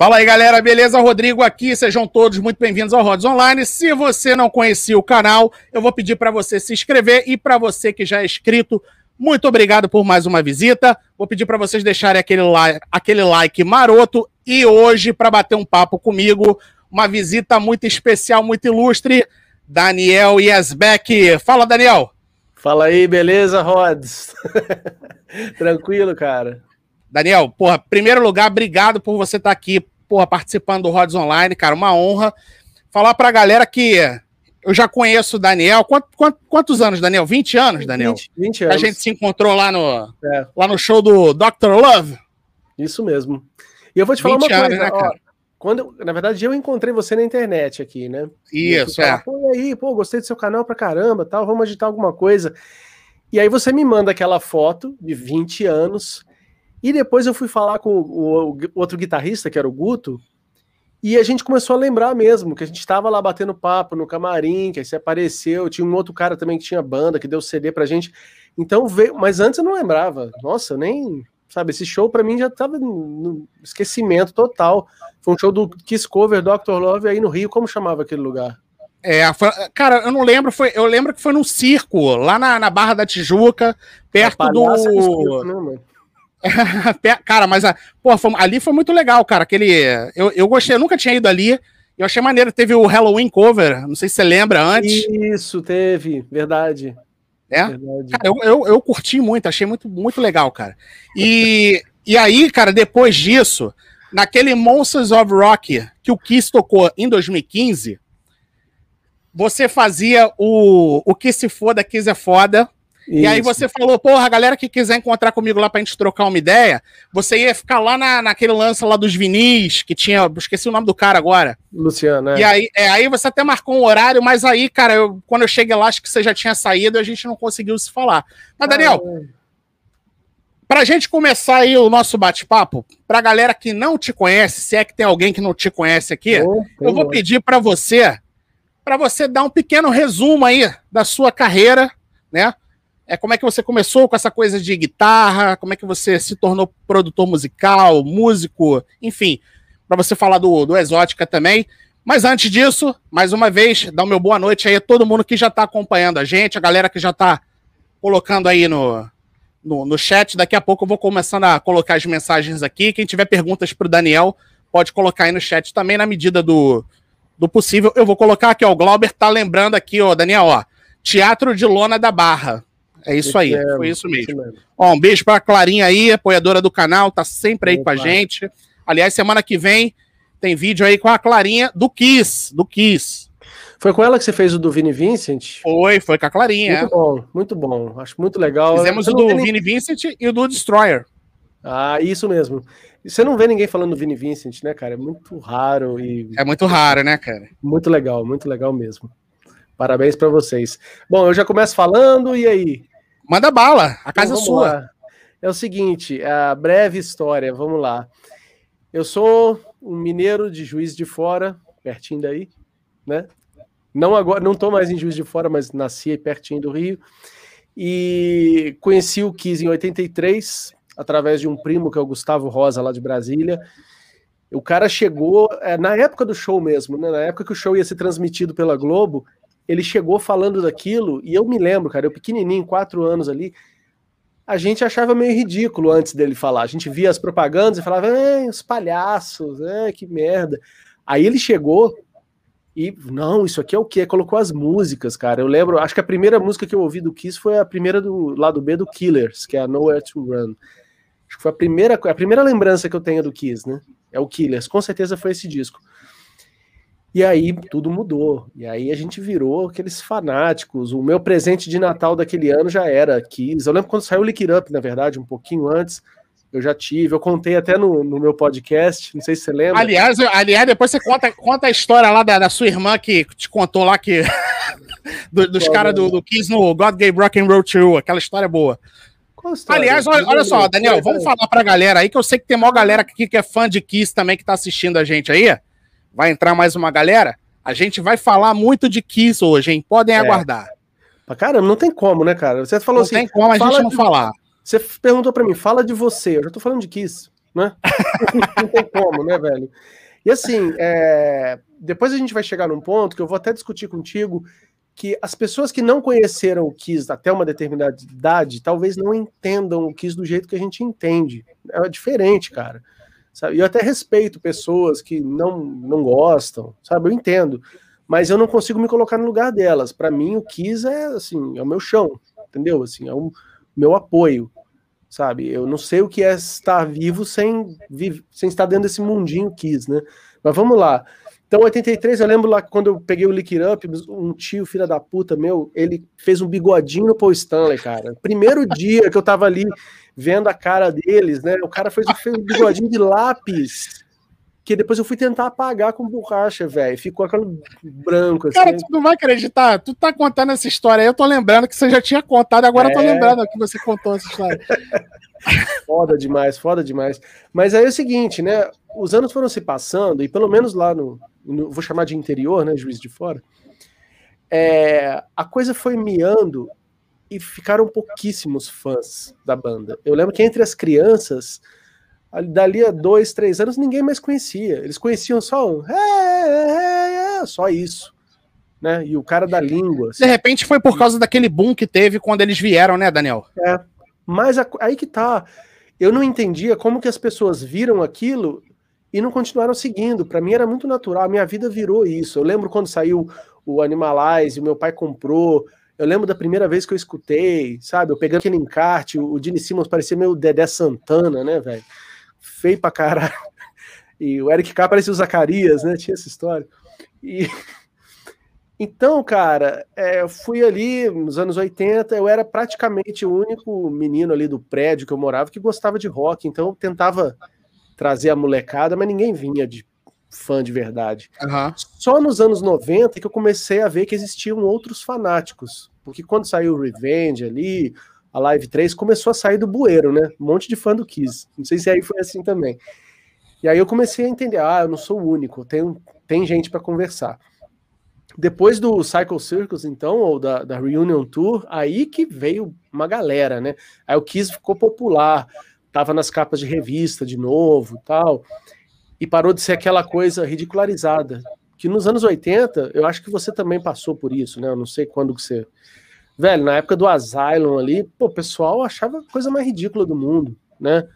Fala aí, galera, beleza? Rodrigo aqui, sejam todos muito bem-vindos ao Rods Online. Se você não conhecia o canal, eu vou pedir para você se inscrever e para você que já é inscrito, muito obrigado por mais uma visita. Vou pedir para vocês deixarem aquele like, aquele like maroto e hoje para bater um papo comigo, uma visita muito especial, muito ilustre, Daniel Yesbeck. Fala, Daniel. Fala aí, beleza, Rods? Tranquilo, cara. Daniel, porra, primeiro lugar, obrigado por você estar tá aqui, porra, participando do Rods Online, cara, uma honra. Falar pra galera que eu já conheço o Daniel. Quanto, quanto, quantos anos, Daniel? 20 anos, Daniel? 20, 20 anos. A gente se encontrou lá no, é. lá no show do Dr. Love. Isso mesmo. E eu vou te falar uma coisa, anos, né, ó, quando, na verdade, eu encontrei você na internet aqui, né? Isso, é. Pô, e aí, pô, gostei do seu canal pra caramba, tal, vamos agitar alguma coisa. E aí você me manda aquela foto de 20 anos e depois eu fui falar com o, o, outro guitarrista, que era o Guto, e a gente começou a lembrar mesmo, que a gente estava lá batendo papo no camarim, que aí você apareceu, tinha um outro cara também que tinha banda, que deu CD pra gente. Então veio, mas antes eu não lembrava. Nossa, eu nem, sabe, esse show para mim já tava no esquecimento total. Foi um show do Kiss Cover, Dr. Love aí no Rio, como chamava aquele lugar? É, cara, eu não lembro, foi, eu lembro que foi num circo, lá na, na Barra da Tijuca, perto é, do. Circo, né, cara, mas a, pô, foi, ali foi muito legal, cara. Aquele. Eu, eu gostei, eu nunca tinha ido ali. Eu achei maneiro. Teve o Halloween cover, não sei se você lembra antes. Isso, teve, verdade. É? Verdade. Cara, eu, eu, eu curti muito, achei muito, muito legal, cara. E, e aí, cara, depois disso, naquele Monsters of Rock que o Kiss tocou em 2015, você fazia o, o Que Se Foda, Kiss é Foda isso. E aí você falou, porra, a galera que quiser encontrar comigo lá pra gente trocar uma ideia, você ia ficar lá na, naquele lance lá dos vinis, que tinha, esqueci o nome do cara agora. Luciano, é. E aí, é, aí você até marcou um horário, mas aí, cara, eu, quando eu cheguei lá, acho que você já tinha saído e a gente não conseguiu se falar. Mas, Daniel, ah, é. pra gente começar aí o nosso bate-papo, pra galera que não te conhece, se é que tem alguém que não te conhece aqui, oh, eu vou pedir para você, para você dar um pequeno resumo aí da sua carreira, né? É, como é que você começou com essa coisa de guitarra? Como é que você se tornou produtor musical, músico, enfim, para você falar do, do Exótica também. Mas antes disso, mais uma vez, dá o meu boa noite aí a todo mundo que já está acompanhando a gente, a galera que já está colocando aí no, no, no, chat. Daqui a pouco eu vou começando a colocar as mensagens aqui. Quem tiver perguntas para o Daniel, pode colocar aí no chat também, na medida do, do possível. Eu vou colocar aqui, ó, o Glauber tá lembrando aqui, ó, Daniel, ó, Teatro de Lona da Barra. É isso aí, é, foi isso mesmo. mesmo. Ó, um beijo pra Clarinha aí, apoiadora do canal, tá sempre aí Opa. com a gente. Aliás, semana que vem tem vídeo aí com a Clarinha do Kiss, do Kiss. Foi com ela que você fez o do Vini Vincent? Foi, foi com a Clarinha. Muito é. bom, muito bom. Acho muito legal. Fizemos o do Vini Vincent e o do Destroyer. Ah, isso mesmo. Você não vê ninguém falando do Vini Vincent, né, cara? É muito raro e. É muito raro, né, cara? Muito legal, muito legal mesmo. Parabéns para vocês. Bom, eu já começo falando, e aí? Manda bala, a casa então, é sua. Lá. É o seguinte, a breve história, vamos lá. Eu sou um mineiro de Juiz de Fora, pertinho daí, né? Não agora, não tô mais em Juiz de Fora, mas nasci aí pertinho do Rio. E conheci o Kiss em 83, através de um primo que é o Gustavo Rosa, lá de Brasília. O cara chegou, é, na época do show mesmo, né? Na época que o show ia ser transmitido pela Globo, ele chegou falando daquilo, e eu me lembro, cara, eu pequenininho, quatro anos ali, a gente achava meio ridículo antes dele falar. A gente via as propagandas e falava, os palhaços, que merda. Aí ele chegou e, não, isso aqui é o quê? Colocou as músicas, cara. Eu lembro, acho que a primeira música que eu ouvi do Kiss foi a primeira do lado B do Killers, que é a Nowhere to Run. Acho que foi a primeira, a primeira lembrança que eu tenho do Kiss, né? É o Killers, com certeza foi esse disco. E aí tudo mudou. E aí a gente virou aqueles fanáticos. O meu presente de Natal daquele ano já era Kiss. Eu lembro quando saiu o Lick It Up, na verdade, um pouquinho antes. Eu já tive, eu contei até no, no meu podcast, não sei se você lembra. Aliás, aliás depois você conta, conta a história lá da, da sua irmã que te contou lá que. do, dos caras do, do Kiss no God Gave Rock and Roll to aquela história boa. Aliás, olha, olha, só, Daniel, vamos falar pra galera aí, que eu sei que tem maior galera aqui que é fã de Kiss também que tá assistindo a gente aí vai entrar mais uma galera. A gente vai falar muito de Kiss hoje, hein? Podem é. aguardar. Caramba, não tem como, né, cara? Você falou não assim. Não tem como a gente não de... falar. Você perguntou para mim, fala de você. Eu já tô falando de Kiss. né? não tem como, né, velho? E assim, é... depois a gente vai chegar num ponto que eu vou até discutir contigo que as pessoas que não conheceram o Kiss até uma determinada idade talvez não entendam o Kiss do jeito que a gente entende. É diferente, cara. Sabe? Eu até respeito pessoas que não, não gostam, sabe? Eu entendo. Mas eu não consigo me colocar no lugar delas. Para mim, o Kiss é assim, é o meu chão, entendeu? Assim, é o meu apoio, sabe? Eu não sei o que é estar vivo sem, sem estar dentro desse mundinho Kiss, né? Mas vamos lá. Então, 83, eu lembro lá quando eu peguei o Lick Up, um tio, filha da puta, meu, ele fez um bigodinho no Paul Stanley, cara. Primeiro dia que eu tava ali vendo a cara deles, né? O cara fez, fez um bigodinho de lápis. Que depois eu fui tentar apagar com borracha, velho. Ficou aquele branco assim. Cara, tu não vai acreditar. Tu tá contando essa história aí, eu tô lembrando que você já tinha contado, agora é... eu tô é. lembrando que você contou essa história. foda demais, foda demais. Mas aí é o seguinte, né? Os anos foram se passando, e pelo menos lá no, no vou chamar de interior, né? Juiz de fora, é, a coisa foi miando e ficaram pouquíssimos fãs da banda. Eu lembro que entre as crianças, dali a dois, três anos, ninguém mais conhecia. Eles conheciam só um, é, é, é, só isso. Né? E o cara da língua. Assim. De repente foi por causa daquele boom que teve quando eles vieram, né, Daniel? É. Mas a, aí que tá. Eu não entendia como que as pessoas viram aquilo e não continuaram seguindo. Para mim era muito natural. A minha vida virou isso. Eu lembro quando saiu o Animalize, o meu pai comprou. Eu lembro da primeira vez que eu escutei, sabe? Eu pegando aquele encarte, o Gene Simmons parecia meio Dedé Santana, né, velho? Feio pra caralho. E o Eric K parecia o Zacarias, né? Tinha essa história. E então, cara, é, eu fui ali nos anos 80, eu era praticamente o único menino ali do prédio que eu morava que gostava de rock, então eu tentava trazer a molecada, mas ninguém vinha de fã de verdade. Uhum. Só nos anos 90 que eu comecei a ver que existiam outros fanáticos, porque quando saiu o Revenge ali, a Live 3 começou a sair do bueiro, né? Um monte de fã do Kiss. Não sei se aí foi assim também. E aí eu comecei a entender, ah, eu não sou o único, tem, tem gente para conversar. Depois do Cycle Circus, então, ou da, da Reunion Tour, aí que veio uma galera, né? Aí o Kiss ficou popular, tava nas capas de revista de novo tal, e parou de ser aquela coisa ridicularizada. Que nos anos 80, eu acho que você também passou por isso, né? Eu não sei quando que você. Velho, na época do Asylum ali, pô, o pessoal achava a coisa mais ridícula do mundo, né?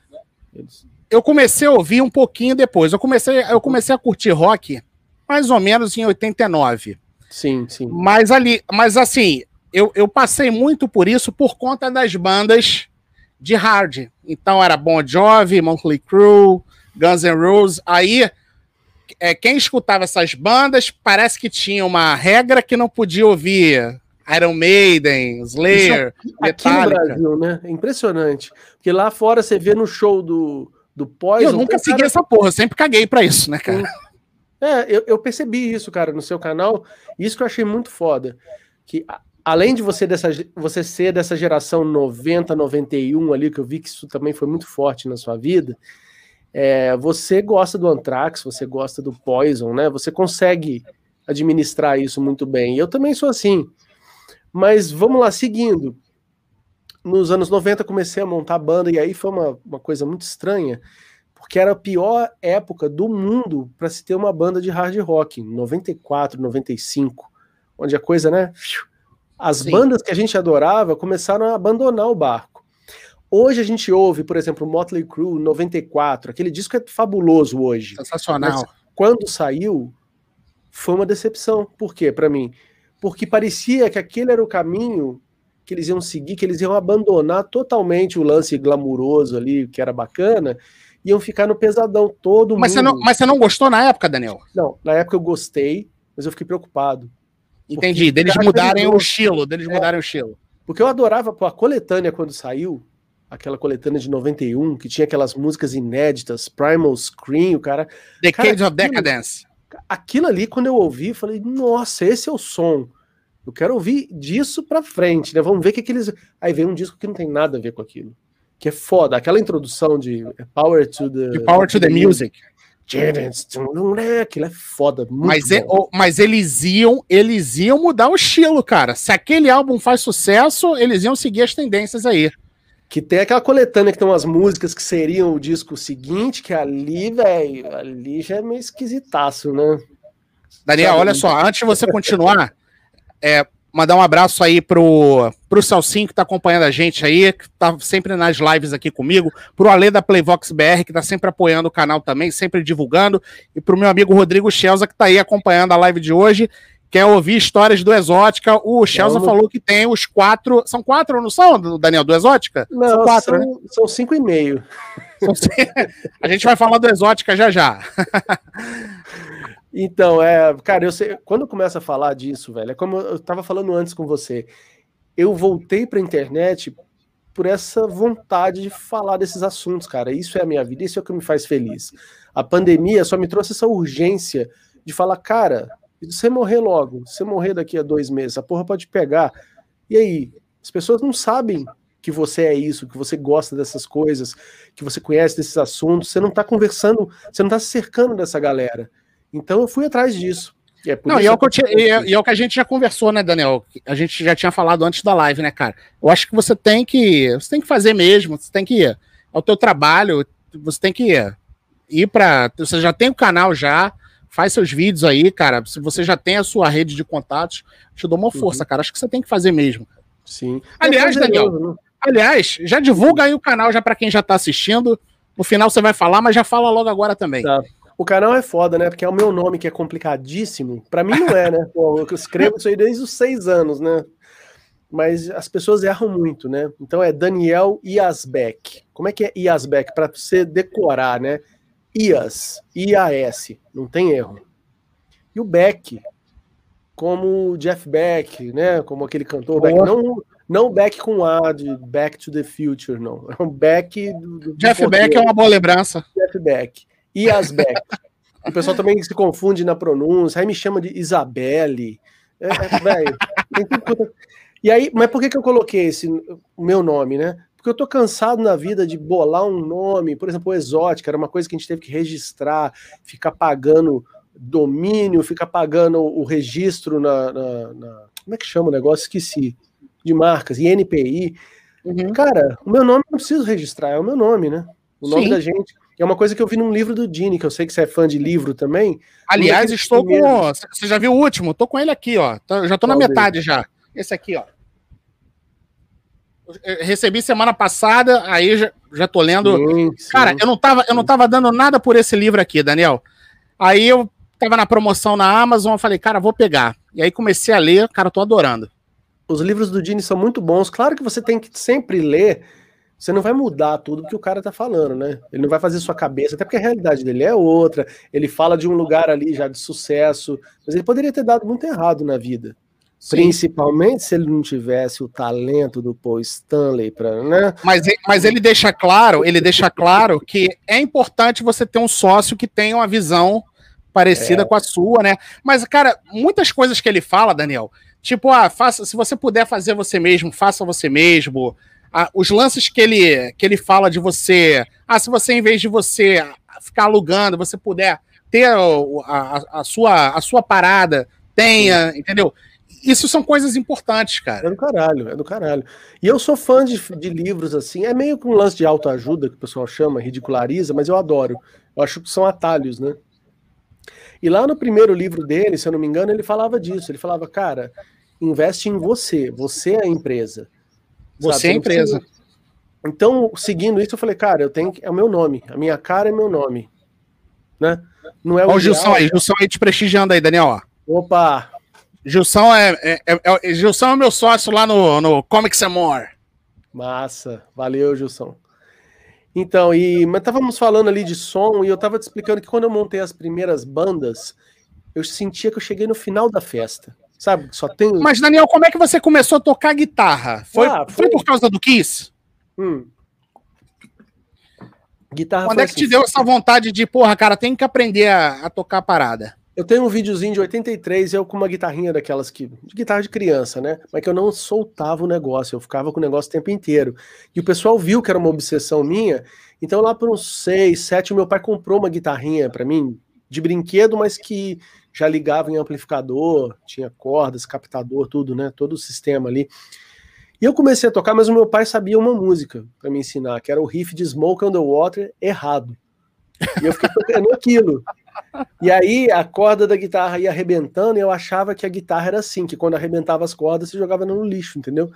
Eles... Eu comecei a ouvir um pouquinho depois. Eu comecei, eu comecei a curtir rock mais ou menos em 89. Sim, sim. Mas ali, mas assim, eu, eu passei muito por isso por conta das bandas de hard. Então era Bon Jovi, Motley Crue, Guns N' Roses. Aí é, quem escutava essas bandas parece que tinha uma regra que não podia ouvir Iron Maiden, Slayer, Isso, aqui no Brasil, né? É impressionante. Porque lá fora você vê no show do, do Poison... Eu nunca segui cara... essa porra, eu sempre caguei pra isso, né, cara? É, eu, eu, percebi isso, cara, no seu canal. Isso que eu achei muito foda. Que além de você, dessa, você ser dessa geração 90, 91 ali, que eu vi que isso também foi muito forte na sua vida, é, você gosta do Anthrax, você gosta do Poison, né? Você consegue administrar isso muito bem. Eu também sou assim. Mas vamos lá, seguindo. Nos anos 90 comecei a montar banda e aí foi uma, uma coisa muito estranha porque era a pior época do mundo para se ter uma banda de hard rock, 94, 95, onde a coisa, né? As Sim. bandas que a gente adorava começaram a abandonar o barco. Hoje a gente ouve, por exemplo, Motley Crue 94, aquele disco é fabuloso hoje. Sensacional. Mas quando saiu, foi uma decepção. Por quê, para mim? Porque parecia que aquele era o caminho que eles iam seguir, que eles iam abandonar totalmente o lance glamuroso ali, que era bacana, iam ficar no pesadão todo mas mundo. Você não, mas você não gostou na época, Daniel? Não, na época eu gostei, mas eu fiquei preocupado. Entendi, deles mudarem o estilo, deles é, mudarem o estilo. Porque eu adorava pô, a coletânea quando saiu, aquela coletânea de 91, que tinha aquelas músicas inéditas, Primal Scream, o cara... Decades cara, of Decadence. Aquilo ali, quando eu ouvi, eu falei, nossa, esse é o som. Eu quero ouvir disso pra frente, né? Vamos ver o que, eles... Aí vem um disco que não tem nada a ver com aquilo que é foda. Aquela introdução de Power to the, the Power to the, the Music. Aquilo é foda. mas, é, mas eles iam, eles iam mudar o estilo, cara. Se aquele álbum faz sucesso, eles iam seguir as tendências aí. Que tem aquela coletânea que tem umas músicas que seriam o disco seguinte, que ali, velho, ali já é meio esquisitaço, né? Daniel, Sabe? olha só, antes de você continuar, é, mandar um abraço aí pro, pro Salsinho que tá acompanhando a gente aí, que tá sempre nas lives aqui comigo, pro Ale da Playvox BR, que tá sempre apoiando o canal também, sempre divulgando, e pro meu amigo Rodrigo Schelza, que tá aí acompanhando a live de hoje, quer ouvir histórias do Exótica. O Schelza não... falou que tem os quatro. São quatro, não são, Daniel, do Exótica? Não, são quatro, são, né? São cinco e meio. A gente vai falar do Exótica já já. Então, é, cara, eu sei, quando começa a falar disso, velho, é como eu estava falando antes com você. Eu voltei para a internet por essa vontade de falar desses assuntos, cara. Isso é a minha vida, isso é o que me faz feliz. A pandemia só me trouxe essa urgência de falar, cara, se você morrer logo, se você morrer daqui a dois meses, a porra pode pegar. E aí? As pessoas não sabem que você é isso, que você gosta dessas coisas, que você conhece desses assuntos, você não está conversando, você não está se cercando dessa galera. Então eu fui atrás disso. E é, não, e é, o que e, é, e é o que a gente já conversou, né, Daniel? A gente já tinha falado antes da live, né, cara? Eu acho que você tem que. Você tem que fazer mesmo, você tem que. É o teu trabalho, você tem que ir para. Você já tem o canal já, faz seus vídeos aí, cara. Se você já tem a sua rede de contatos, te dou uma uhum. força, uhum. cara. Acho que você tem que fazer mesmo. Sim. Aliás, Daniel, né? aliás, já divulga aí o canal já para quem já tá assistindo. No final você vai falar, mas já fala logo agora também. Tá. O canal é foda, né? Porque é o meu nome que é complicadíssimo. Para mim não é, né? Pô, eu escrevo isso aí desde os seis anos, né? Mas as pessoas erram muito, né? Então é Daniel Iasbeck. Como é que é Iasbeck? Para você decorar, né? Ias, I-A-S, não tem erro. E o Beck, como Jeff Beck, né? Como aquele cantor Beck. Não, não Beck com A de Back to the Future, não. É um Beck. Do, do Jeff Beck é uma boa lembrança. Jeff Beck. Iasbeck. o pessoal também se confunde na pronúncia, aí me chama de Isabelle. É, é, e aí, mas por que, que eu coloquei esse o meu nome, né? Porque eu tô cansado na vida de bolar um nome, por exemplo, o Exótica, era uma coisa que a gente teve que registrar, ficar pagando domínio, ficar pagando o registro na, na, na como é que chama o negócio? Esqueci. De marcas, INPI. Uhum. Cara, o meu nome não preciso registrar, é o meu nome, né? O nome Sim. da gente. É uma coisa que eu vi num livro do Dini, que eu sei que você é fã de livro também. Aliás, estou com. Você já viu o último? Tô com ele aqui, ó. Já tô na metade já. Esse aqui, ó. Recebi semana passada, aí já, já tô lendo. Sim, sim. Cara, eu não, tava, eu não tava dando nada por esse livro aqui, Daniel. Aí eu tava na promoção na Amazon, eu falei, cara, vou pegar. E aí comecei a ler, cara, tô adorando. Os livros do Dini são muito bons. Claro que você tem que sempre ler você não vai mudar tudo que o cara tá falando, né? Ele não vai fazer sua cabeça, até porque a realidade dele é outra. Ele fala de um lugar ali já de sucesso, mas ele poderia ter dado muito errado na vida. Sim. Principalmente se ele não tivesse o talento do Paul Stanley para, né? Mas, mas ele deixa claro, ele deixa claro que é importante você ter um sócio que tenha uma visão parecida é. com a sua, né? Mas cara, muitas coisas que ele fala, Daniel, tipo, ah, faça, se você puder fazer você mesmo, faça você mesmo a, os lances que ele, que ele fala de você. Ah, se você, em vez de você ficar alugando, você puder ter a, a, a sua, a sua parada, tenha, Sim. entendeu? Isso são coisas importantes, cara. É do caralho, é do caralho. E eu sou fã de, de livros assim, é meio que um lance de autoajuda que o pessoal chama, ridiculariza, mas eu adoro. Eu acho que são atalhos, né? E lá no primeiro livro dele, se eu não me engano, ele falava disso. Ele falava, cara, investe em você, você é a empresa. Você é a empresa. Então, seguindo isso, eu falei, cara, eu tenho que... é o meu nome, a minha cara é meu nome, né? Não é o Ó, Gilson aí, Gilson aí te prestigiando aí, Daniel. Opa! Gilson é, é, é, é, Gilson é meu sócio lá no, no Comics and More. Massa, valeu, Gilson. Então, e mas estávamos falando ali de som e eu estava te explicando que quando eu montei as primeiras bandas, eu sentia que eu cheguei no final da festa. Sabe? Só tem. Mas, Daniel, como é que você começou a tocar guitarra? Foi, ah, foi... foi por causa do Kiss? Hum. Guitarra Quando é que assim, te deu essa vontade de, porra, cara, tem que aprender a, a tocar a parada? Eu tenho um videozinho de 83, eu com uma guitarrinha daquelas que. de guitarra de criança, né? Mas que eu não soltava o negócio, eu ficava com o negócio o tempo inteiro. E o pessoal viu que era uma obsessão minha, então lá por uns 6, 7, meu pai comprou uma guitarrinha para mim, de brinquedo, mas que já ligava em amplificador, tinha cordas, captador, tudo, né? Todo o sistema ali. E eu comecei a tocar, mas o meu pai sabia uma música para me ensinar, que era o riff de Smoke on the Water errado. E eu fiquei tocando aquilo. E aí a corda da guitarra ia arrebentando e eu achava que a guitarra era assim, que quando arrebentava as cordas você jogava no lixo, entendeu?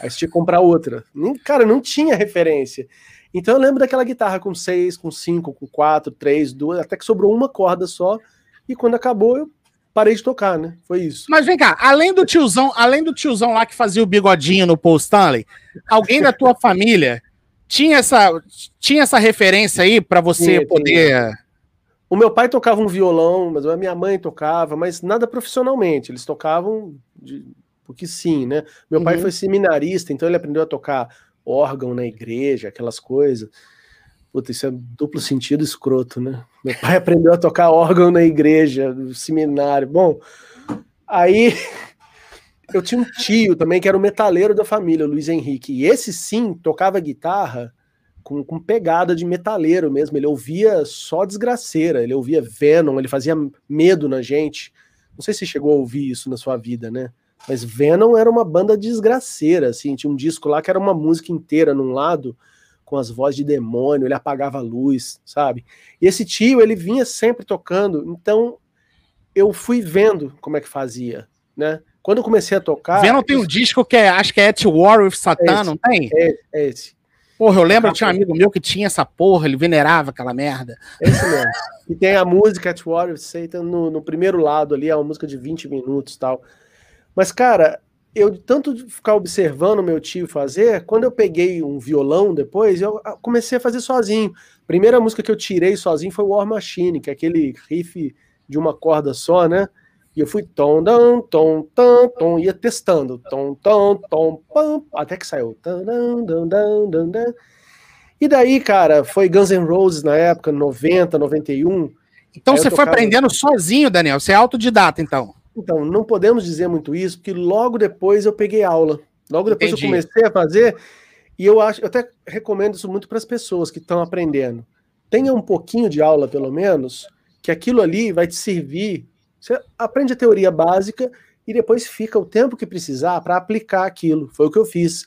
Aí você tinha que comprar outra. Cara, não tinha referência. Então eu lembro daquela guitarra com seis, com cinco, com quatro, três, duas, até que sobrou uma corda só. E quando acabou, eu parei de tocar, né? Foi isso. Mas vem cá, além do tiozão, além do tiozão lá que fazia o bigodinho no Paul Stanley, alguém da tua família tinha essa, tinha essa referência aí para você tinha, poder. Tinha. O meu pai tocava um violão, mas a minha mãe tocava, mas nada profissionalmente. Eles tocavam de, porque sim, né? Meu uhum. pai foi seminarista, então ele aprendeu a tocar órgão na igreja, aquelas coisas. Puta, isso é duplo sentido escroto, né? Meu pai aprendeu a tocar órgão na igreja, no seminário. Bom, aí eu tinha um tio também que era o metaleiro da família, o Luiz Henrique. E esse sim tocava guitarra com, com pegada de metaleiro mesmo. Ele ouvia só desgraceira, ele ouvia Venom, ele fazia medo na gente. Não sei se chegou a ouvir isso na sua vida, né? Mas Venom era uma banda desgraceira, assim, tinha um disco lá que era uma música inteira num lado, com as vozes de demônio, ele apagava a luz, sabe? E esse tio, ele vinha sempre tocando, então eu fui vendo como é que fazia, né? Quando eu comecei a tocar... Venom tem um disco que é, acho que é At War with Satan, é não tem? É, é esse. Porra, eu lembro que tinha um amigo meu que tinha essa porra, ele venerava aquela merda. É isso mesmo. e tem a música At War with Satan no, no primeiro lado ali, é uma música de 20 minutos e tal. Mas, cara, eu tanto de ficar observando meu tio fazer, quando eu peguei um violão depois, eu comecei a fazer sozinho. Primeira música que eu tirei sozinho foi War Machine, que é aquele riff de uma corda só, né? E eu fui tom, tom, tom, tom, tom, ia testando, tom, tom, tom, pam, até que saiu. E daí, cara, foi Guns N' Roses na época, 90, 91. Então você tocava... foi aprendendo sozinho, Daniel? Você é autodidata, então? Então, não podemos dizer muito isso, porque logo depois eu peguei aula. Logo depois Entendi. eu comecei a fazer, e eu acho, eu até recomendo isso muito para as pessoas que estão aprendendo. Tenha um pouquinho de aula, pelo menos, que aquilo ali vai te servir. Você aprende a teoria básica e depois fica o tempo que precisar para aplicar aquilo. Foi o que eu fiz.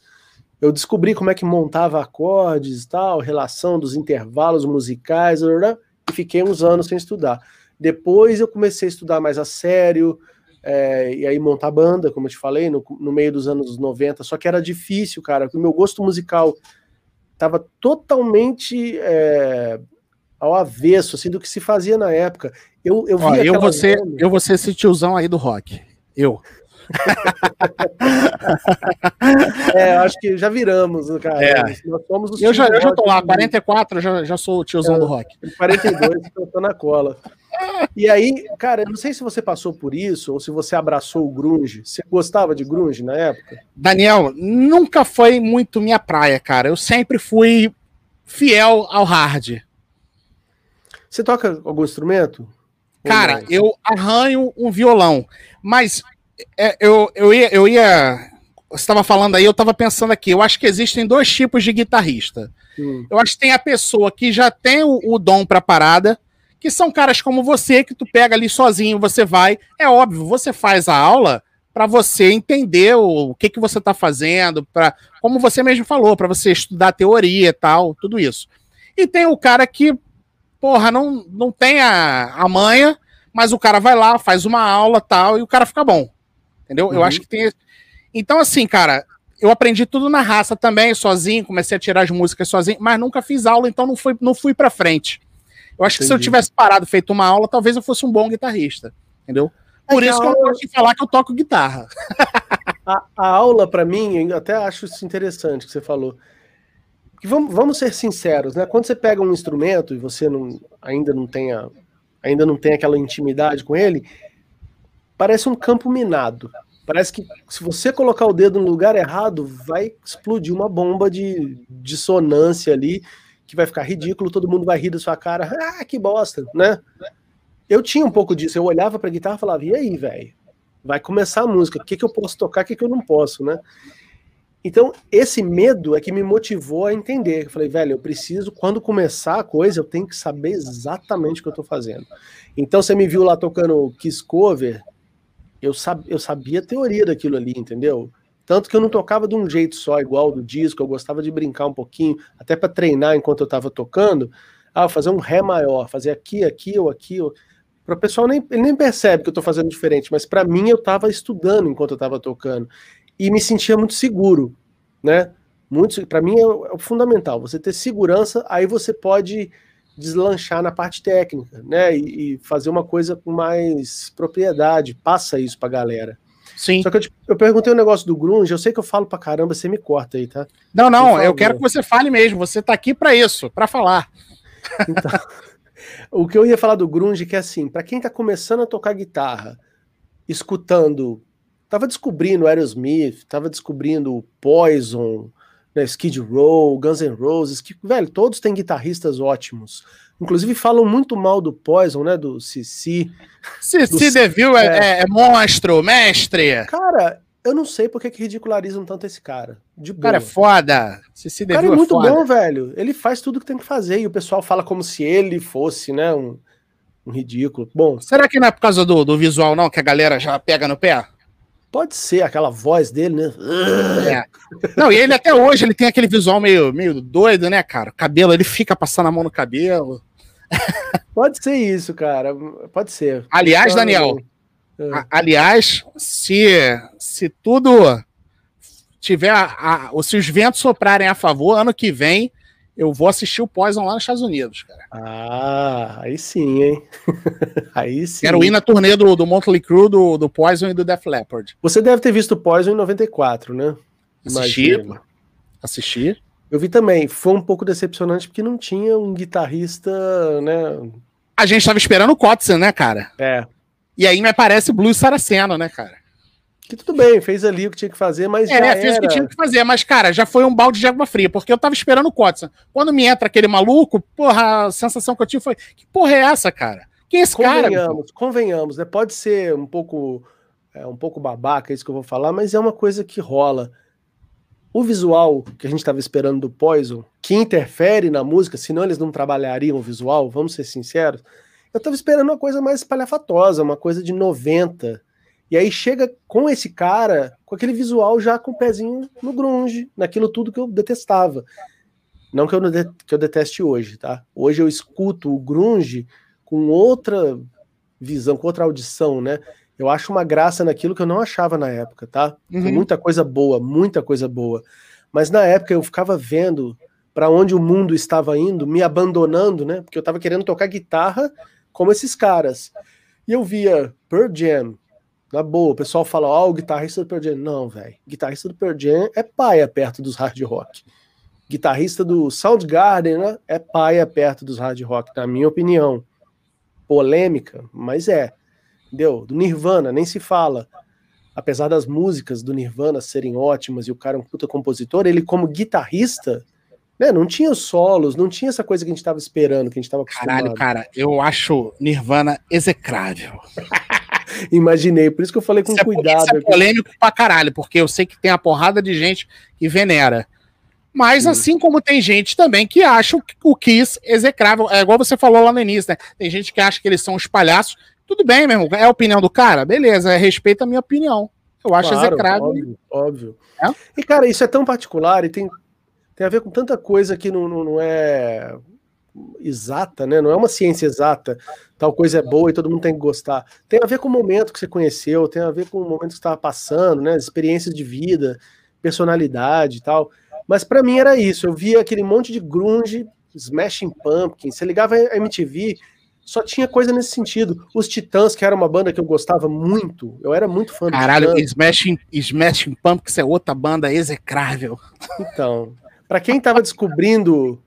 Eu descobri como é que montava acordes e tal, relação dos intervalos musicais, e fiquei uns anos sem estudar. Depois eu comecei a estudar mais a sério, é, e aí montar banda, como eu te falei, no, no, meio dos anos 90, só que era difícil, cara, porque o meu gosto musical estava totalmente é, ao avesso, assim, do que se fazia na época. Eu, eu, Ó, eu, você, eu vou ser esse tiozão aí do rock. Eu. é, acho que já viramos, cara. É. Nós somos os eu, já, eu já tô lá, 44, já, já sou o tiozão é, do rock. 42, eu tô na cola. E aí, cara, eu não sei se você passou por isso ou se você abraçou o grunge. Você gostava de grunge na época? Daniel, nunca foi muito minha praia, cara. Eu sempre fui fiel ao hard. Você toca algum instrumento? Cara, eu arranho um violão, mas é, eu, eu ia, eu ia você estava falando aí, eu estava pensando aqui. Eu acho que existem dois tipos de guitarrista. Hum. Eu acho que tem a pessoa que já tem o, o dom para parada, que são caras como você, que tu pega ali sozinho, você vai. É óbvio, você faz a aula para você entender o, o, que, que você está fazendo, para como você mesmo falou, para você estudar teoria e tal, tudo isso. E tem o cara que, porra, não, não tem a, a manha, mas o cara vai lá, faz uma aula tal, e o cara fica bom. Entendeu? Uhum. Eu acho que tem. Então, assim, cara, eu aprendi tudo na raça também, sozinho, comecei a tirar as músicas sozinho, mas nunca fiz aula, então não fui, não fui pra frente. Eu acho Entendi. que se eu tivesse parado, feito uma aula, talvez eu fosse um bom guitarrista, entendeu? Por isso que eu gosto de falar que eu toco guitarra. A, a aula, para mim, eu até acho isso interessante que você falou. Que vamos, vamos ser sinceros, né? Quando você pega um instrumento e você não, ainda não tenha ainda não tem aquela intimidade com ele, parece um campo minado. Parece que se você colocar o dedo no lugar errado, vai explodir uma bomba de dissonância ali, que vai ficar ridículo, todo mundo vai rir da sua cara. Ah, que bosta, né? Eu tinha um pouco disso. Eu olhava pra guitarra e falava, e aí, velho? Vai começar a música, o que, que eu posso tocar, o que, que eu não posso, né? Então, esse medo é que me motivou a entender. Eu falei, velho, eu preciso, quando começar a coisa, eu tenho que saber exatamente o que eu tô fazendo. Então, você me viu lá tocando Kiss Cover, eu, sab, eu sabia a teoria daquilo ali, entendeu? Tanto que eu não tocava de um jeito só, igual do disco, eu gostava de brincar um pouquinho, até para treinar enquanto eu estava tocando. Ah, fazer um Ré maior, fazer aqui, aqui ou aqui. Para o pessoal, nem, ele nem percebe que eu estou fazendo diferente, mas para mim eu estava estudando enquanto eu estava tocando. E me sentia muito seguro, né? Muito, para mim é, é o fundamental. Você ter segurança, aí você pode deslanchar na parte técnica, né? E, e fazer uma coisa com mais propriedade. Passa isso pra galera. Sim. Só que eu, te, eu perguntei um negócio do grunge, eu sei que eu falo pra caramba, você me corta aí, tá? Não, não, eu quero que você fale mesmo. Você tá aqui para isso, para falar. Então, o que eu ia falar do grunge é que assim, para quem tá começando a tocar guitarra, escutando, tava descobrindo Aerosmith, tava descobrindo Poison, né, Skid Row, Guns N' Roses, que, velho, todos têm guitarristas ótimos. Inclusive falam muito mal do Poison, né, do Cici. Cici Deville é, é, é, monstro, mestre. Cara, eu não sei porque que ridicularizam tanto esse cara. De boa. O cara é foda. Cici Deville o cara é muito é bom, velho. Ele faz tudo que tem que fazer e o pessoal fala como se ele fosse, né, um, um ridículo. Bom, será que não é por causa do, do visual não que a galera já pega no pé? Pode ser aquela voz dele, né? É. Não, e ele até hoje ele tem aquele visual meio, meio doido, né, cara? O cabelo, ele fica passando a mão no cabelo. Pode ser isso, cara. Pode ser. Aliás, Daniel, é. aliás, se, se tudo tiver, a, a, se os ventos soprarem a favor, ano que vem eu vou assistir o Poison lá nos Estados Unidos, cara. Ah, aí sim, hein? aí sim. Quero ir na turnê do, do Motley Crue, do, do Poison e do Def Leppard. Você deve ter visto o Poison em 94, né? Assisti. Assisti. Eu vi também. Foi um pouco decepcionante porque não tinha um guitarrista, né? A gente tava esperando o Kotzen, né, cara? É. E aí me aparece o Blues Saraceno, né, cara? Que tudo bem, fez ali o que tinha que fazer, mas. É, fez era... o que tinha que fazer, mas, cara, já foi um balde de água fria, porque eu tava esperando o Kotson. Quando me entra aquele maluco, porra, a sensação que eu tive foi: que porra é essa, cara? Quem é esse convenhamos, cara? Convenhamos, convenhamos, né? Pode ser um pouco. É, um pouco babaca isso que eu vou falar, mas é uma coisa que rola. O visual que a gente estava esperando do Poison, que interfere na música, senão eles não trabalhariam o visual, vamos ser sinceros. Eu estava esperando uma coisa mais espalhafatosa, uma coisa de 90, e aí chega com esse cara, com aquele visual já com o pezinho no grunge, naquilo tudo que eu detestava. Não que eu, que eu deteste hoje, tá? Hoje eu escuto o grunge com outra visão, com outra audição, né? Eu acho uma graça naquilo que eu não achava na época, tá? Uhum. Muita coisa boa, muita coisa boa. Mas na época eu ficava vendo para onde o mundo estava indo, me abandonando, né? Porque eu estava querendo tocar guitarra como esses caras. E eu via Pearl Jam, na boa, o pessoal fala, ó, oh, o guitarrista do Pearl Jam. Não, velho. Guitarrista do Pearl Jam é paia perto dos hard rock. Guitarrista do Soundgarden né, é paia perto dos hard rock, na minha opinião. Polêmica, mas é. Entendeu? Do Nirvana, nem se fala. Apesar das músicas do Nirvana serem ótimas e o cara é um puta compositor, ele como guitarrista, né, não tinha solos, não tinha essa coisa que a gente tava esperando, que a gente tava acostumado. Caralho, cara, eu acho Nirvana execrável. Imaginei, por isso que eu falei com isso cuidado. É, isso é polêmico pra caralho, porque eu sei que tem a porrada de gente que venera. Mas Sim. assim como tem gente também que acha o Kiss execrável, é igual você falou lá no início, né? Tem gente que acha que eles são os palhaços. Tudo bem, meu irmão, é a opinião do cara? Beleza, é, respeita a minha opinião. Eu acho claro, execrável. Óbvio, óbvio. É? E, cara, isso é tão particular e tem, tem a ver com tanta coisa que não, não, não é exata, né? Não é uma ciência exata. Tal coisa é boa e todo mundo tem que gostar. Tem a ver com o momento que você conheceu, tem a ver com o momento que você estava passando, né? Experiências de vida, personalidade e tal. Mas para mim era isso. Eu via aquele monte de grunge, Smashing Pumpkins. Você ligava a MTV, só tinha coisa nesse sentido. Os Titãs, que era uma banda que eu gostava muito, eu era muito fã Caralho, Smashing, Smashing Pumpkins é outra banda execrável. Então, para quem tava descobrindo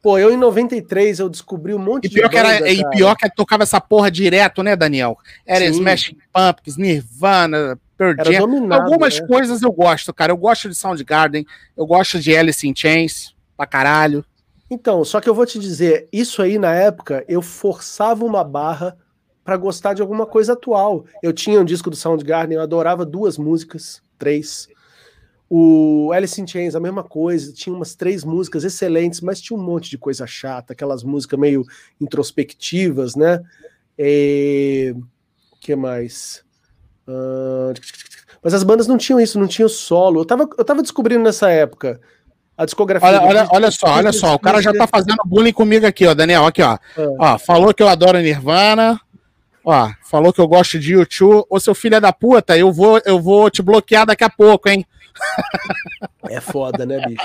Pô, eu em 93 eu descobri um monte e pior de que era, E pior que tocava essa porra direto, né, Daniel? Era Sim. Smash Pumpkins, Nirvana, Pearl Jam. Algumas né? coisas eu gosto, cara. Eu gosto de Soundgarden, eu gosto de Alice in Chains, pra caralho. Então, só que eu vou te dizer, isso aí na época eu forçava uma barra para gostar de alguma coisa atual. Eu tinha um disco do Soundgarden, eu adorava duas músicas, três. O Alice in Chains, a mesma coisa, tinha umas três músicas excelentes, mas tinha um monte de coisa chata, aquelas músicas meio introspectivas, né? O que mais? Uh... Mas as bandas não tinham isso, não tinham solo. Eu tava, eu tava descobrindo nessa época a discografia. Olha, olha, olha só, olha só, o cara já tá fazendo bullying comigo aqui, ó, Daniel, aqui, ó. É. Ó, falou que eu adoro Nirvana. Ó, falou que eu gosto de YouTube. Ô, seu filho é da puta, eu vou, eu vou te bloquear daqui a pouco, hein? É foda, né, bicho?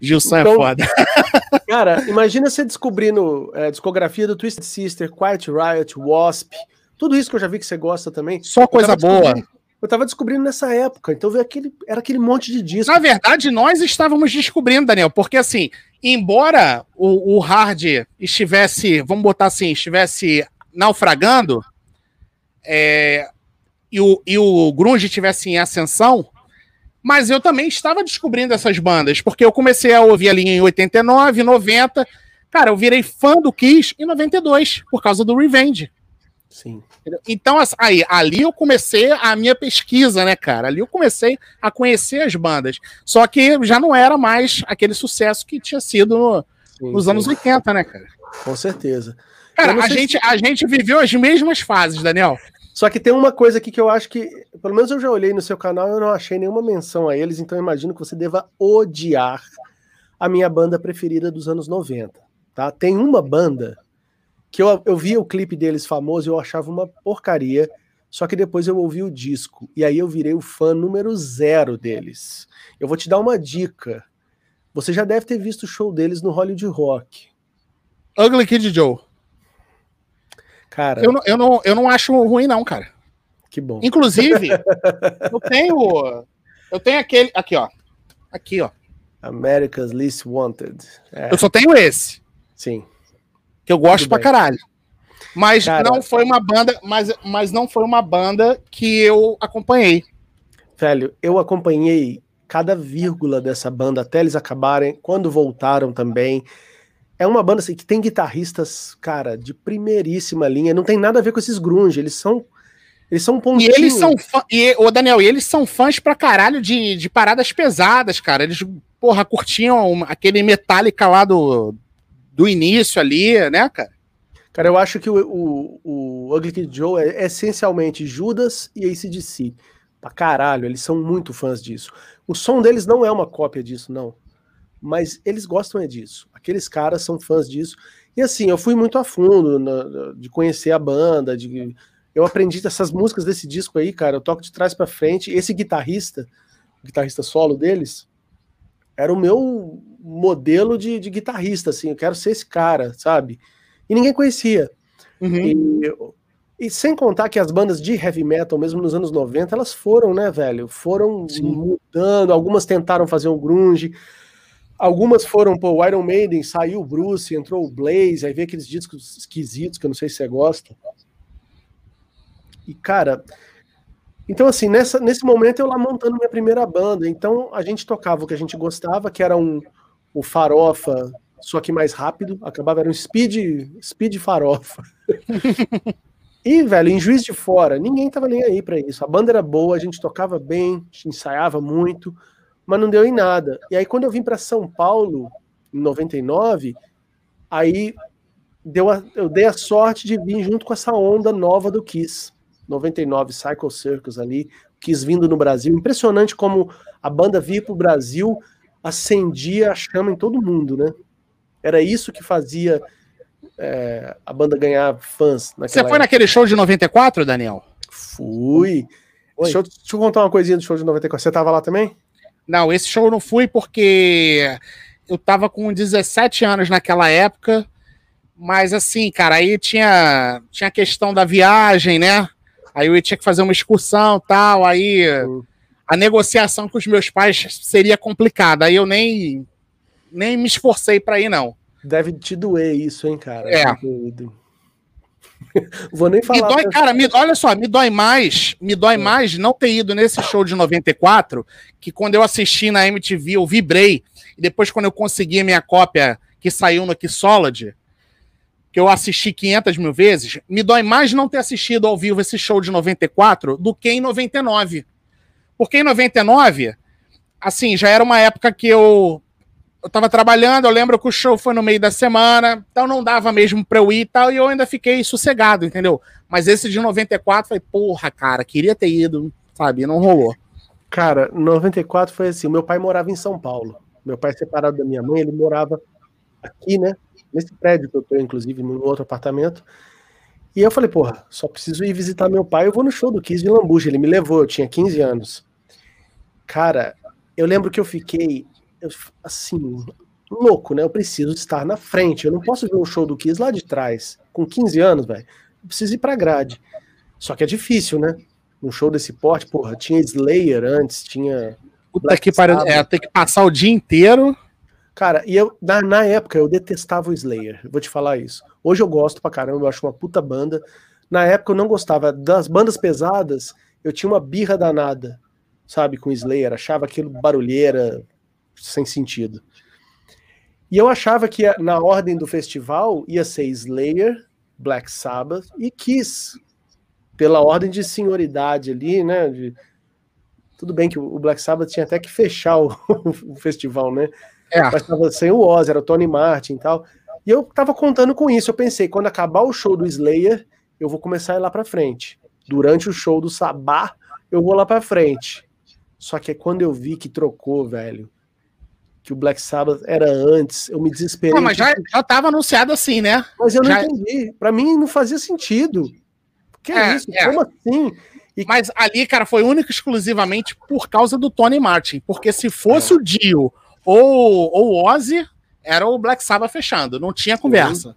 Gilson é então, é foda. Cara, imagina você descobrindo é, discografia do Twisted Sister, Quiet Riot, Wasp, tudo isso que eu já vi que você gosta também. Só coisa boa. Eu tava descobrindo nessa época, então veio aquele, era aquele monte de disco. Na verdade, nós estávamos descobrindo, Daniel, porque assim, embora o, o hard estivesse, vamos botar assim, estivesse naufragando, é, e, o, e o grunge estivesse em ascensão, mas eu também estava descobrindo essas bandas, porque eu comecei a ouvir ali em 89, 90. Cara, eu virei fã do Kiss em 92, por causa do Revenge. Sim. Então, aí, ali eu comecei a minha pesquisa, né, cara? Ali eu comecei a conhecer as bandas. Só que já não era mais aquele sucesso que tinha sido no, sim, nos sim. anos 80, né, cara? Com certeza. Cara, a gente, se... a gente viveu as mesmas fases, Daniel. Só que tem uma coisa aqui que eu acho que, pelo menos eu já olhei no seu canal eu não achei nenhuma menção a eles, então imagino que você deva odiar a minha banda preferida dos anos 90. Tá? Tem uma banda que eu, eu vi o clipe deles famoso e eu achava uma porcaria, só que depois eu ouvi o disco e aí eu virei o fã número zero deles. Eu vou te dar uma dica. Você já deve ter visto o show deles no Hollywood Rock. Ugly Kid Joe. Cara. Eu não, eu, não, eu não acho ruim, não, cara. Que bom. Inclusive, eu tenho. Eu tenho aquele. Aqui, ó. Aqui, ó. America's Least Wanted. É. Eu só tenho esse. Sim. Que eu gosto pra bem. caralho. Mas Cara, não foi uma banda, mas, mas não foi uma banda que eu acompanhei. Velho, eu acompanhei cada vírgula dessa banda até eles acabarem, quando voltaram também é uma banda assim, que tem guitarristas, cara, de primeiríssima linha. Não tem nada a ver com esses grunge. Eles são. Eles são um pontinho. E eles são fã, e, ô Daniel, e eles são fãs pra caralho de, de paradas pesadas, cara. Eles, porra, curtiam aquele Metallica lá do, do início ali, né, cara? Cara, eu acho que o, o, o Ugly Kid Joe é essencialmente Judas e ACDC. Pra caralho, eles são muito fãs disso. O som deles não é uma cópia disso, não mas eles gostam é disso. Aqueles caras são fãs disso. E assim, eu fui muito a fundo na, de conhecer a banda, de eu aprendi essas músicas desse disco aí, cara, eu toco de trás para frente. Esse guitarrista, o guitarrista solo deles, era o meu modelo de, de guitarrista, assim, eu quero ser esse cara, sabe? E ninguém conhecia. Uhum. E, e, sem contar que as bandas de heavy metal, mesmo nos anos 90, elas foram, né, velho? Foram Sim. mudando, algumas tentaram fazer um grunge, Algumas foram, pô, o Iron Maiden, saiu o Bruce, entrou o Blaze, aí veio aqueles discos esquisitos que eu não sei se você gosta. E, cara, então assim, nessa, nesse momento eu lá montando minha primeira banda, então a gente tocava o que a gente gostava, que era um o farofa, só que mais rápido, acabava, era um speed, speed farofa. e, velho, em Juiz de Fora, ninguém tava nem aí para isso. A banda era boa, a gente tocava bem, a gente ensaiava muito, mas não deu em nada. E aí, quando eu vim para São Paulo, em 99, aí deu a, eu dei a sorte de vir junto com essa onda nova do Kiss. 99, Cycle Circus ali, Kiss vindo no Brasil. Impressionante como a banda vir para o Brasil acendia a chama em todo mundo, né? Era isso que fazia é, a banda ganhar fãs. Você foi época. naquele show de 94, Daniel? Fui. Deixa eu, deixa eu, contar uma coisinha do show de 94. Você estava lá também? Não, esse show eu não fui porque eu tava com 17 anos naquela época, mas assim, cara, aí tinha, tinha a questão da viagem, né? Aí eu tinha que fazer uma excursão tal, aí a negociação com os meus pais seria complicada, aí eu nem, nem me esforcei para ir, não. Deve te doer isso, hein, cara? É. Vou nem falar. Me dói, cara, me, olha só, me dói mais, me dói é. mais não ter ido nesse show de 94, que quando eu assisti na MTV, eu vibrei, e depois quando eu consegui a minha cópia que saiu no Solid, que eu assisti 500 mil vezes, me dói mais não ter assistido ao vivo esse show de 94 do que em 99. Porque em 99, assim, já era uma época que eu eu tava trabalhando, eu lembro que o show foi no meio da semana, então não dava mesmo pra eu ir e tal, e eu ainda fiquei sossegado, entendeu? Mas esse de 94 foi, porra, cara, queria ter ido, sabe? Não rolou. Cara, 94 foi assim, meu pai morava em São Paulo. Meu pai separado da minha mãe, ele morava aqui, né? Nesse prédio que eu tô, inclusive, no outro apartamento. E eu falei, porra, só preciso ir visitar meu pai, eu vou no show do Kiss de Lambuja. Ele me levou, eu tinha 15 anos. Cara, eu lembro que eu fiquei, assim, louco, né? Eu preciso estar na frente. Eu não posso ver um show do Kiss lá de trás. Com 15 anos, velho. Eu preciso ir pra grade. Só que é difícil, né? Um show desse porte, porra, tinha Slayer antes, tinha. Puta que pariu. É, ter que passar o dia inteiro. Cara, e eu, na, na época, eu detestava o Slayer. Vou te falar isso. Hoje eu gosto pra caramba, eu acho uma puta banda. Na época eu não gostava. Das bandas pesadas, eu tinha uma birra danada, sabe, com Slayer. Achava aquilo barulheira, sem sentido. E eu achava que na ordem do festival ia ser Slayer, Black Sabbath e Kiss. Pela ordem de senioridade ali, né? De... Tudo bem que o Black Sabbath tinha até que fechar o, o festival, né? É. Mas estava sem o Oz, era o Tony Martin e tal. E eu tava contando com isso. Eu pensei, quando acabar o show do Slayer, eu vou começar a ir lá para frente. Durante o show do Sabá, eu vou lá para frente. Só que quando eu vi que trocou, velho, que o Black Sabbath era antes, eu me desesperei. Não, mas já, já tava anunciado assim, né? Mas eu não já... entendi. Para mim não fazia sentido. Que é, isso? É. Como assim? E... Mas ali, cara, foi único exclusivamente por causa do Tony Martin. Porque se fosse é. o Dio ou, ou o Ozzy, era o Black Sabbath fechando, não tinha conversa.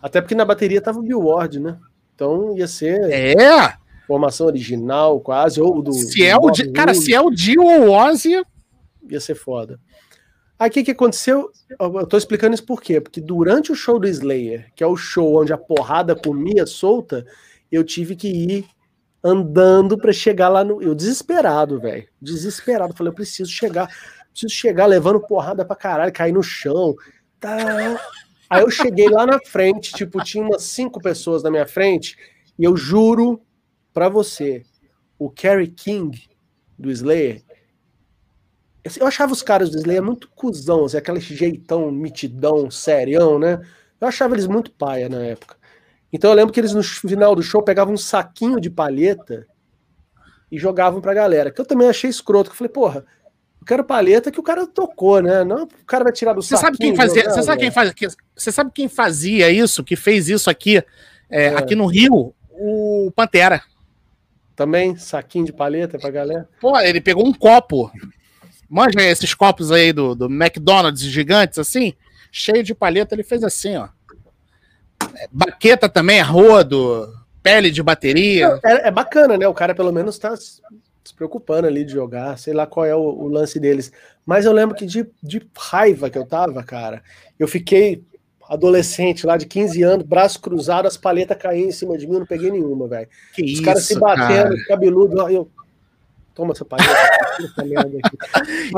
Até porque na bateria tava o Bill Ward, né? Então ia ser. É! Formação original, quase, ou do. Se é o Di... Cara, se é o Dio ou o Ozzy. Ia ser foda. Aí o que, que aconteceu? Eu tô explicando isso por quê? Porque durante o show do Slayer, que é o show onde a porrada comia solta, eu tive que ir andando para chegar lá no. Eu desesperado, velho. Desesperado. Falei, eu preciso chegar preciso chegar levando porrada pra caralho, cair no chão. Tá. Aí eu cheguei lá na frente, tipo, tinha umas cinco pessoas na minha frente, e eu juro pra você, o Kerry King do Slayer, eu achava os caras do Slayer muito cuzão, assim, aquele jeitão, mitidão, serião, né? Eu achava eles muito paia na época. Então eu lembro que eles no final do show pegavam um saquinho de palheta e jogavam pra galera. Que eu também achei escroto. Eu falei, porra, quero palheta que o cara tocou, né? Não, o cara vai tirar do Você sabe quem fazia? Você sabe quem faz? Você sabe quem fazia isso? Que fez isso aqui, é, é. aqui no Rio? O Pantera. Também saquinho de palheta pra galera. Pô, ele pegou um copo. Manja esses copos aí do, do McDonald's gigantes assim, cheio de palheta. Ele fez assim, ó. É, baqueta também, rodo, pele de bateria. É, é, bacana, né? O cara pelo menos tá se preocupando ali de jogar, sei lá qual é o, o lance deles. Mas eu lembro que de, de, raiva que eu tava, cara, eu fiquei adolescente lá de 15 anos, braço cruzado, as palhetas caíram em cima de mim, eu não peguei nenhuma, velho. Os isso, caras se batendo, cara. cabeludo, eu. Toma essa palheta.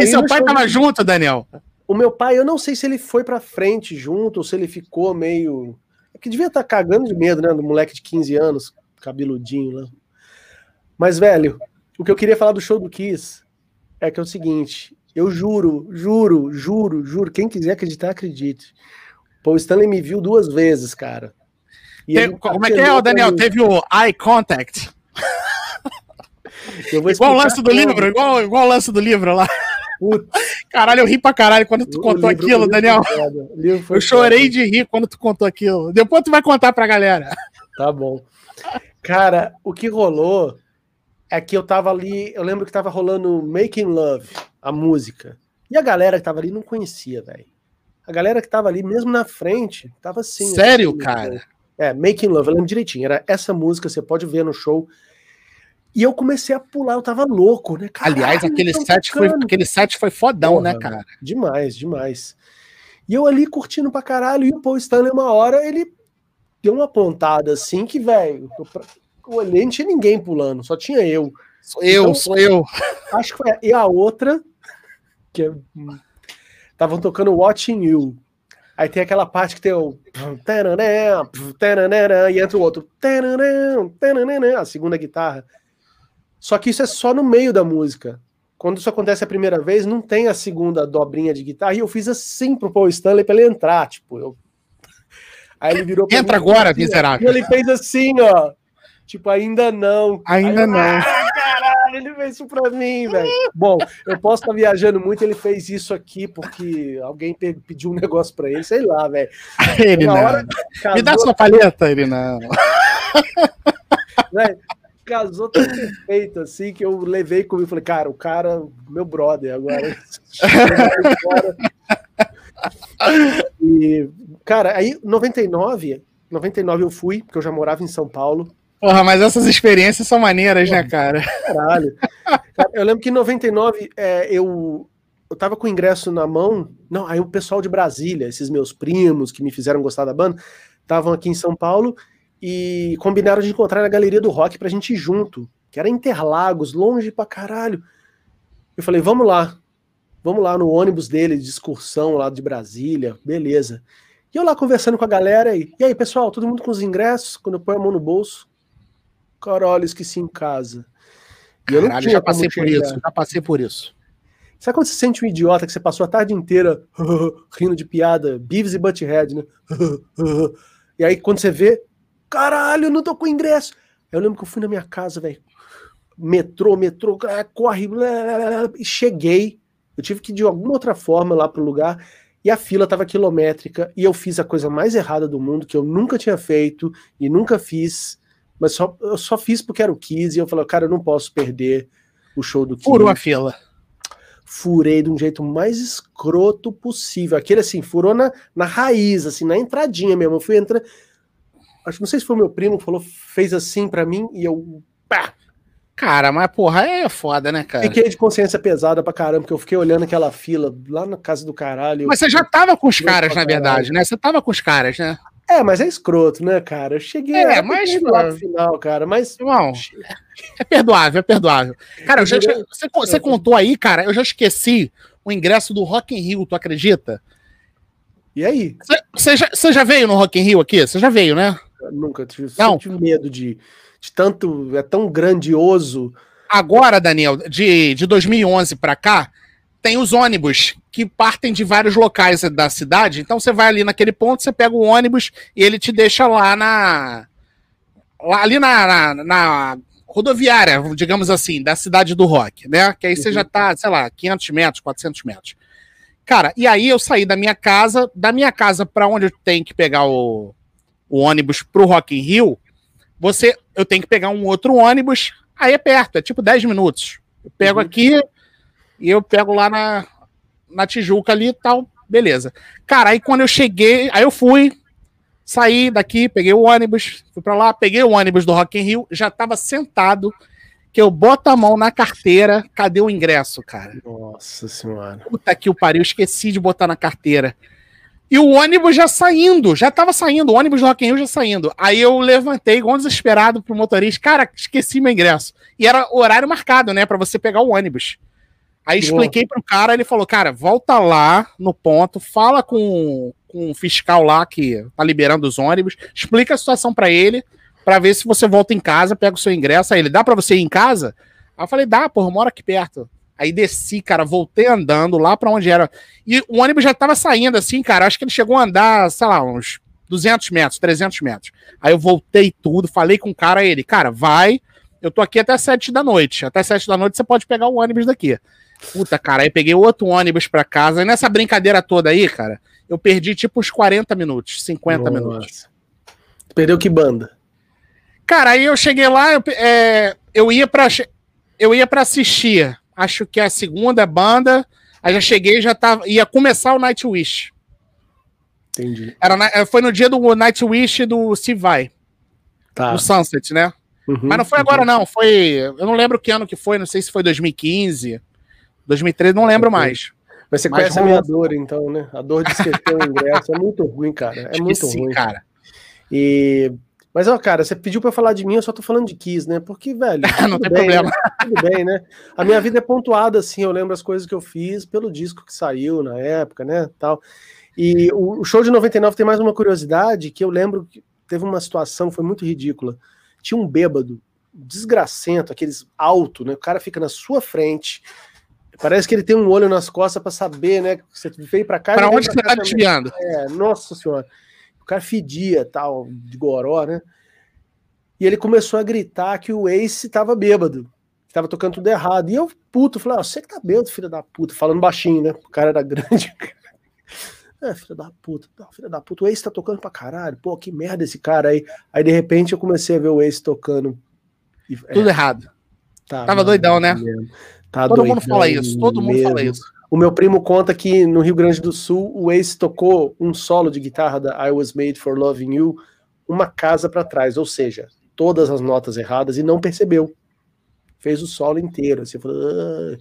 e seu pai tava de... junto, Daniel? O meu pai, eu não sei se ele foi pra frente junto ou se ele ficou meio. É que devia estar tá cagando de medo, né? Do moleque de 15 anos, cabeludinho lá. Mas, velho, o que eu queria falar do show do Kiss é que é o seguinte: eu juro, juro, juro, juro. Quem quiser acreditar, acredite. Paul Stanley me viu duas vezes, cara. como é que é, Daniel? Teve o eye contact. Igual o lance do livro, igual, igual o lance do livro lá. Caralho, eu ri pra caralho quando tu o contou livro, aquilo, Daniel. Eu chorei foda. de rir quando tu contou aquilo. Depois tu vai contar pra galera. Tá bom. Cara, o que rolou é que eu tava ali, eu lembro que tava rolando Making Love, a música. E a galera que tava ali não conhecia, velho. A galera que tava ali, mesmo na frente, tava assim. Sério, assim, cara? É, Making Love, eu lembro direitinho. Era essa música, você pode ver no show. E eu comecei a pular, eu tava louco, né? Caralho, Aliás, aquele set, foi, aquele set foi fodão, né, Porra, né, cara? Demais, demais. E eu ali curtindo pra caralho, e o Paul Stanley, uma hora, ele deu uma pontada assim que, velho, eu olhei, não tinha ninguém pulando, só tinha eu. Sou eu, então, sou eu. Acho que foi. E a outra, que estavam é, tocando Watching You. Aí tem aquela parte que tem o. E entra o outro. A segunda guitarra. Só que isso é só no meio da música. Quando isso acontece a primeira vez, não tem a segunda dobrinha de guitarra. E eu fiz assim pro Paul Stanley pra ele entrar. Tipo, eu. Aí ele virou. Entra agora, assim, miserável. E ele fez assim, ó. Tipo, ainda não. Ainda eu, não. Ah, caralho! Ele fez isso pra mim, velho. Bom, eu posso estar viajando muito, ele fez isso aqui porque alguém pediu um negócio pra ele, sei lá, velho. Ele não. Hora, casou... Me dá sua palheta, ele não. Véio, casou tão perfeito assim que eu levei comigo e falei, cara, o cara, meu brother, agora. e, cara, aí 99, 99 eu fui, porque eu já morava em São Paulo. Porra, mas essas experiências são maneiras, né, Porra, né, cara? Caralho. eu lembro que em 99 é, eu, eu tava com o ingresso na mão. Não, aí o pessoal de Brasília, esses meus primos que me fizeram gostar da banda, estavam aqui em São Paulo e combinaram de encontrar na Galeria do Rock pra gente ir junto, que era Interlagos, longe pra caralho. Eu falei, vamos lá. Vamos lá no ônibus dele de excursão lá de Brasília, beleza. E eu lá conversando com a galera e, e aí, pessoal, todo mundo com os ingressos? Quando eu ponho a mão no bolso, Caralho, esqueci em casa. E eu tinha já passei por isso, já passei por isso. Sabe quando você sente um idiota que você passou a tarde inteira rindo de piada, Beavis e Butthead, né? e aí quando você vê, caralho, não tô com ingresso. Eu lembro que eu fui na minha casa, velho. Metrô, metrô, ah, corre, e cheguei. Eu tive que ir de alguma outra forma lá pro lugar e a fila tava quilométrica e eu fiz a coisa mais errada do mundo que eu nunca tinha feito e nunca fiz mas só, eu só fiz porque era o Kiss e eu falei, cara, eu não posso perder o show do Kiss. Furou a fila. Furei de um jeito mais escroto possível. Aquele assim, furou na, na raiz, assim, na entradinha mesmo. Eu fui entrar. Acho não sei se foi meu primo que falou, fez assim para mim e eu. Pá! Cara, mas porra, é foda, né, cara? Fiquei de consciência pesada pra caramba, porque eu fiquei olhando aquela fila lá na casa do caralho. Mas você já tava com os caras, na verdade, né? Você tava com os caras, né? É, mas é escroto, né, cara? Eu cheguei é, mas, lá no final, cara, mas. Irmão, é perdoável, é perdoável. Cara, eu já, você, você contou aí, cara, eu já esqueci o ingresso do Rock in Rio, tu acredita? E aí? Você já, você já veio no Rock in Rio aqui? Você já veio, né? Nunca tive, Não. tive medo de, de tanto, é tão grandioso. Agora, Daniel, de, de 2011 para cá, tem os ônibus que partem de vários locais da cidade. Então você vai ali naquele ponto, você pega o ônibus e ele te deixa lá na. Lá, ali na, na, na rodoviária, digamos assim, da cidade do rock, né? Que aí você já tá, sei lá, 500 metros, 400 metros. Cara, e aí eu saí da minha casa, da minha casa para onde eu tenho que pegar o, o ônibus pro Rock in Rio, você, eu tenho que pegar um outro ônibus, aí é perto, é tipo 10 minutos. Eu pego uhum. aqui, e eu pego lá na, na Tijuca ali e tal, beleza. Cara, aí quando eu cheguei, aí eu fui, saí daqui, peguei o ônibus, fui pra lá, peguei o ônibus do Rock in Rio, já tava sentado, que eu boto a mão na carteira, cadê o ingresso, cara? Nossa senhora. Puta que o pariu, esqueci de botar na carteira. E o ônibus já saindo, já tava saindo, o ônibus do Rock in Rio já saindo. Aí eu levantei, igual desesperado pro motorista, cara, esqueci meu ingresso. E era horário marcado, né, para você pegar o ônibus. Aí expliquei pro cara, ele falou, cara, volta lá no ponto, fala com, com o fiscal lá que tá liberando os ônibus, explica a situação para ele, para ver se você volta em casa, pega o seu ingresso. Aí ele, dá para você ir em casa? Aí eu falei, dá, porra, mora aqui perto. Aí desci, cara, voltei andando lá para onde era. E o ônibus já tava saindo assim, cara, acho que ele chegou a andar, sei lá, uns 200 metros, 300 metros. Aí eu voltei tudo, falei com o cara, ele, cara, vai, eu tô aqui até 7 da noite. Até 7 da noite você pode pegar o ônibus daqui. Puta, cara, aí peguei outro ônibus pra casa. E nessa brincadeira toda aí, cara, eu perdi tipo uns 40 minutos, 50 Nossa. minutos. Perdeu que banda? Cara, aí eu cheguei lá, eu, é, eu ia para eu ia para assistir, acho que a segunda banda, aí já cheguei já tava, ia começar o Nightwish. Entendi. Era, foi no dia do Nightwish do Se Vai. Tá. No Sunset, né? Uhum, Mas não foi agora, uhum. não. Foi. Eu não lembro que ano que foi, não sei se foi 2015. 2013 não lembro mais. Mas você Mas conhece rolou... a minha dor, então, né? A dor de esquecer o ingresso é muito ruim, cara. É muito Sim, ruim. cara. E... Mas, ó, cara, você pediu pra falar de mim, eu só tô falando de Kiss, né? Porque, velho. não tem bem, problema. Né? Tudo bem, né? A minha vida é pontuada, assim, eu lembro as coisas que eu fiz pelo disco que saiu na época, né? Tal. E o show de 99 tem mais uma curiosidade que eu lembro que teve uma situação, foi muito ridícula. Tinha um bêbado, desgracento, aqueles alto, né? O cara fica na sua frente, Parece que ele tem um olho nas costas para saber, né? Você veio para cá. Para onde você tá desviando? É, nossa senhora. O cara fedia, tal, de goró, né? E ele começou a gritar que o Ace estava bêbado. estava tocando tudo errado. E eu, puto, falei, ah, você que tá bêbado, filho da puta, falando baixinho, né? O cara era grande. É, filho da puta, não, filho da puta, o Ace tá tocando pra caralho, pô, que merda esse cara aí. Aí de repente eu comecei a ver o Ace tocando. E, Tudo é, errado. Tá, Tava doidão, né? Tá todo mundo fala isso, todo mundo mesmo. fala isso. O meu primo conta que no Rio Grande do Sul o Ace tocou um solo de guitarra da I Was Made for Loving You uma casa para trás, ou seja, todas as notas erradas e não percebeu. Fez o solo inteiro. Assim, falou, ah.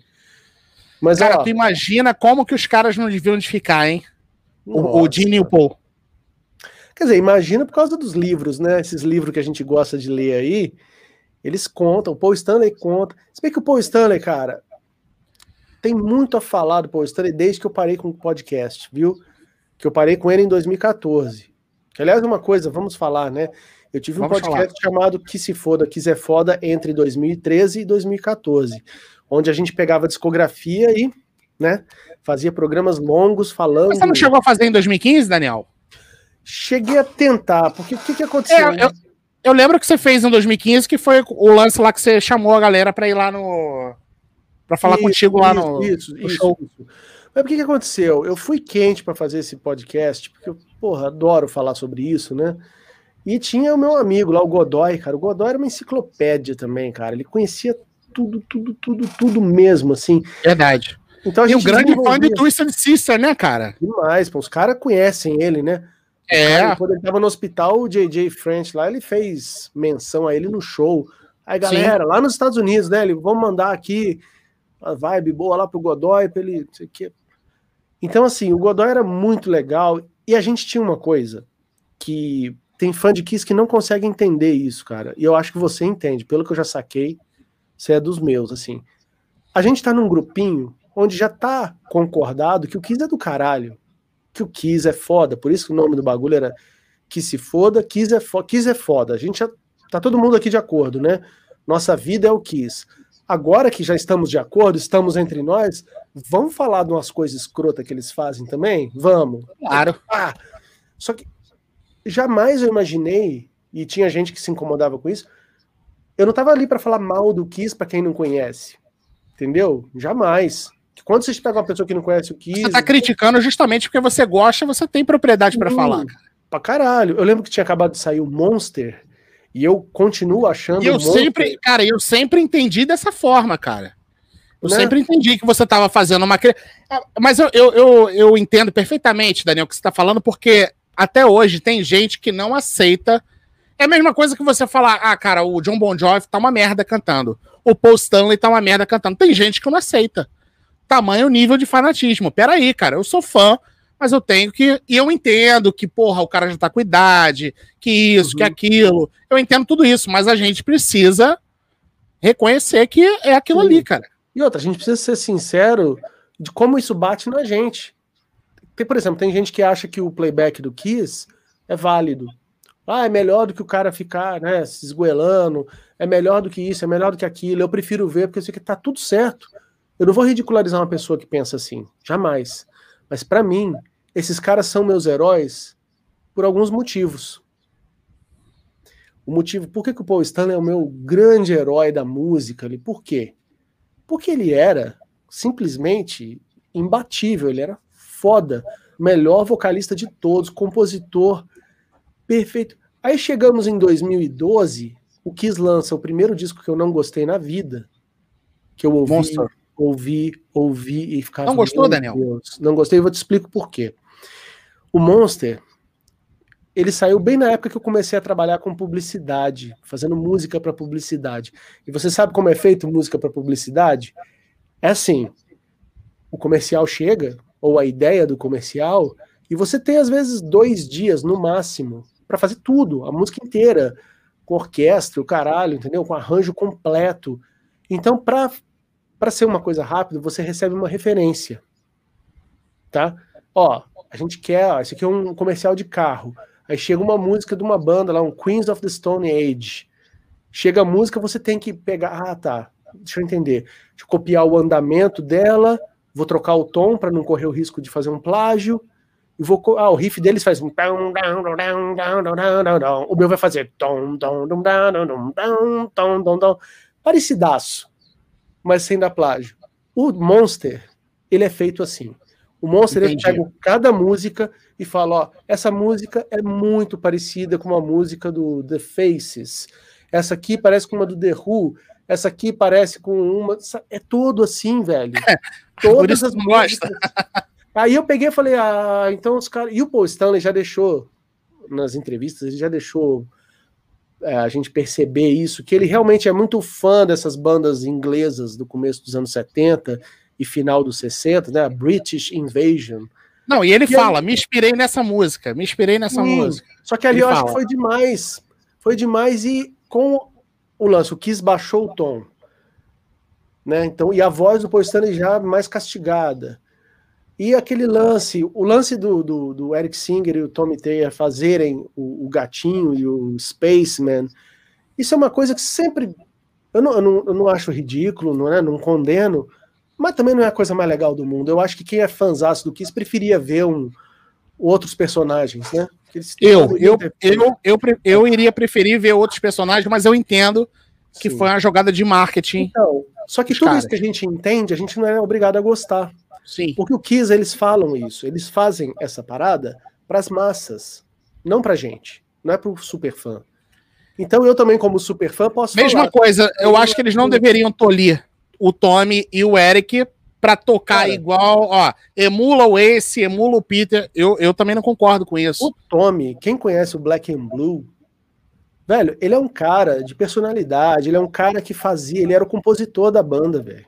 Mas, Cara, ó, tu imagina como que os caras não deviam de ficar, hein? O, o Gene e o Paul. Quer dizer, imagina por causa dos livros, né? Esses livros que a gente gosta de ler aí, eles contam, o Paul Stanley conta. Se bem que o Paul Stanley, cara, tem muito a falar do Paul Stanley desde que eu parei com o podcast, viu? Que eu parei com ele em 2014. Que, aliás, uma coisa, vamos falar, né? Eu tive vamos um podcast falar. chamado Que Se Foda, Que Zé Foda entre 2013 e 2014, onde a gente pegava discografia e né? Fazia programas longos falando. Mas você não chegou a fazer em 2015, Daniel? Cheguei a tentar, porque o que, que aconteceu? É, eu, eu, lembro que você fez em 2015, que foi o lance lá que você chamou a galera para ir lá no. Para falar isso, contigo lá no, isso, no isso, show. Isso. Mas o que, que aconteceu? Eu fui quente para fazer esse podcast, porque eu, porra, adoro falar sobre isso, né? E tinha o meu amigo lá, o Godoy, cara. O Godoy era uma enciclopédia também, cara. Ele conhecia tudo, tudo, tudo, tudo mesmo, assim. Verdade. Então a e um grande fã de Twisted Sister, né, cara? Demais, pô, os caras conhecem ele, né? É. Cara, quando ele tava no hospital, o JJ French lá, ele fez menção a ele no show. Aí, galera, Sim. lá nos Estados Unidos, né? Ele, vamos mandar aqui a vibe boa lá pro Godoy, pra ele. Não sei o quê. Então, assim, o Godoy era muito legal. E a gente tinha uma coisa que tem fã de Kiss que não consegue entender isso, cara. E eu acho que você entende. Pelo que eu já saquei, você é dos meus, assim. A gente tá num grupinho onde já tá concordado que o Kiss é do caralho, que o Kiss é foda, por isso que o nome do bagulho era Que se foda, Kiss é, fo Kiss é foda. A gente já tá todo mundo aqui de acordo, né? Nossa vida é o Kiss. Agora que já estamos de acordo, estamos entre nós, vamos falar de umas coisas escrotas que eles fazem também? Vamos. Claro. Ah, só que jamais eu imaginei, e tinha gente que se incomodava com isso, eu não tava ali para falar mal do Kiss para quem não conhece. Entendeu? Jamais. Quando vocês pegam uma pessoa que não conhece o Kiss. Você tá criticando justamente porque você gosta, você tem propriedade para falar. Pra caralho. Eu lembro que tinha acabado de sair o Monster. E eu continuo achando. E eu sempre, cara, eu sempre entendi dessa forma, cara. Eu né? sempre entendi que você estava fazendo uma. Mas eu, eu, eu, eu, entendo perfeitamente, Daniel, o que você está falando, porque até hoje tem gente que não aceita. É a mesma coisa que você falar, ah, cara, o John Bon Jovi tá uma merda cantando. O Paul Stanley tá uma merda cantando. Tem gente que não aceita tamanho nível de fanatismo. Peraí, cara, eu sou fã, mas eu tenho que. E eu entendo que, porra, o cara já tá com idade, que isso, uhum. que aquilo. Eu entendo tudo isso, mas a gente precisa reconhecer que é aquilo Sim. ali, cara. E outra, a gente precisa ser sincero de como isso bate na gente. Tem, por exemplo, tem gente que acha que o playback do Kiss é válido. Ah, é melhor do que o cara ficar, né, se esgoelando, é melhor do que isso, é melhor do que aquilo. Eu prefiro ver porque eu sei que tá tudo certo. Eu não vou ridicularizar uma pessoa que pensa assim, jamais. Mas para mim, esses caras são meus heróis por alguns motivos. O motivo, por que, que o Paul Stanley é o meu grande herói da música ali? Por quê? Porque ele era simplesmente imbatível, ele era foda, melhor vocalista de todos, compositor perfeito. Aí chegamos em 2012, o Kiss lança o primeiro disco que eu não gostei na vida, que eu ouvi Monster ouvi, ouvi e ficava. Não gostou, Daniel? Deus. Não gostei, vou te explico por quê. O Monster, ele saiu bem na época que eu comecei a trabalhar com publicidade, fazendo música para publicidade. E você sabe como é feito música para publicidade? É assim: o comercial chega, ou a ideia do comercial, e você tem às vezes dois dias no máximo para fazer tudo, a música inteira, com orquestra, o caralho, entendeu? Com arranjo completo. Então, para para ser uma coisa rápida, você recebe uma referência. Tá? Ó, a gente quer, ó, esse aqui é um comercial de carro. Aí chega uma música de uma banda lá, um Queens of the Stone Age. Chega a música, você tem que pegar, ah, tá. Deixa eu entender. Deixa eu copiar o andamento dela, vou trocar o tom para não correr o risco de fazer um plágio. E vou, ah, o riff deles faz um o meu vai fazer parecidaço. Mas sem dar plágio. O Monster, ele é feito assim. O Monster ele pega cada música e fala: ó, essa música é muito parecida com uma música do The Faces. Essa aqui parece com uma do The Who. Essa aqui parece com uma. É todo assim, velho. Todas as músicas. Aí eu peguei e falei: ah, então os caras. E o Paul Stanley já deixou, nas entrevistas, ele já deixou a gente perceber isso, que ele realmente é muito fã dessas bandas inglesas do começo dos anos 70 e final dos 60, né? British Invasion. Não, e ele e fala, me inspirei nessa música, me inspirei nessa Sim, música. Só que ali ele eu fala. acho que foi demais. Foi demais e com o lance, o Kiss baixou o tom. Né? Então, e a voz do Paul Stanley já mais castigada. E aquele lance, o lance do, do, do Eric Singer e o Tommy Taylor fazerem o, o, gatinho e o Spaceman, isso é uma coisa que sempre. Eu não, eu não, eu não acho ridículo, não, é, não condeno, mas também não é a coisa mais legal do mundo. Eu acho que quem é fãzaço do Kiss preferia ver um, outros personagens, né? Eu, eu, eu, eu, eu iria preferir ver outros personagens, mas eu entendo que Sim. foi uma jogada de marketing. Então, só que tudo caras. isso que a gente entende, a gente não é obrigado a gostar. Sim. Porque o Kiss, eles falam isso, eles fazem essa parada para as massas, não pra gente, não é pro super fã. Então eu também, como super fã, posso Mesma falar, coisa, eu acho que eles não deveriam tolir o Tommy e o Eric para tocar Cara, igual, ó, emula o Ace, emula o Peter. Eu, eu também não concordo com isso. O Tommy, quem conhece o Black and Blue, velho, ele é um cara de personalidade, ele é um cara que fazia, ele era o compositor da banda, velho.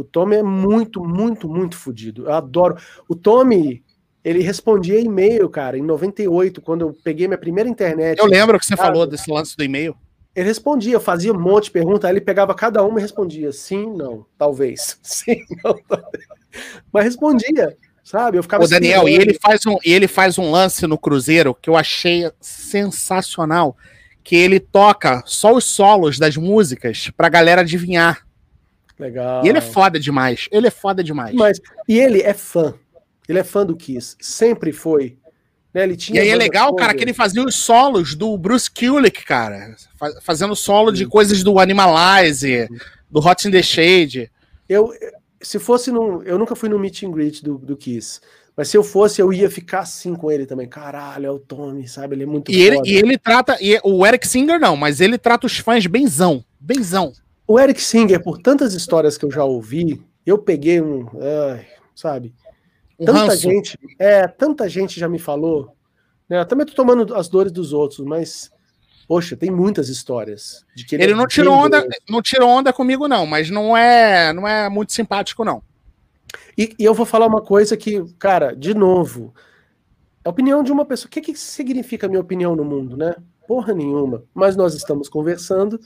O Tommy é muito, muito, muito fodido. Eu adoro. O Tommy, ele respondia e-mail, cara, em 98, quando eu peguei minha primeira internet. Eu lembro que você falou desse lance do e-mail. Ele respondia, eu fazia um monte de perguntas, aí ele pegava cada uma e respondia sim, não, talvez. Sim, não, talvez. Mas respondia, sabe? Eu ficava Ô, Daniel, assim, e ele faz um, e ele faz um lance no Cruzeiro que eu achei sensacional, que ele toca só os solos das músicas pra galera adivinhar. Legal. E ele é foda demais. Ele é foda demais. Mas, e ele é fã. Ele é fã do Kiss. Sempre foi. Né? Ele tinha e aí é legal, cara, que ele fazia os solos do Bruce Kulick, cara. Fazendo solo de coisas do Animalize, do Hot in the Shade. Eu, se fosse num. Eu nunca fui no meet and greet do, do Kiss. Mas se eu fosse, eu ia ficar assim com ele também. Caralho, é o Tommy, sabe? Ele é muito e ele, e ele trata. E o Eric Singer não, mas ele trata os fãs benzão. Benzão. O Eric Singer, por tantas histórias que eu já ouvi, eu peguei um, sabe? Um tanta ranço. gente, é, tanta gente já me falou, né? Eu também tô tomando as dores dos outros, mas poxa, tem muitas histórias de que ele, ele é não tirou onda, não tirou onda comigo não, mas não é, não é muito simpático não. E, e eu vou falar uma coisa que, cara, de novo, a opinião de uma pessoa, o que, que significa minha opinião no mundo, né? Porra nenhuma. Mas nós estamos conversando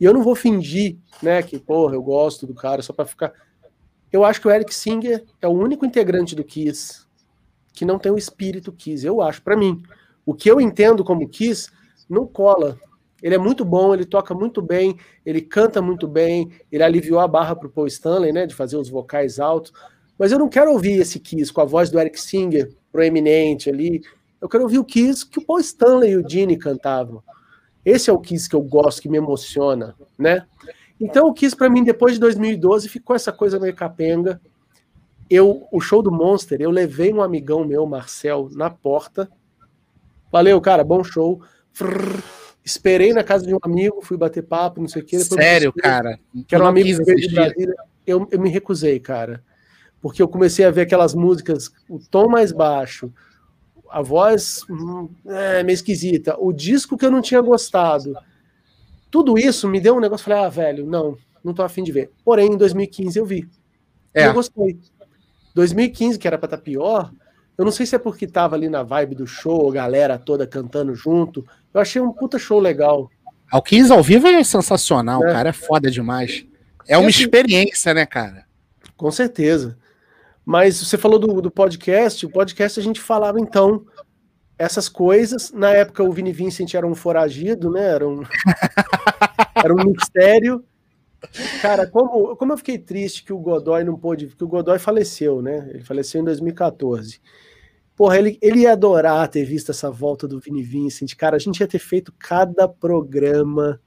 e eu não vou fingir, né, que, porra, eu gosto do cara só para ficar. Eu acho que o Eric Singer é o único integrante do Kiss que não tem o espírito Kiss, eu acho, para mim. O que eu entendo como Kiss não cola. Ele é muito bom, ele toca muito bem, ele canta muito bem, ele aliviou a barra pro Paul Stanley, né, de fazer os vocais altos. Mas eu não quero ouvir esse Kiss com a voz do Eric Singer proeminente ali. Eu quero ouvir o Kiss que o Paul Stanley e o Gene cantavam. Esse é o Kiss que eu gosto, que me emociona, né? Então o Kiss para mim depois de 2012 ficou essa coisa meio capenga. Eu, o show do Monster, eu levei um amigão meu, Marcel, na porta. Valeu, cara, bom show. Frrr, esperei na casa de um amigo, fui bater papo, não sei o que. Sério, cara? Que era um amigo de Brasília. Eu, eu me recusei, cara. Porque eu comecei a ver aquelas músicas, o tom mais baixo, a voz é meio esquisita, o disco que eu não tinha gostado. Tudo isso me deu um negócio, falei, ah, velho, não, não tô afim de ver. Porém, em 2015 eu vi. É. eu gostei. 2015, que era pra estar tá pior, eu não sei se é porque tava ali na vibe do show, a galera toda cantando junto. Eu achei um puta show legal. O 15 ao vivo é sensacional, é. cara, é foda demais. É uma assim, experiência, né, cara? Com certeza. Mas você falou do, do podcast, o podcast a gente falava então essas coisas. Na época o Vini Vincent era um foragido, né? Era um, era um mistério. Cara, como, como eu fiquei triste que o Godoy não pôde, que o Godoy faleceu, né? Ele faleceu em 2014. Porra, ele, ele ia adorar ter visto essa volta do Vini Vincent. Cara, a gente ia ter feito cada programa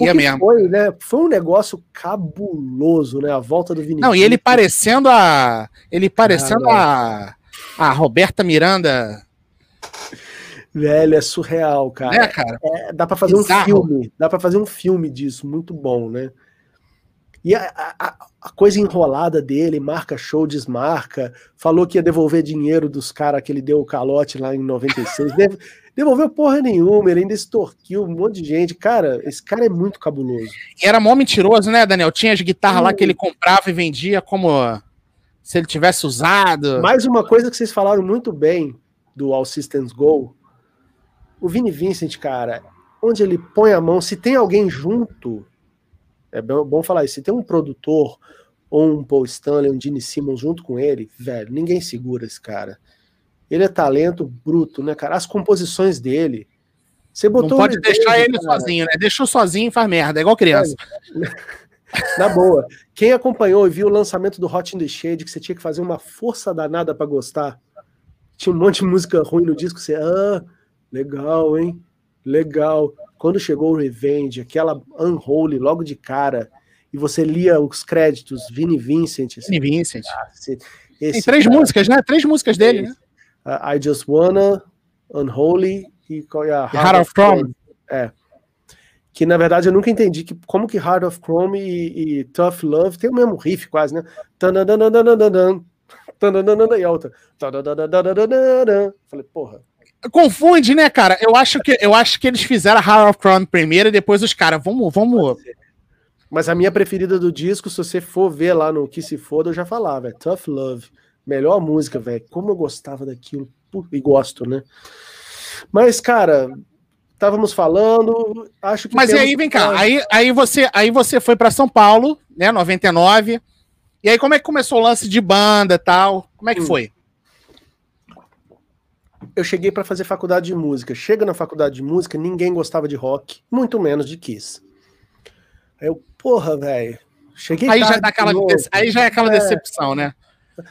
Ia mesmo. Foi, né? Foi um negócio cabuloso, né? A volta do Vinícius. Não, e ele parecendo a. Ele parecendo ah, a. A Roberta Miranda. Velho, é surreal, cara. É, cara. É, dá para fazer Bizarro. um filme. Dá para fazer um filme disso, muito bom, né? E a, a, a, coisa enrolada dele, marca show, desmarca, falou que ia devolver dinheiro dos caras que ele deu o calote lá em 96. Deve, devolveu porra nenhuma, ele ainda extorquiu um monte de gente. Cara, esse cara é muito cabuloso. E era mó mentiroso, né, Daniel? Tinha as guitarras lá que ele comprava e vendia como se ele tivesse usado. Mais uma coisa que vocês falaram muito bem do All Systems Go. O Vini Vincent, cara, onde ele põe a mão, se tem alguém junto, é bom falar isso. Se tem um produtor ou um Paul Stanley, um Gene Simmons junto com ele, velho, ninguém segura esse cara. Ele é talento bruto, né, cara? As composições dele. Você botou Não pode deixar ele cara. sozinho, né? Deixou sozinho e faz merda, é igual criança. Na boa. Quem acompanhou e viu o lançamento do Hot in the Shade, que você tinha que fazer uma força danada para gostar. Tinha um monte de música ruim no disco, você, ah, legal, hein? Legal. Quando chegou o Revenge, aquela Unholy logo de cara, e você lia os créditos, Vini Vincent. Assim, Vini Vincent. Esse, Tem três cara, músicas, né? Três músicas dele, né? Uh, I Just Wanna, Unholy e qual é a Heart, of Chrome. É. Que na verdade eu nunca entendi que, como que Heart of Chrome e, e Tough Love tem o mesmo riff quase, né? E a outra. Falei, porra. Confunde, né, cara? Eu acho que, eu acho que eles fizeram a Heart of Crown primeiro e depois os caras, vamos, vamos. Mas a minha preferida do disco, se você for ver lá no Que Se Foda, eu já falava, é Tough Love. Melhor música, velho. Como eu gostava daquilo. E gosto, né? Mas, cara, estávamos falando, acho que. Mas e aí, vem cá, aí, aí, você, aí você foi para São Paulo, né, 99. E aí, como é que começou o lance de banda e tal? Como é que hum. foi? Eu cheguei para fazer faculdade de música. Chega na faculdade de música, ninguém gostava de rock, muito menos de Kiss. Aí eu, porra, velho. Cheguei aí já, dá aquela, aí já é aquela é. decepção, né?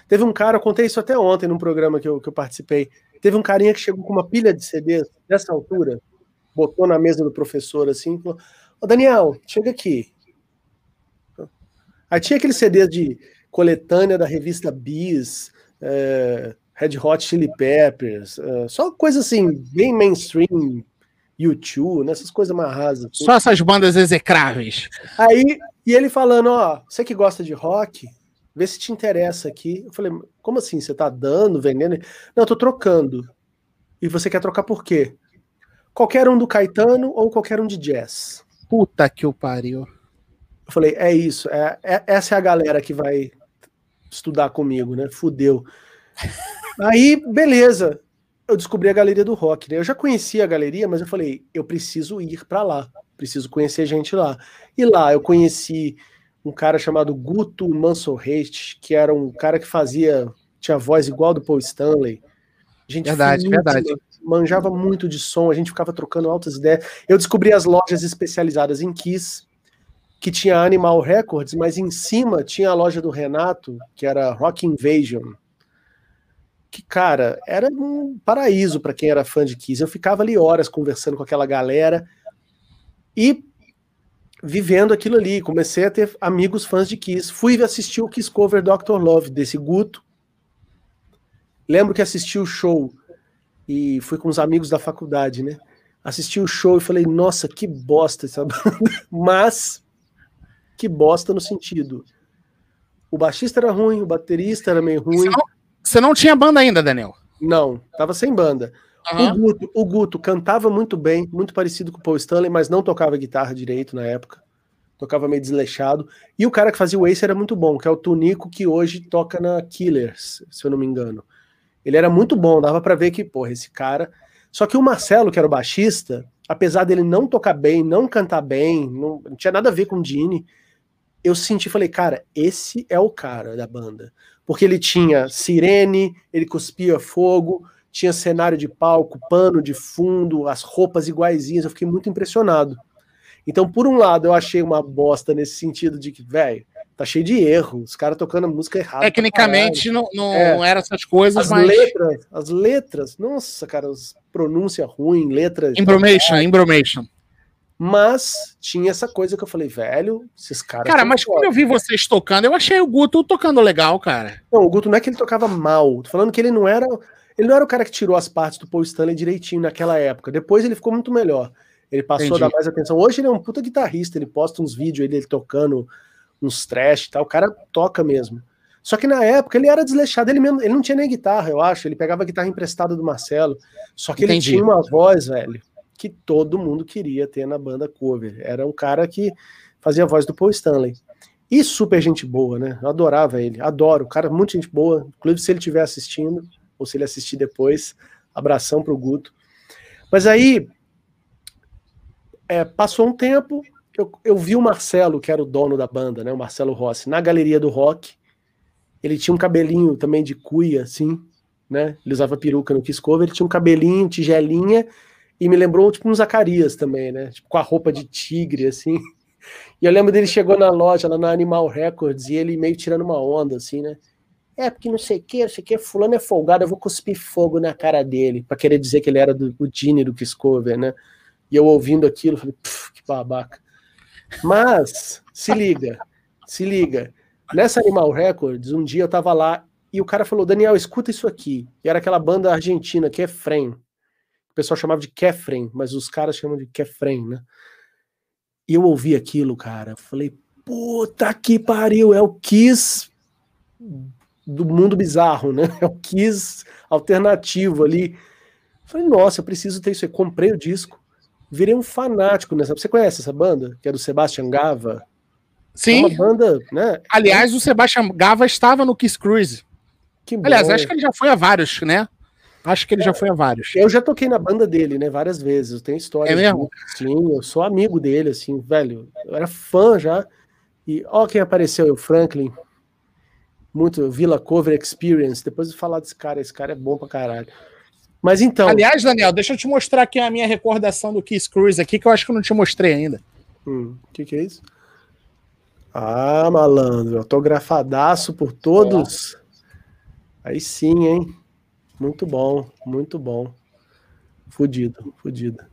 Teve um cara, eu contei isso até ontem num programa que eu, que eu participei. Teve um carinha que chegou com uma pilha de CDs dessa altura, botou na mesa do professor assim, falou: Ô Daniel, chega aqui. Aí tinha aqueles CDs de coletânea da revista Bis, é, Red Hot Chili Peppers, uh, só coisa assim, bem mainstream, YouTube, nessas coisas mais rasas. Assim. Só essas bandas execráveis. Aí, e ele falando, ó, você que gosta de rock, vê se te interessa aqui. Eu falei, como assim? Você tá dando, vendendo? Não, eu tô trocando. E você quer trocar por quê? Qualquer um do Caetano ou qualquer um de jazz. Puta que o pariu. Eu falei, é isso, é, é, essa é a galera que vai estudar comigo, né? Fudeu. Aí, beleza. Eu descobri a galeria do rock, né? Eu já conhecia a galeria, mas eu falei, eu preciso ir para lá, preciso conhecer gente lá. E lá eu conheci um cara chamado Guto Mansorrecht, que era um cara que fazia, tinha voz igual do Paul Stanley. Gente verdade, verdade. Manjava muito de som, a gente ficava trocando altas ideias. Eu descobri as lojas especializadas em Kiss, que tinha Animal Records, mas em cima tinha a loja do Renato, que era Rock Invasion que, cara, era um paraíso para quem era fã de Kiss. Eu ficava ali horas conversando com aquela galera e vivendo aquilo ali. Comecei a ter amigos fãs de Kiss. Fui assistir o Kiss Cover Dr. Love, desse Guto. Lembro que assisti o show e fui com os amigos da faculdade, né? Assisti o show e falei, nossa, que bosta essa banda. Mas, que bosta no sentido. O baixista era ruim, o baterista era meio ruim. Você não tinha banda ainda, Daniel? Não, tava sem banda. Uhum. O, Guto, o, Guto, cantava muito bem, muito parecido com o Paul Stanley, mas não tocava guitarra direito na época. Tocava meio desleixado. E o cara que fazia o Ace era muito bom, que é o Tunico, que hoje toca na Killers, se eu não me engano. Ele era muito bom, dava para ver que, porra, esse cara. Só que o Marcelo, que era o baixista, apesar dele não tocar bem, não cantar bem, não, não tinha nada a ver com o Dini, eu senti, falei, cara, esse é o cara da banda porque ele tinha sirene, ele cuspia fogo, tinha cenário de palco, pano de fundo, as roupas iguaizinhas, eu fiquei muito impressionado. Então, por um lado, eu achei uma bosta nesse sentido de que, velho, tá cheio de erro, os caras tocando a música errada. Tecnicamente não, não é. era essas coisas, as mas... letras, as letras, nossa, cara, as pronúncia ruim, letras. Embromation, embromation. Mas tinha essa coisa que eu falei, velho, esses caras. Cara, mas quando eu vi vocês tocando, eu achei o Guto tocando legal, cara. Não, o Guto não é que ele tocava mal. Tô falando que ele não era. Ele não era o cara que tirou as partes do Paul Stanley direitinho naquela época. Depois ele ficou muito melhor. Ele passou Entendi. a dar mais atenção. Hoje ele é um puta guitarrista, ele posta uns vídeos dele tocando uns trash e tal. O cara toca mesmo. Só que na época ele era desleixado, ele, mesmo, ele não tinha nem guitarra, eu acho. Ele pegava a guitarra emprestada do Marcelo. Só que Entendi. ele tinha uma voz, velho, que todo mundo queria ter na banda cover. Era um cara que fazia a voz do Paul Stanley. E super gente boa, né? Eu adorava ele, adoro. O cara, muito gente boa. Inclusive, se ele estiver assistindo, ou se ele assistir depois, abração pro Guto. Mas aí, é, passou um tempo, eu, eu vi o Marcelo, que era o dono da banda, né? O Marcelo Rossi, na galeria do rock. Ele tinha um cabelinho também de cuia, assim, né? Ele usava peruca no Kiss Cover, ele tinha um cabelinho, tigelinha, e me lembrou tipo um Zacarias também, né? Tipo, com a roupa de tigre, assim. E eu lembro dele chegou na loja, lá na Animal Records, e ele meio tirando uma onda, assim, né? É, porque não sei o que, não sei o que, fulano é folgado, eu vou cuspir fogo na cara dele, para querer dizer que ele era do, o Gene do Kiss Cover, né? E eu ouvindo aquilo, falei, que babaca. Mas, se liga, se liga. Nessa Animal Records, um dia eu tava lá e o cara falou: Daniel, escuta isso aqui. E era aquela banda argentina, que é Frem. O pessoal chamava de Kefren, mas os caras chamam de Kefren, né? E eu ouvi aquilo, cara. Falei, puta que pariu, é o Kiss do mundo bizarro, né? É o Kiss alternativo ali. Falei, nossa, eu preciso ter isso aí. Comprei o disco, virei um fanático nessa. Você conhece essa banda? Que é do Sebastian Gava? Sim. É uma banda, né? Aliás, o Sebastian Gava estava no Kiss Cruise. Que Aliás, acho que ele já foi a vários, né? Acho que ele é, já foi a vários. Eu já toquei na banda dele, né? Várias vezes. Eu tenho história. É mesmo? Sim, eu sou amigo dele, assim, velho. Eu era fã já. E ó, quem apareceu, o Franklin. Muito Villa Cover Experience. Depois de falar desse cara, esse cara é bom pra caralho. Mas então. Aliás, Daniel, deixa eu te mostrar aqui a minha recordação do Kiss Cruise aqui, que eu acho que eu não te mostrei ainda. O hum, que, que é isso? Ah, malandro, autografadaço por todos. Aí sim, hein? Muito bom, muito bom. Fudido, fudido.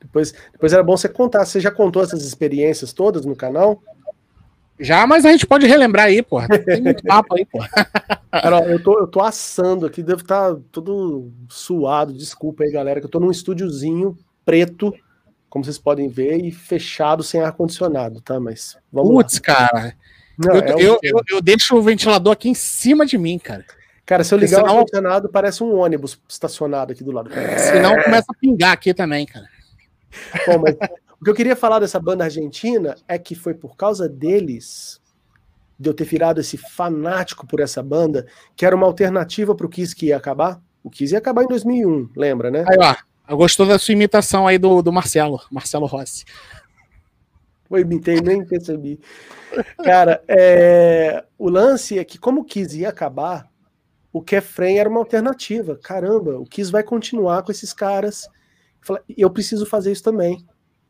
Depois, depois era bom você contar. Você já contou essas experiências todas no canal? Já, mas a gente pode relembrar aí, porra. Tem muito papo aí, porra. Cara, eu tô, eu tô assando aqui, devo estar tá todo suado. Desculpa aí, galera, que eu tô num estúdiozinho preto como vocês podem ver, e fechado sem ar-condicionado, tá? Mas vamos Putz, cara. Não, eu, é eu, eu, eu, deixo o ventilador aqui em cima de mim, cara. Cara, se eu ligar senão... o ar-condicionado, parece um ônibus estacionado aqui do lado. Senão começa a pingar aqui também, cara. Bom, mas o que eu queria falar dessa banda argentina é que foi por causa deles, de eu ter virado esse fanático por essa banda, que era uma alternativa para o Kiss que ia acabar. O Kiss ia acabar em 2001, lembra, né? Aí, ó, Gostou da sua imitação aí do, do Marcelo, Marcelo Rossi. Eu imitei, nem percebi. Cara, é... o lance é que, como o Kiss ia acabar, o Kefren era uma alternativa. Caramba, o Kiss vai continuar com esses caras. Eu preciso fazer isso também.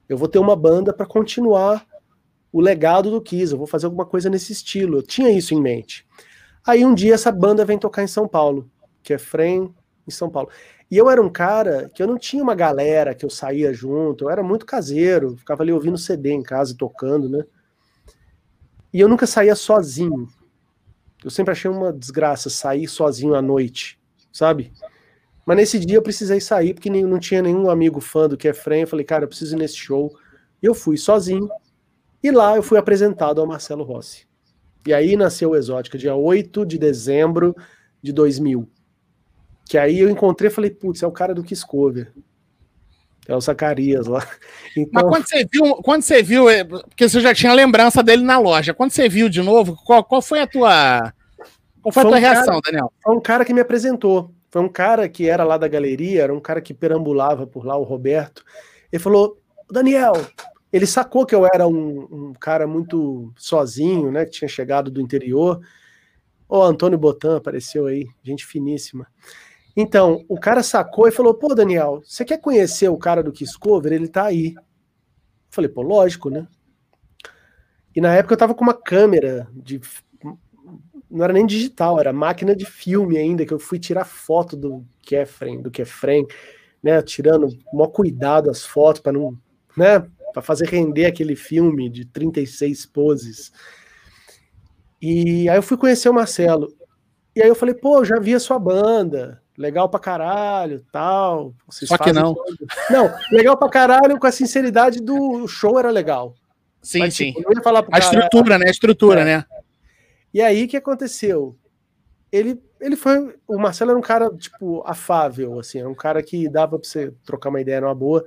Eu vou ter uma banda para continuar o legado do Kiss. Eu vou fazer alguma coisa nesse estilo. Eu tinha isso em mente. Aí um dia essa banda vem tocar em São Paulo. Kefren em São Paulo. E eu era um cara que eu não tinha uma galera que eu saía junto, eu era muito caseiro, ficava ali ouvindo CD em casa, tocando, né? E eu nunca saía sozinho. Eu sempre achei uma desgraça sair sozinho à noite, sabe? Mas nesse dia eu precisei sair porque não tinha nenhum amigo fã do Kefren. Eu falei, cara, eu preciso ir nesse show. E eu fui sozinho. E lá eu fui apresentado ao Marcelo Rossi. E aí nasceu o Exótica, dia 8 de dezembro de 2000. Que aí eu encontrei e falei, putz, é o cara do Kiss Cover. É o Zacarias lá. Então... Mas quando você viu, quando você viu, é, porque você já tinha lembrança dele na loja, quando você viu de novo, qual, qual foi a tua, qual foi, foi a tua um reação, cara, Daniel? Foi um cara que me apresentou. Foi um cara que era lá da galeria, era um cara que perambulava por lá, o Roberto. Ele falou: Daniel, ele sacou que eu era um, um cara muito sozinho, né? Que tinha chegado do interior. Ó, oh, Antônio Botan apareceu aí, gente finíssima. Então, o cara sacou e falou: pô, Daniel, você quer conhecer o cara do Kiss Cover? Ele tá aí. Eu falei, pô, lógico, né? E na época eu tava com uma câmera de. Não era nem digital, era máquina de filme ainda, que eu fui tirar foto do Kefren, do Kefren, né? Tirando o maior cuidado as fotos para não. né? para fazer render aquele filme de 36 poses. E aí eu fui conhecer o Marcelo. E aí eu falei, pô, já vi a sua banda, legal pra caralho, tal. Só que não. Não, legal pra caralho com a sinceridade do show era legal. Sim, Mas, sim. Tipo, a cara, estrutura, né? A estrutura, é. né? E aí o que aconteceu? Ele, ele foi. O Marcelo era um cara, tipo, afável, assim, era um cara que dava pra você trocar uma ideia numa boa.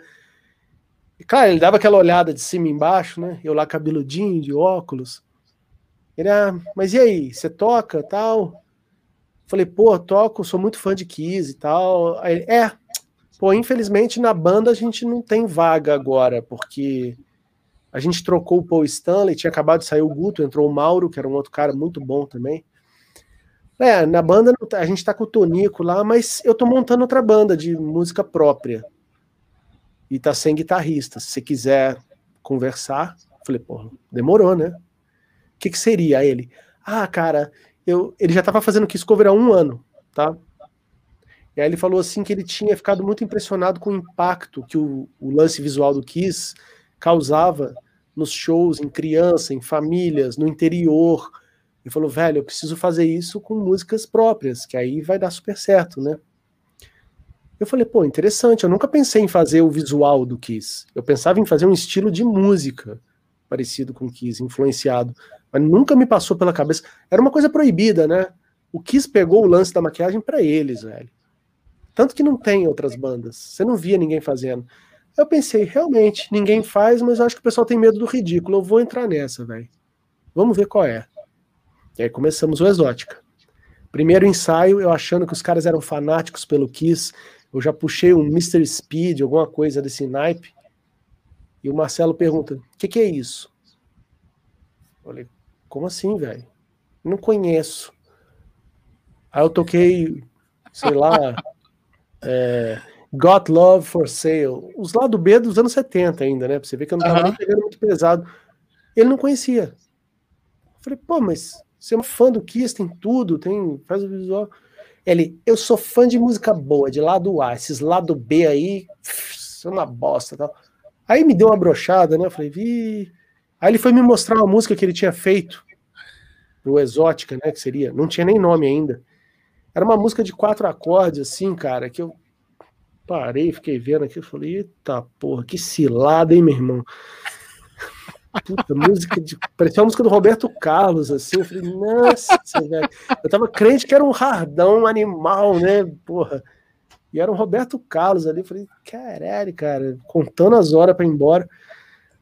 E, claro, ele dava aquela olhada de cima e embaixo, né? Eu lá cabeludinho, de óculos. Ele, ah, mas e aí, você toca tal? Falei, pô, toco, sou muito fã de Kiss e tal. Aí é, pô, infelizmente na banda a gente não tem vaga agora, porque a gente trocou o Paul Stanley, tinha acabado de sair o Guto, entrou o Mauro, que era um outro cara muito bom também. É, na banda tá, a gente tá com o Tonico lá, mas eu tô montando outra banda de música própria. E tá sem guitarrista. Se você quiser conversar, falei, pô, demorou, né? O que, que seria ele? Ah, cara, eu, ele já estava fazendo Kiss Cover há um ano, tá? E aí ele falou assim que ele tinha ficado muito impressionado com o impacto que o, o lance visual do Kiss causava nos shows, em criança, em famílias, no interior. Ele falou, velho, eu preciso fazer isso com músicas próprias, que aí vai dar super certo, né? Eu falei, pô, interessante, eu nunca pensei em fazer o visual do Kiss. Eu pensava em fazer um estilo de música parecido com o Kiss, influenciado mas nunca me passou pela cabeça. Era uma coisa proibida, né? O Kiss pegou o lance da maquiagem para eles, velho. Tanto que não tem outras bandas. Você não via ninguém fazendo. Eu pensei, realmente, ninguém faz, mas acho que o pessoal tem medo do ridículo. Eu vou entrar nessa, velho. Vamos ver qual é. E aí começamos o Exótica. Primeiro ensaio, eu achando que os caras eram fanáticos pelo Kiss. Eu já puxei um Mr. Speed, alguma coisa desse naipe. E o Marcelo pergunta: o que, que é isso? Eu falei, como assim, velho? Não conheço. Aí eu toquei, sei lá, é, Got Love for Sale. Os lado B dos anos 70 ainda, né? Pra você ver que eu não tava nem pegando muito pesado. Ele não conhecia. Eu falei, pô, mas você é um fã do Kiss, tem tudo, tem, faz o visual. Ele, eu sou fã de música boa, de lado A, esses lado B aí, são uma bosta tal. Aí me deu uma brochada, né? Eu falei, vi. Aí ele foi me mostrar uma música que ele tinha feito pro Exótica, né? Que seria, não tinha nem nome ainda. Era uma música de quatro acordes, assim, cara, que eu parei, fiquei vendo aqui, eu falei, eita porra, que cilada, hein, meu irmão? Puta, música de. Parecia uma música do Roberto Carlos, assim. Eu falei, nossa, velho. Eu tava crente que era um rardão animal, né? Porra. E era um Roberto Carlos ali. Eu falei, caralho, cara, contando as horas para ir embora.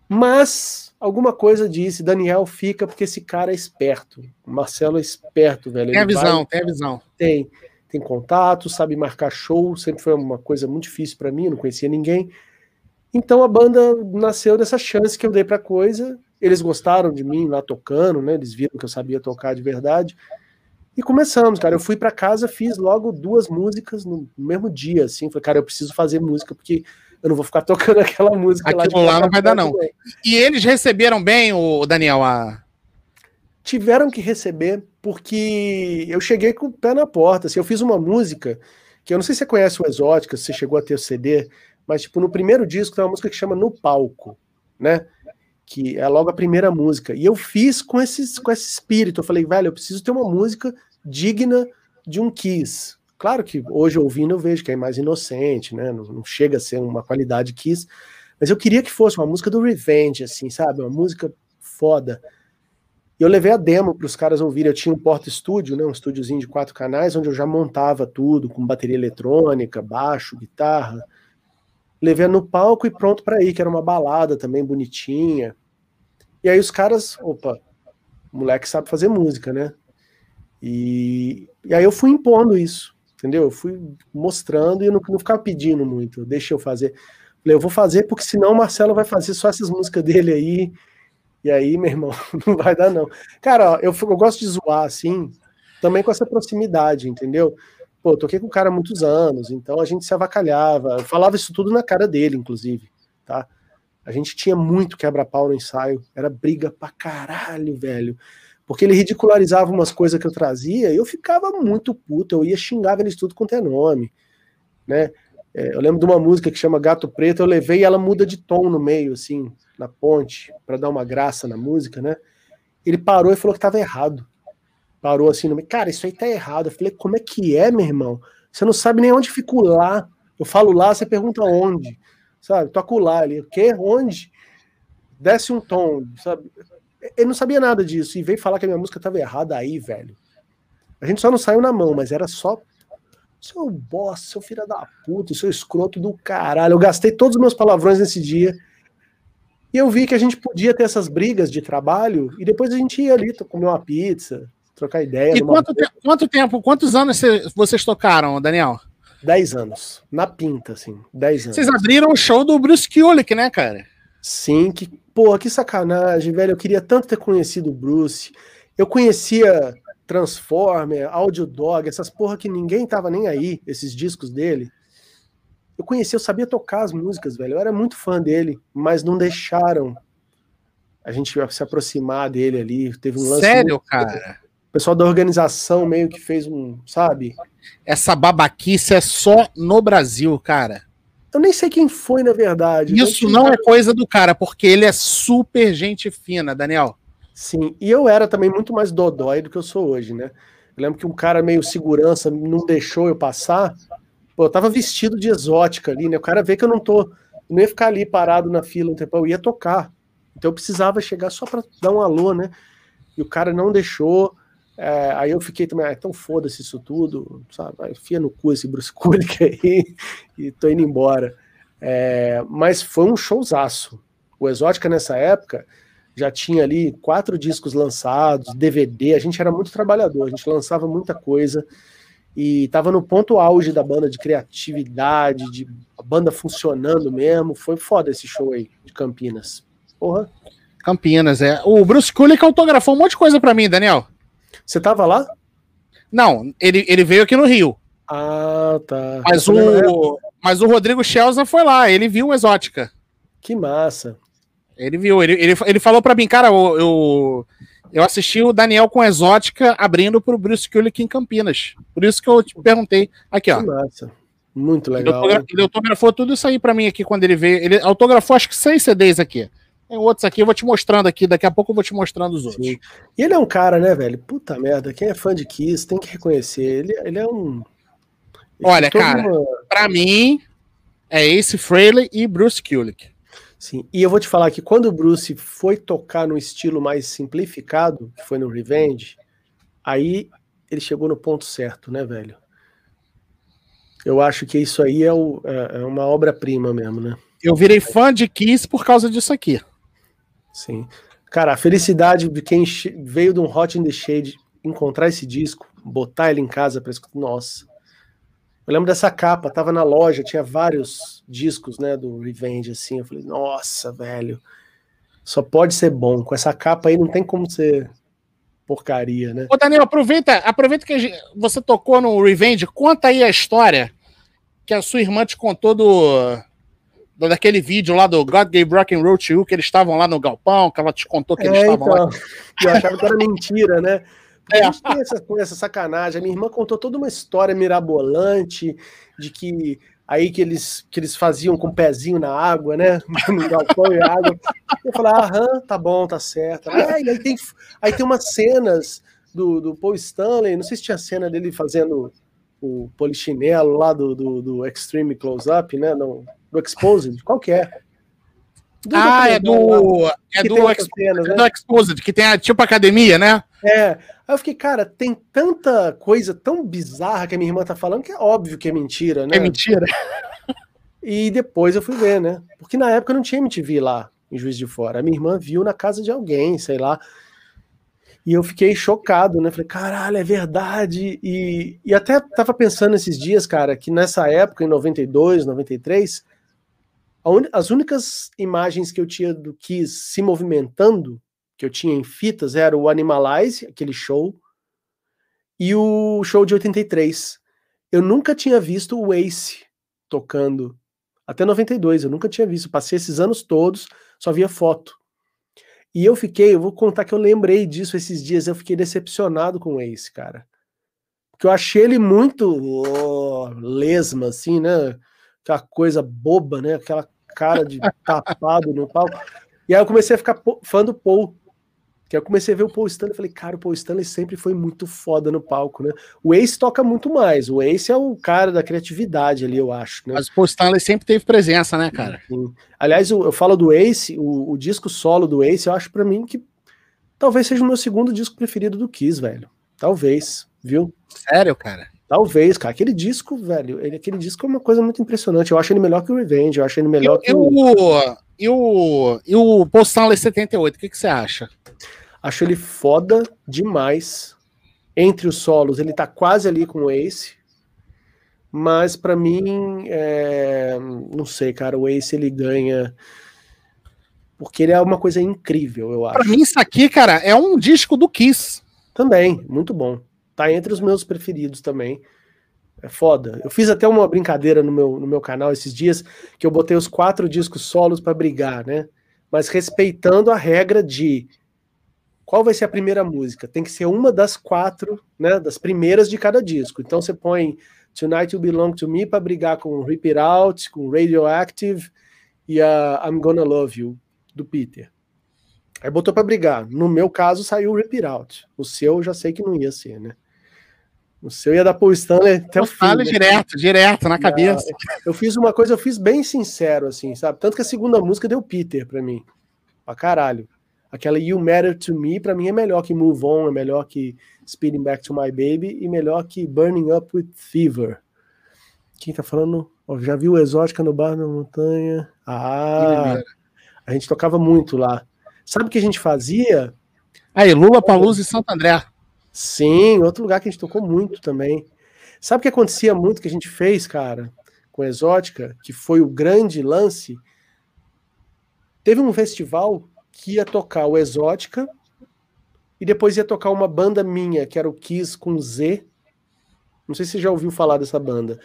Mas alguma coisa disse, Daniel fica porque esse cara é esperto. Marcelo é esperto, velho. Tem a visão, vai, tem a visão. Tem, tem contato, sabe marcar show, sempre foi uma coisa muito difícil para mim, não conhecia ninguém. Então a banda nasceu dessa chance que eu dei pra coisa. Eles gostaram de mim lá tocando, né? Eles viram que eu sabia tocar de verdade. E começamos, cara. Eu fui para casa, fiz logo duas músicas no mesmo dia, assim. Falei, cara, eu preciso fazer música porque eu não vou ficar tocando aquela música Aquilo lá. lá não vai dar, não. E eles receberam bem, o Daniel, a. Tiveram que receber, porque eu cheguei com o pé na porta. Assim, eu fiz uma música que eu não sei se você conhece o Exótica, se você chegou a ter o CD, mas tipo, no primeiro disco tem uma música que chama No Palco, né? Que é logo a primeira música. E eu fiz com, esses, com esse espírito. Eu falei, velho, eu preciso ter uma música digna de um Kiss. Claro que hoje ouvindo eu vejo que é mais inocente, né? Não, não chega a ser uma qualidade Kiss, mas eu queria que fosse uma música do Revenge, assim, sabe? Uma música foda. E eu levei a demo para os caras ouvirem. Eu tinha um porta-estúdio, né? Um estúdiozinho de quatro canais, onde eu já montava tudo, com bateria eletrônica, baixo, guitarra. Levei no palco e pronto para ir, que era uma balada também bonitinha. E aí os caras, opa, o moleque sabe fazer música, né? E, e aí eu fui impondo isso entendeu? Eu fui mostrando e não, não ficava pedindo muito, deixa eu fazer. Falei, eu vou fazer porque senão o Marcelo vai fazer só essas músicas dele aí, e aí, meu irmão, não vai dar não. Cara, ó, eu, eu gosto de zoar assim, também com essa proximidade, entendeu? Pô, toquei com o cara há muitos anos, então a gente se avacalhava, eu falava isso tudo na cara dele, inclusive, tá? A gente tinha muito quebra-pau no ensaio, era briga pra caralho, velho porque ele ridicularizava umas coisas que eu trazia e eu ficava muito puto, eu ia xingar eles tudo quanto é nome, né? É, eu lembro de uma música que chama Gato Preto, eu levei e ela muda de tom no meio, assim, na ponte, para dar uma graça na música, né? Ele parou e falou que tava errado. Parou assim no meio. Cara, isso aí tá errado. Eu falei, como é que é, meu irmão? Você não sabe nem onde fica o lá. Eu falo lá, você pergunta onde. Sabe? Toca o lá ali. O quê? Onde? Desce um tom, sabe? Ele não sabia nada disso e veio falar que a minha música tava errada aí, velho. A gente só não saiu na mão, mas era só seu bosta, seu filho da puta, seu escroto do caralho. Eu gastei todos os meus palavrões nesse dia. E eu vi que a gente podia ter essas brigas de trabalho e depois a gente ia ali comer uma pizza, trocar ideia. E quanto, te quanto, tempo, quantos anos vocês tocaram, Daniel? Dez anos. Na pinta, assim. Dez anos. Vocês abriram o show do Bruce Kulick, né, cara? Sim, que, porra, que sacanagem, velho. Eu queria tanto ter conhecido o Bruce. Eu conhecia Transformer, Audio Dog, essas porra que ninguém tava nem aí, esses discos dele. Eu conhecia, eu sabia tocar as músicas, velho. Eu era muito fã dele, mas não deixaram a gente se aproximar dele ali. Teve um lance. Sério, muito... cara? O pessoal da organização meio que fez um, sabe? Essa babaquice é só no Brasil, cara. Eu nem sei quem foi, na verdade. Isso não é coisa do cara, porque ele é super gente fina, Daniel. Sim, e eu era também muito mais dodói do que eu sou hoje, né? Eu lembro que um cara meio segurança não deixou eu passar. Pô, eu tava vestido de exótica ali, né? O cara vê que eu não tô. não ia ficar ali parado na fila um tempo, eu ia tocar. Então eu precisava chegar só para dar um alô, né? E o cara não deixou. É, aí eu fiquei também, ah, então foda-se isso tudo, sabe? Enfia no cu esse Bruce Kulick aí e tô indo embora. É, mas foi um showzaço. O Exótica nessa época já tinha ali quatro discos lançados, DVD, a gente era muito trabalhador, a gente lançava muita coisa e tava no ponto auge da banda de criatividade, de a banda funcionando mesmo. Foi foda esse show aí de Campinas. Porra. Campinas, é. O Bruce Kulick autografou um monte de coisa para mim, Daniel. Você tava lá? Não, ele, ele veio aqui no Rio. Ah, tá. Mas o, mas o Rodrigo Schelza foi lá, ele viu o Exótica. Que massa. Ele viu, ele, ele, ele falou para mim, cara, eu, eu, eu, assisti o Daniel com Exótica abrindo pro Bruce Kulick em Campinas. Por isso que eu te perguntei. Aqui, ó. Que massa. Muito legal. Ele, ele autografou tudo isso aí para mim aqui quando ele veio. Ele autografou acho que seis CDs aqui. Tem outros aqui, eu vou te mostrando aqui, daqui a pouco eu vou te mostrando os outros. Sim. E ele é um cara, né, velho? Puta merda, quem é fã de Kiss tem que reconhecer. Ele, ele é um. Ele Olha, cara, uma... pra mim é Ace Frehley e Bruce Kulick. Sim, e eu vou te falar que quando o Bruce foi tocar no estilo mais simplificado, que foi no Revenge, aí ele chegou no ponto certo, né, velho? Eu acho que isso aí é, o, é, é uma obra-prima mesmo, né? Eu virei fã de Kiss por causa disso aqui. Sim. Cara, a felicidade de quem veio de um Hot in the Shade encontrar esse disco, botar ele em casa para escutar. Nossa. Eu lembro dessa capa, tava na loja, tinha vários discos, né, do Revenge, assim. Eu falei, nossa, velho, só pode ser bom. Com essa capa aí não tem como ser porcaria, né? Ô, Daniel, aproveita, aproveita que você tocou no Revenge, conta aí a história que a sua irmã te contou do daquele vídeo lá do God Gave Rock and Roll to You, que eles estavam lá no galpão, que ela te contou que eles é, estavam então, lá. Eu achava que era mentira, né? É. A gente tem essa, essa sacanagem. A minha irmã contou toda uma história mirabolante de que aí que eles, que eles faziam com o pezinho na água, né? No galpão e água. Eu falei, aham, tá bom, tá certo. Ah, aí, tem, aí tem umas cenas do, do Paul Stanley, não sei se tinha cena dele fazendo o polichinelo lá do, do, do Extreme Close-Up, né? No, do Exposed, qual que é? Do ah, é do. É do, Expo cenas, né? do Exposed, que tem a tipo academia, né? É. Aí eu fiquei, cara, tem tanta coisa tão bizarra que a minha irmã tá falando que é óbvio que é mentira, né? É mentira. E depois eu fui ver, né? Porque na época não tinha MTV lá em Juiz de Fora. A minha irmã viu na casa de alguém, sei lá. E eu fiquei chocado, né? Falei, caralho, é verdade. E, e até tava pensando esses dias, cara, que nessa época, em 92, 93, un... as únicas imagens que eu tinha do Kiss se movimentando, que eu tinha em fitas, era o Animalize, aquele show, e o show de 83. Eu nunca tinha visto o Ace tocando. Até 92, eu nunca tinha visto. Passei esses anos todos, só via foto. E eu fiquei, eu vou contar que eu lembrei disso esses dias, eu fiquei decepcionado com o Ace, cara. Porque eu achei ele muito oh, lesma, assim, né? aquela coisa boba, né? Aquela cara de tapado no palco. E aí eu comecei a ficar fã do Paul. Que eu comecei a ver o Paul Stanley e falei, cara, o Paul Stanley sempre foi muito foda no palco, né? O Ace toca muito mais. O Ace é o cara da criatividade ali, eu acho. Né? Mas o Paul Stanley sempre teve presença, né, cara? Sim. Aliás, eu, eu, falo do Ace, o, o, disco solo do Ace, eu acho para mim que talvez seja o meu segundo disco preferido do Kiss, velho. Talvez, viu? Sério, cara? Talvez, cara. Aquele disco, velho, ele, aquele disco é uma coisa muito impressionante. Eu acho ele melhor que o Revenge, eu acho ele melhor e, que o... E o, e o Paul Stanley 78, o que, que você acha? Acho ele foda demais. Entre os solos, ele tá quase ali com o Ace. Mas para mim, é... não sei, cara, o Ace ele ganha porque ele é uma coisa incrível, eu acho. Pra mim, isso aqui, cara, é um disco do Kiss. Também, muito bom. Tá entre os meus preferidos também. É foda. Eu fiz até uma brincadeira no meu, no meu canal esses dias, que eu botei os quatro discos solos para brigar, né? Mas respeitando a regra de qual vai ser a primeira música? Tem que ser uma das quatro, né, das primeiras de cada disco. Então você põe Tonight You Belong to Me para brigar com Rip It Out, com Radioactive e a I'm Gonna Love You do Peter. Aí botou para brigar. No meu caso saiu o Rip It Out. O seu eu já sei que não ia ser, né? O seu ia dar Paul Stanley até o fim. Né? direto, direto na cabeça. Eu fiz uma coisa, eu fiz bem sincero, assim, sabe? Tanto que a segunda música deu Peter para mim. Pra caralho. Aquela You Matter to Me, para mim, é melhor que Move On, é melhor que Speeding Back to My Baby e melhor que Burning Up with Fever. Quem tá falando? Oh, já viu Exótica no Bar na Montanha? Ah, a gente tocava muito lá. Sabe o que a gente fazia? Aí, Lula, Paluz e Santo André. Sim, outro lugar que a gente tocou muito também. Sabe o que acontecia muito que a gente fez, cara, com Exótica, que foi o grande lance? Teve um festival que ia tocar o Exótica e depois ia tocar uma banda minha, que era o Kiss com Z. Não sei se você já ouviu falar dessa banda.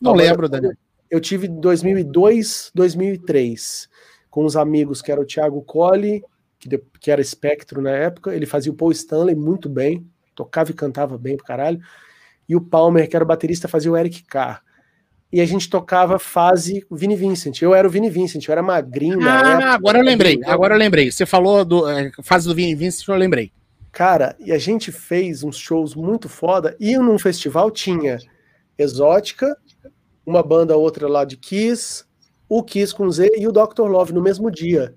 Não lembro, Daniel. Eu tive em 2002, 2003, com os amigos que era o Thiago Colli, que, que era espectro na época. Ele fazia o Paul Stanley muito bem, tocava e cantava bem pro caralho. E o Palmer, que era o baterista, fazia o Eric Carr e a gente tocava fase Vini Vincent. Eu era o Vini Vincent, eu era magrinho. Ah, agora eu lembrei, agora eu lembrei. Você falou do é, fase do Vini Vincent, eu lembrei. Cara, e a gente fez uns shows muito foda. E num festival tinha Exótica, uma banda outra lá de Kiss, o Kiss com Z e o Dr. Love no mesmo dia.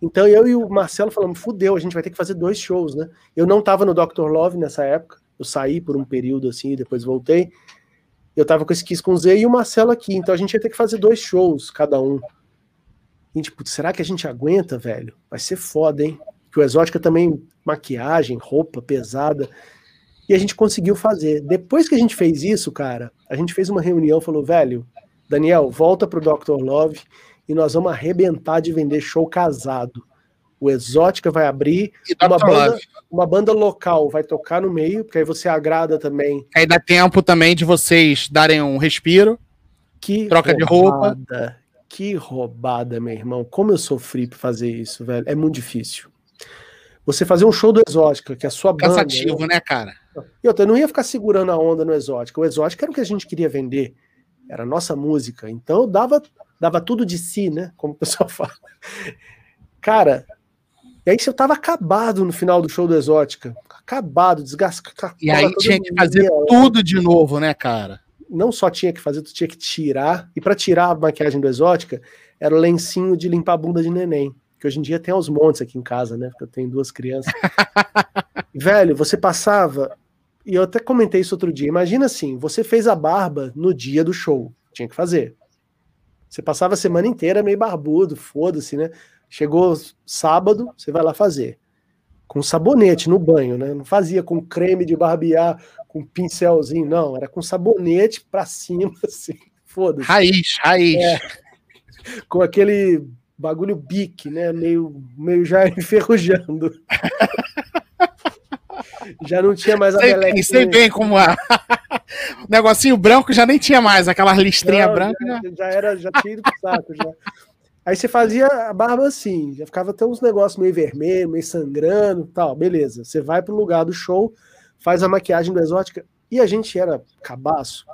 Então eu e o Marcelo falamos, fudeu, a gente vai ter que fazer dois shows, né? Eu não tava no Dr. Love nessa época, eu saí por um período assim e depois voltei. Eu tava com esse Kiss com Z e o Marcelo aqui, então a gente ia ter que fazer dois shows cada um. E tipo, será que a gente aguenta, velho? Vai ser foda, hein? Que o Exótica também, maquiagem, roupa pesada. E a gente conseguiu fazer. Depois que a gente fez isso, cara, a gente fez uma reunião, falou, velho, Daniel, volta pro Dr. Love e nós vamos arrebentar de vender show casado. O Exótica vai abrir, uma banda, uma banda, local vai tocar no meio, porque aí você agrada também. Aí dá tempo também de vocês darem um respiro. Que troca roubada, de roupa. Que roubada, meu irmão. Como eu sofri pra fazer isso, velho. É muito difícil. Você fazer um show do Exótica, que é a sua banda. Cansativo, né, né cara? E outra, eu não ia ficar segurando a onda no Exótica. O Exótica era o que a gente queria vender. Era a nossa música. Então eu dava, dava tudo de si, né? Como o pessoal fala. Cara, e aí você tava acabado no final do show do Exótica. Acabado, desgastado. E aí tinha que fazer dia, tudo de novo, né, cara? Não só tinha que fazer, tu tinha que tirar. E para tirar a maquiagem do Exótica, era o lencinho de limpar a bunda de neném. Que hoje em dia tem aos montes aqui em casa, né? Porque eu tenho duas crianças. Velho, você passava. E eu até comentei isso outro dia. Imagina assim: você fez a barba no dia do show. Tinha que fazer. Você passava a semana inteira meio barbudo, foda-se, né? Chegou sábado, você vai lá fazer. Com sabonete no banho, né? Não fazia com creme de barbear, com pincelzinho, não. Era com sabonete pra cima, assim. Foda-se. Raiz, raiz. É, com aquele bagulho bique, né? Meio, meio já enferrujando. já não tinha mais a sei bem, sei bem como é. o negocinho branco já nem tinha mais, aquela listrinha branca. Já, já, era, já tinha ido pro saco, já. Aí você fazia a barba assim, já ficava até uns negócios meio vermelho, meio sangrando tal, beleza. Você vai pro lugar do show, faz a maquiagem do exótica, e a gente era cabaço.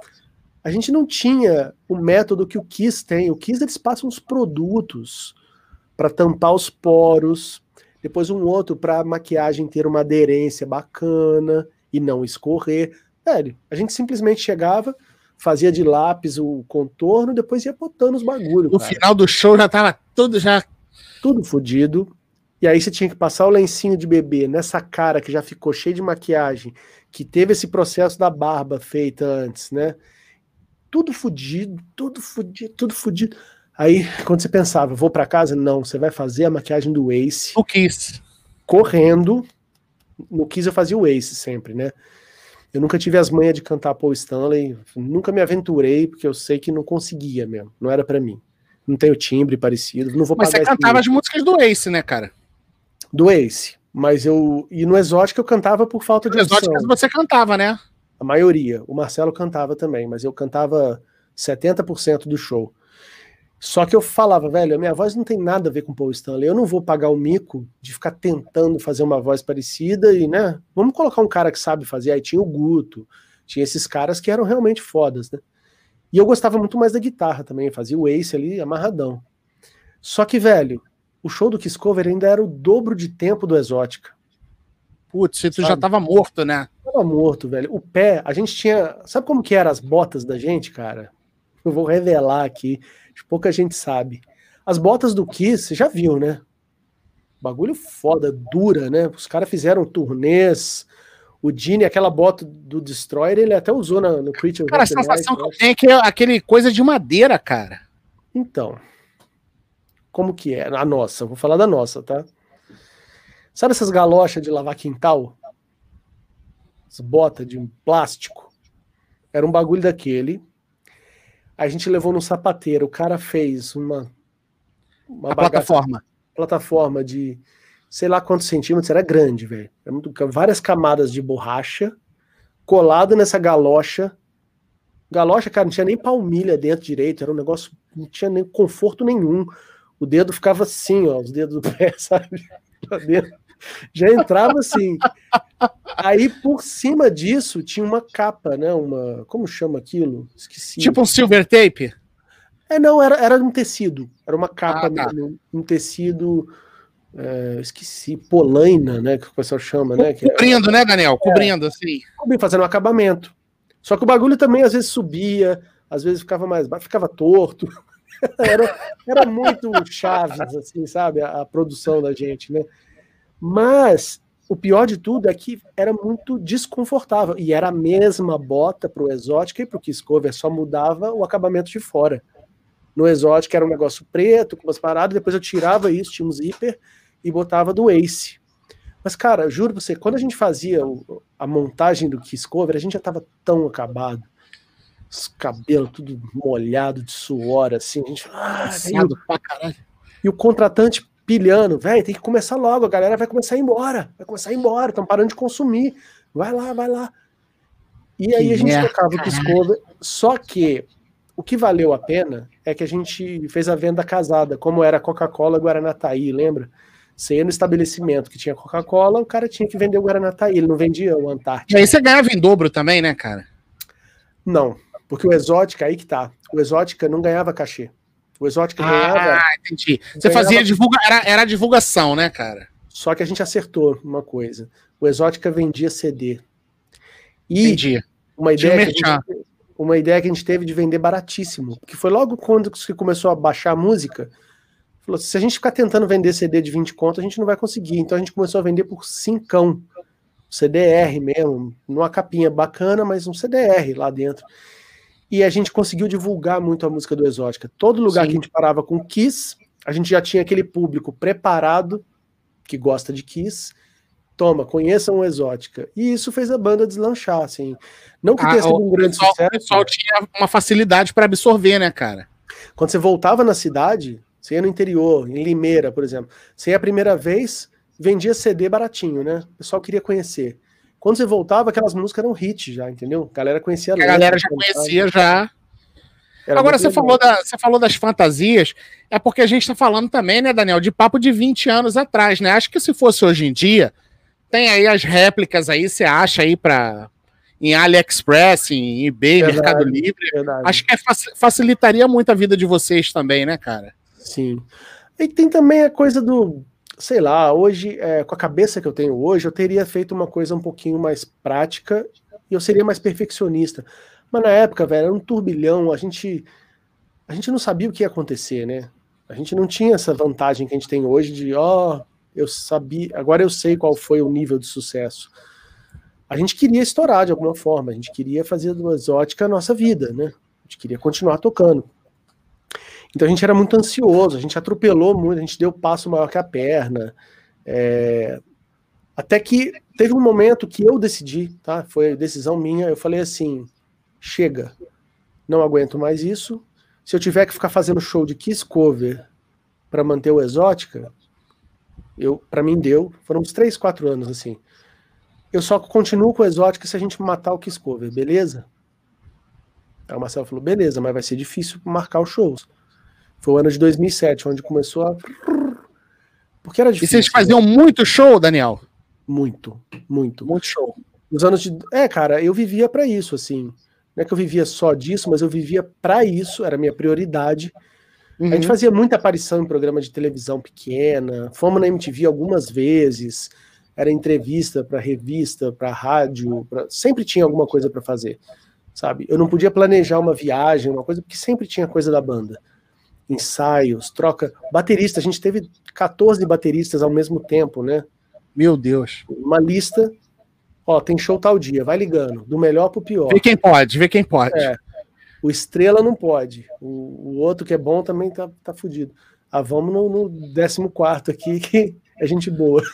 a gente não tinha o método que o Kiss tem. O Kiss eles passam os produtos para tampar os poros, depois um outro para maquiagem ter uma aderência bacana e não escorrer. Velho, a gente simplesmente chegava, fazia de lápis o contorno, depois ia botando os bagulhos. No cara. final do show já tava tudo já tudo fodido. E aí você tinha que passar o lencinho de bebê nessa cara que já ficou cheia de maquiagem, que teve esse processo da barba feita antes, né? Tudo fodido, tudo fodido, tudo fodido. Aí, quando você pensava, vou para casa? Não, você vai fazer a maquiagem do Ace. O Kiss. Correndo. No Kiss eu fazia o Ace sempre, né? Eu nunca tive as manhas de cantar Paul Stanley, nunca me aventurei, porque eu sei que não conseguia mesmo, não era para mim. Não tenho timbre parecido, não vou Mas você cantava as músicas do Ace, né, cara? Do Ace. Mas eu. E no Exótico eu cantava por falta de. No Exótico você cantava, né? A maioria. O Marcelo cantava também, mas eu cantava 70% do show. Só que eu falava, velho, a minha voz não tem nada a ver com Paul Stanley. Eu não vou pagar o mico de ficar tentando fazer uma voz parecida e, né? Vamos colocar um cara que sabe fazer. Aí tinha o Guto, tinha esses caras que eram realmente fodas, né? E eu gostava muito mais da guitarra também, fazia o Ace ali amarradão. Só que, velho, o show do Kiss Cover ainda era o dobro de tempo do Exótica. Putz, tu já tava morto, né? Tava morto, velho. O pé, a gente tinha. Sabe como que eram as botas da gente, cara? Eu vou revelar aqui pouca gente sabe. As botas do Kiss, você já viu, né? Bagulho foda, dura, né? Os caras fizeram turnês. O Dini, aquela bota do Destroyer, ele até usou na, no Creature Cara, a sensação que eu tenho é que é aquele coisa de madeira, cara. Então. Como que é? A nossa, vou falar da nossa, tá? Sabe essas galochas de lavar quintal? As botas de plástico? Era um bagulho daquele. A gente levou no sapateiro, o cara fez uma, uma plataforma. Plataforma de sei lá quantos centímetros, era grande, velho. Várias camadas de borracha colado nessa galocha. Galocha, cara, não tinha nem palmilha dentro direito, era um negócio, não tinha nem conforto nenhum. O dedo ficava assim, ó, os dedos do pé, sabe? Lá dentro já entrava assim. Aí por cima disso tinha uma capa, né? Uma. Como chama aquilo? Esqueci. Tipo um silver tape? É, não, era, era um tecido. Era uma capa, ah, tá. um, um, tecido. É, esqueci, polaina, né? Que o pessoal chama, né? Cobrindo, né, Daniel? Cobrindo, é, assim. Fazendo um acabamento. Só que o bagulho também às vezes subia, às vezes ficava mais baixo, ficava torto. era, era muito chaves, assim, sabe? A, a produção da gente, né? Mas o pior de tudo é que era muito desconfortável. E era a mesma bota para o Exótica e para o Kiss Cover, só mudava o acabamento de fora. No Exótica era um negócio preto, com umas paradas, depois eu tirava isso, tinha um zíper, e botava do Ace. Mas, cara, juro pra você, quando a gente fazia a montagem do Kiss Cover, a gente já tava tão acabado. Os cabelos tudo molhado de suor, assim. A gente. Ah, pra caralho. E o contratante pilhando, velho, tem que começar logo, a galera vai começar a ir embora, vai começar a ir embora, estão parando de consumir, vai lá, vai lá. E aí a gente é, tocava o Discover, só que o que valeu a pena é que a gente fez a venda casada, como era Coca-Cola Guaranataí, lembra? Você ia no estabelecimento que tinha Coca-Cola, o cara tinha que vender o Guaranataí, ele não vendia o Antártico. E aí você ganhava em dobro também, né, cara? Não, porque o Exótica, aí que tá, o Exótica não ganhava cachê. O Exótica ah, ganhava. Ah, entendi. Você ganhava... fazia divulga... era, era divulgação, né, cara? Só que a gente acertou uma coisa. O Exótica vendia CD. E Entendi. uma ideia, que gente, uma ideia que a gente teve de vender baratíssimo. Porque foi logo quando você começou a baixar a música. Falou: se a gente ficar tentando vender CD de 20 conto, a gente não vai conseguir. Então a gente começou a vender por 5. CDR mesmo, numa capinha bacana, mas um CDR lá dentro. E a gente conseguiu divulgar muito a música do Exótica. Todo lugar Sim. que a gente parava com Kiss, a gente já tinha aquele público preparado, que gosta de Kiss. Toma, conheçam o Exótica. E isso fez a banda deslanchar, assim. Não que ah, tenha sido um grande pessoal, sucesso. O pessoal tinha uma facilidade para absorver, né, cara? Quando você voltava na cidade, você ia no interior, em Limeira, por exemplo. Você ia a primeira vez, vendia CD baratinho, né? O pessoal queria conhecer. Quando você voltava, aquelas músicas eram hit já, entendeu? A galera conhecia a, a galera já conhecia já. Era Agora, você falou, da, você falou das fantasias, é porque a gente está falando também, né, Daniel, de papo de 20 anos atrás, né? Acho que se fosse hoje em dia, tem aí as réplicas aí, você acha aí para em AliExpress, em eBay, verdade, Mercado Livre. Verdade. Acho que é, facilitaria muito a vida de vocês também, né, cara? Sim. E tem também a coisa do, sei lá, hoje, é, com a cabeça que eu tenho hoje, eu teria feito uma coisa um pouquinho mais prática e eu seria mais perfeccionista. Mas na época, velho, era um turbilhão, a gente a gente não sabia o que ia acontecer, né? A gente não tinha essa vantagem que a gente tem hoje de, ó, oh, eu sabia, agora eu sei qual foi o nível de sucesso. A gente queria estourar de alguma forma, a gente queria fazer do exótica a nossa vida, né? A gente queria continuar tocando. Então a gente era muito ansioso, a gente atropelou muito, a gente deu passo maior que a perna. É... Até que teve um momento que eu decidi, tá? Foi decisão minha, eu falei assim: chega, não aguento mais isso. Se eu tiver que ficar fazendo show de Kiss Cover para manter o Exótica, eu para mim deu. Foram uns 3, 4 anos assim. Eu só continuo com o Exótica se a gente matar o Kiss Cover, beleza? Aí o Marcelo falou: beleza, mas vai ser difícil marcar os shows. Foi o ano de 2007, onde começou a. Porque era difícil. E vocês faziam né? muito show, Daniel? Muito, muito. Muito show. Nos anos de. É, cara, eu vivia para isso, assim. Não é que eu vivia só disso, mas eu vivia para isso, era a minha prioridade. Uhum. A gente uhum. fazia muita aparição em programa de televisão pequena, fomos na MTV algumas vezes, era entrevista para revista, para rádio, pra... sempre tinha alguma coisa para fazer, sabe? Eu não podia planejar uma viagem, uma coisa, porque sempre tinha coisa da banda ensaios, troca. Baterista, a gente teve 14 bateristas ao mesmo tempo, né? Meu Deus. Uma lista. Ó, tem show tal dia, vai ligando, do melhor pro pior. Vê quem pode, vê quem pode. É. O Estrela não pode. O, o outro que é bom também tá, tá fudido. Ah, vamos no, no 14 aqui, que é gente boa.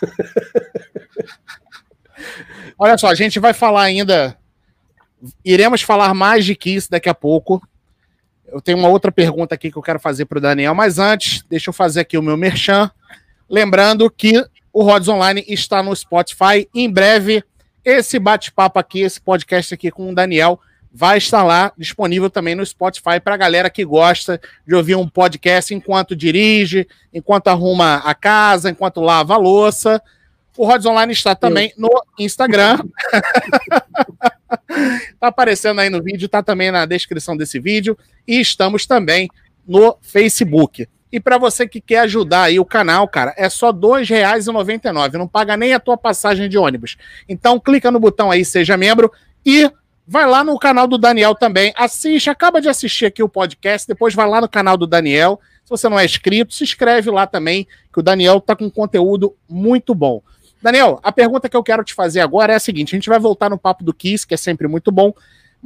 Olha só, a gente vai falar ainda. Iremos falar mais de Kiss daqui a pouco. Eu tenho uma outra pergunta aqui que eu quero fazer para o Daniel, mas antes, deixa eu fazer aqui o meu merchan. Lembrando que o Rods Online está no Spotify. Em breve, esse bate-papo aqui, esse podcast aqui com o Daniel, vai estar lá disponível também no Spotify para a galera que gosta de ouvir um podcast enquanto dirige, enquanto arruma a casa, enquanto lava a louça. O Rods Online está também no Instagram. tá aparecendo aí no vídeo, tá também na descrição desse vídeo. E estamos também no Facebook. E para você que quer ajudar aí o canal, cara, é só R$ 2,99. Não paga nem a tua passagem de ônibus. Então clica no botão aí, seja membro e vai lá no canal do Daniel também. Assiste, acaba de assistir aqui o podcast, depois vai lá no canal do Daniel. Se você não é inscrito, se inscreve lá também, que o Daniel tá com conteúdo muito bom. Daniel, a pergunta que eu quero te fazer agora é a seguinte: a gente vai voltar no papo do Kiss, que é sempre muito bom,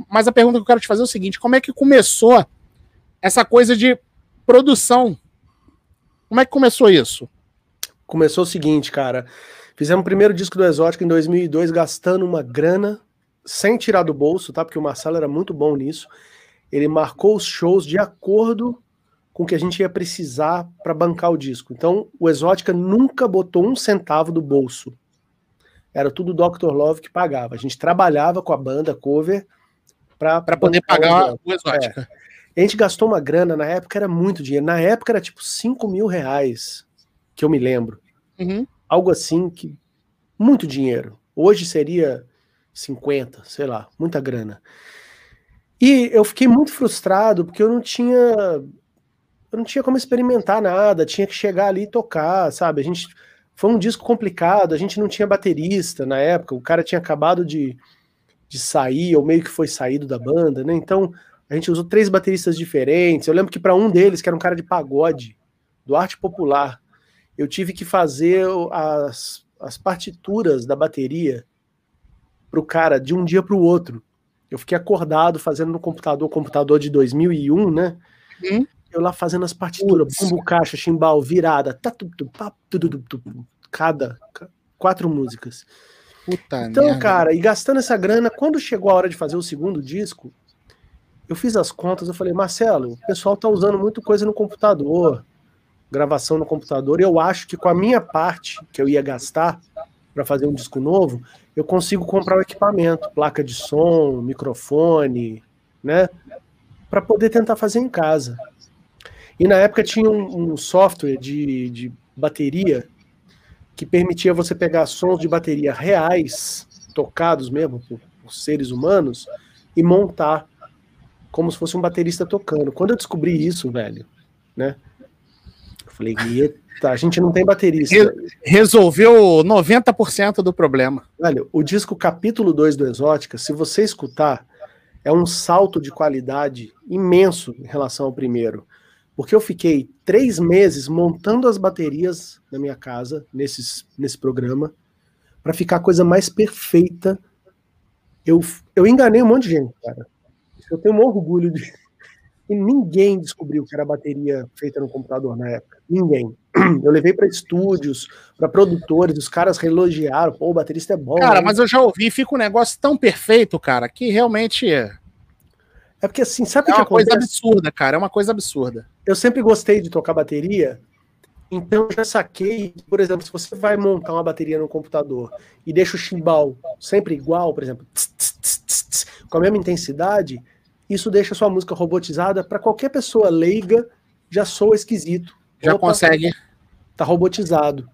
mas a pergunta que eu quero te fazer é o seguinte: como é que começou essa coisa de produção? Como é que começou isso? Começou o seguinte, cara. Fizemos o primeiro disco do Exótico em 2002, gastando uma grana, sem tirar do bolso, tá? Porque o Marcelo era muito bom nisso. Ele marcou os shows de acordo com o que a gente ia precisar para bancar o disco. Então, o Exótica nunca botou um centavo do bolso. Era tudo o Dr. Love que pagava. A gente trabalhava com a banda cover para poder pagar o, o Exótica. É. A gente gastou uma grana, na época era muito dinheiro. Na época era tipo 5 mil reais, que eu me lembro. Uhum. Algo assim que. Muito dinheiro. Hoje seria 50, sei lá, muita grana. E eu fiquei muito frustrado porque eu não tinha eu não tinha como experimentar nada, tinha que chegar ali e tocar, sabe? A gente foi um disco complicado, a gente não tinha baterista na época, o cara tinha acabado de, de sair, ou meio que foi saído da banda, né? Então a gente usou três bateristas diferentes. Eu lembro que para um deles, que era um cara de pagode, do arte popular, eu tive que fazer as, as partituras da bateria pro cara de um dia para o outro. Eu fiquei acordado fazendo no computador, computador de 2001, né? Uhum eu lá fazendo as partituras, bumbo, caixa, chimbal, virada, tá, cada quatro músicas. Puta então, merda. cara, e gastando essa grana, quando chegou a hora de fazer o segundo disco, eu fiz as contas, eu falei, Marcelo, o pessoal tá usando muito coisa no computador, gravação no computador, eu acho que com a minha parte que eu ia gastar para fazer um disco novo, eu consigo comprar o equipamento, placa de som, microfone, né, para poder tentar fazer em casa. E na época tinha um, um software de, de bateria que permitia você pegar sons de bateria reais, tocados mesmo por, por seres humanos e montar como se fosse um baterista tocando. Quando eu descobri isso, velho, né? Eu falei, eita, a gente não tem baterista. Resolveu 90% do problema. Velho, o disco capítulo 2 do Exótica, se você escutar, é um salto de qualidade imenso em relação ao primeiro. Porque eu fiquei três meses montando as baterias na minha casa, nesses, nesse programa, para ficar a coisa mais perfeita. Eu, eu enganei um monte de gente, cara. Eu tenho um orgulho de. E ninguém descobriu que era bateria feita no computador na época. Ninguém. Eu levei para estúdios, para produtores, os caras relogiaram, pô, o baterista é bom. Cara, hein? mas eu já ouvi, fica um negócio tão perfeito, cara, que realmente. É porque assim, sabe é o que É uma coisa absurda, cara, é uma coisa absurda. Eu sempre gostei de tocar bateria, então já saquei, por exemplo, se você vai montar uma bateria no computador e deixa o chimbal sempre igual, por exemplo, tss, tss, tss, com a mesma intensidade, isso deixa sua música robotizada para qualquer pessoa leiga já soa esquisito. Já Opa, consegue. Tá robotizado.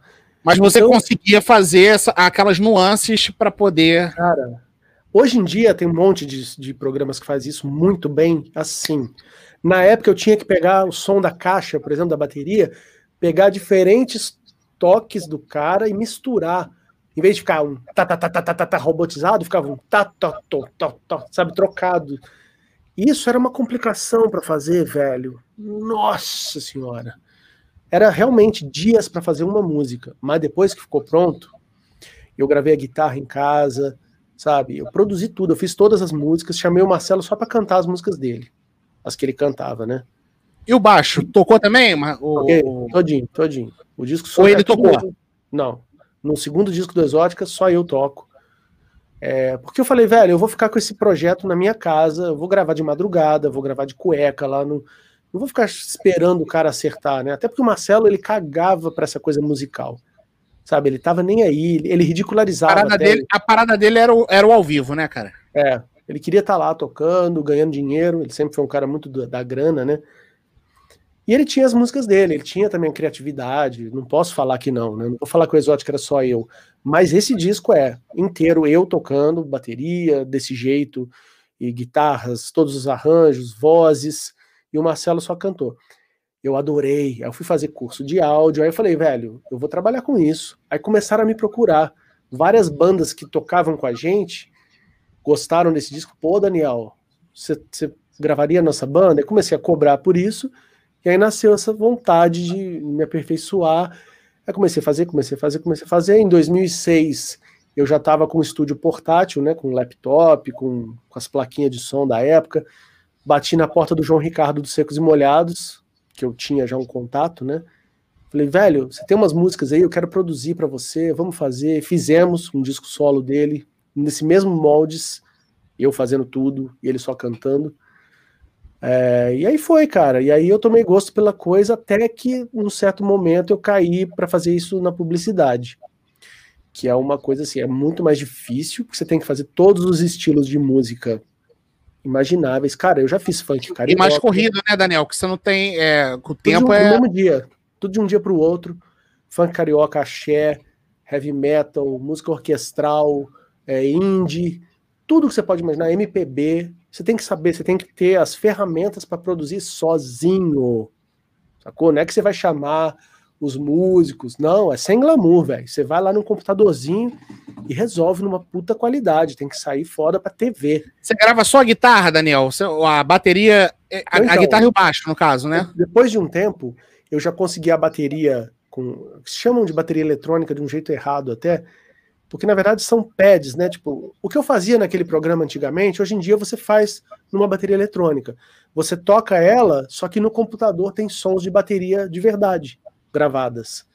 Mas você então, conseguia fazer essa, aquelas nuances para poder. Cara, hoje em dia tem um monte de, de programas que faz isso muito bem assim. Na época eu tinha que pegar o som da caixa, por exemplo, da bateria, pegar diferentes toques do cara e misturar. Em vez de ficar um tá, tá, tá, tá, tá, tá, robotizado, ficava um tá, tá, tá, tá, tá, sabe, trocado. Isso era uma complicação para fazer, velho. Nossa senhora. Era realmente dias para fazer uma música, mas depois que ficou pronto, eu gravei a guitarra em casa, sabe? Eu produzi tudo, eu fiz todas as músicas, chamei o Marcelo só para cantar as músicas dele, as que ele cantava, né? E o baixo, tocou também? O... Okay, todinho, todinho. O disco só Ou ele tocou? Não. No segundo disco do Exótica, só eu toco. É, porque eu falei, velho, eu vou ficar com esse projeto na minha casa, eu vou gravar de madrugada, vou gravar de cueca lá no. Não vou ficar esperando o cara acertar, né? Até porque o Marcelo ele cagava para essa coisa musical. Sabe, ele tava nem aí, ele ridicularizava. A parada, dele, a parada dele era o, era o ao vivo, né, cara? É, ele queria estar tá lá tocando, ganhando dinheiro, ele sempre foi um cara muito da, da grana, né? E ele tinha as músicas dele, ele tinha também a criatividade, não posso falar que não, né? Não vou falar que o Exótico era só eu. Mas esse disco é inteiro eu tocando bateria desse jeito, e guitarras, todos os arranjos, vozes, e o Marcelo só cantou. Eu adorei. Aí eu fui fazer curso de áudio, aí eu falei, velho, eu vou trabalhar com isso. Aí começaram a me procurar. Várias bandas que tocavam com a gente gostaram desse disco. Pô, Daniel, você gravaria a nossa banda? Eu comecei a cobrar por isso. E aí nasceu essa vontade de me aperfeiçoar. Aí comecei a fazer, comecei a fazer, comecei a fazer. Em 2006 eu já estava com um estúdio portátil, né, com laptop, com, com as plaquinhas de som da época. Bati na porta do João Ricardo dos Secos e Molhados, que eu tinha já um contato, né? Falei, velho, você tem umas músicas aí, eu quero produzir para você, vamos fazer. Fizemos um disco solo dele, nesse mesmo moldes, eu fazendo tudo e ele só cantando. É, e aí foi, cara. E aí eu tomei gosto pela coisa até que, num certo momento, eu caí para fazer isso na publicidade. Que é uma coisa assim, é muito mais difícil, porque você tem que fazer todos os estilos de música imagináveis. Cara, eu já fiz funk, cara. E mais corrido, né, Daniel? Que você não tem. É, o tempo tudo é. No mesmo dia. Tudo de um dia para o outro. Funk carioca, axé, heavy metal, música orquestral, é, indie, tudo que você pode imaginar, MPB, você tem que saber, você tem que ter as ferramentas para produzir sozinho. Sacou? Não é que você vai chamar os músicos. Não, é sem glamour, velho. Você vai lá no computadorzinho e resolve numa puta qualidade. Tem que sair fora pra TV. Você grava só a guitarra, Daniel? A bateria. É, a, então, a guitarra e o baixo, no caso, né? Depois de um tempo, eu já consegui a bateria com. chamam de bateria eletrônica de um jeito errado até porque na verdade são pads, né? Tipo, o que eu fazia naquele programa antigamente, hoje em dia você faz numa bateria eletrônica. Você toca ela, só que no computador tem sons de bateria de verdade gravadas.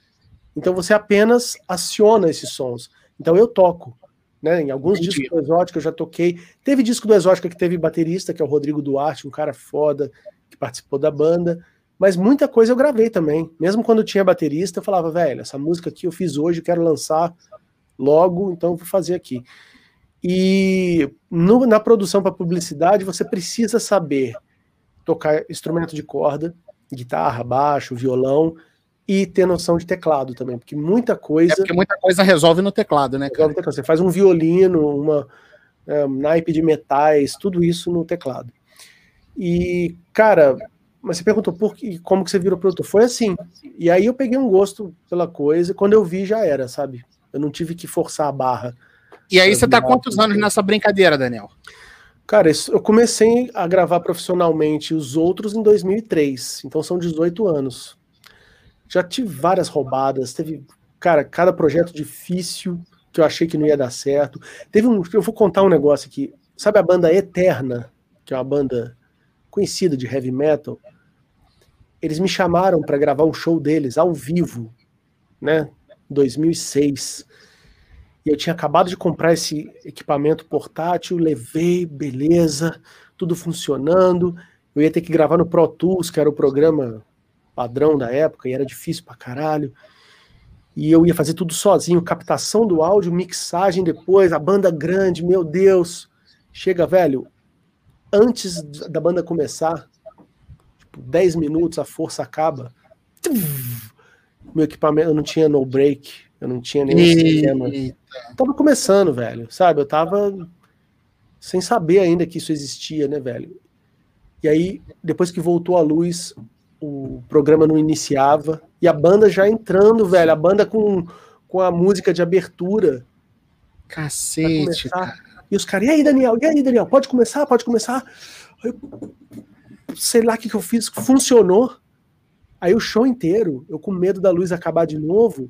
Então você apenas aciona esses sons. Então eu toco, né? Em alguns Entendi. discos do Exótica eu já toquei. Teve disco do Exótica que teve baterista, que é o Rodrigo Duarte, um cara foda que participou da banda. Mas muita coisa eu gravei também. Mesmo quando tinha baterista, eu falava, velho, essa música aqui eu fiz hoje, quero lançar logo, então vou fazer aqui. E no, na produção para publicidade, você precisa saber tocar instrumento de corda, guitarra, baixo, violão e ter noção de teclado também, porque muita coisa. É porque muita coisa resolve no teclado, né, cara? Você faz um violino, uma, é, naipe de metais, tudo isso no teclado. E, cara, mas você perguntou por que, como que você virou produtor? Foi assim. E aí eu peguei um gosto pela coisa, e quando eu vi já era, sabe? Eu não tive que forçar a barra. E aí você tá quantos anos nessa brincadeira, Daniel? Cara, eu comecei a gravar profissionalmente os outros em 2003, então são 18 anos. Já tive várias roubadas, teve, cara, cada projeto difícil que eu achei que não ia dar certo. Teve um, eu vou contar um negócio aqui. Sabe a banda Eterna, que é uma banda conhecida de heavy metal? Eles me chamaram para gravar um show deles ao vivo, né? 2006. E eu tinha acabado de comprar esse equipamento portátil, levei, beleza, tudo funcionando. Eu ia ter que gravar no Pro Tools, que era o programa padrão da época, e era difícil pra caralho. E eu ia fazer tudo sozinho, captação do áudio, mixagem depois, a banda grande, meu Deus. Chega, velho, antes da banda começar, tipo, 10 minutos, a força acaba. Meu equipamento, eu não tinha no break, eu não tinha nenhum sistema. tava começando, velho, sabe? Eu tava sem saber ainda que isso existia, né, velho? E aí, depois que voltou a luz, o programa não iniciava. E a banda já entrando, velho. A banda com, com a música de abertura. Cacete. E os caras, e aí, Daniel? E aí, Daniel? Pode começar? Pode começar? Eu, sei lá o que, que eu fiz. Funcionou. Aí o show inteiro, eu com medo da luz acabar de novo,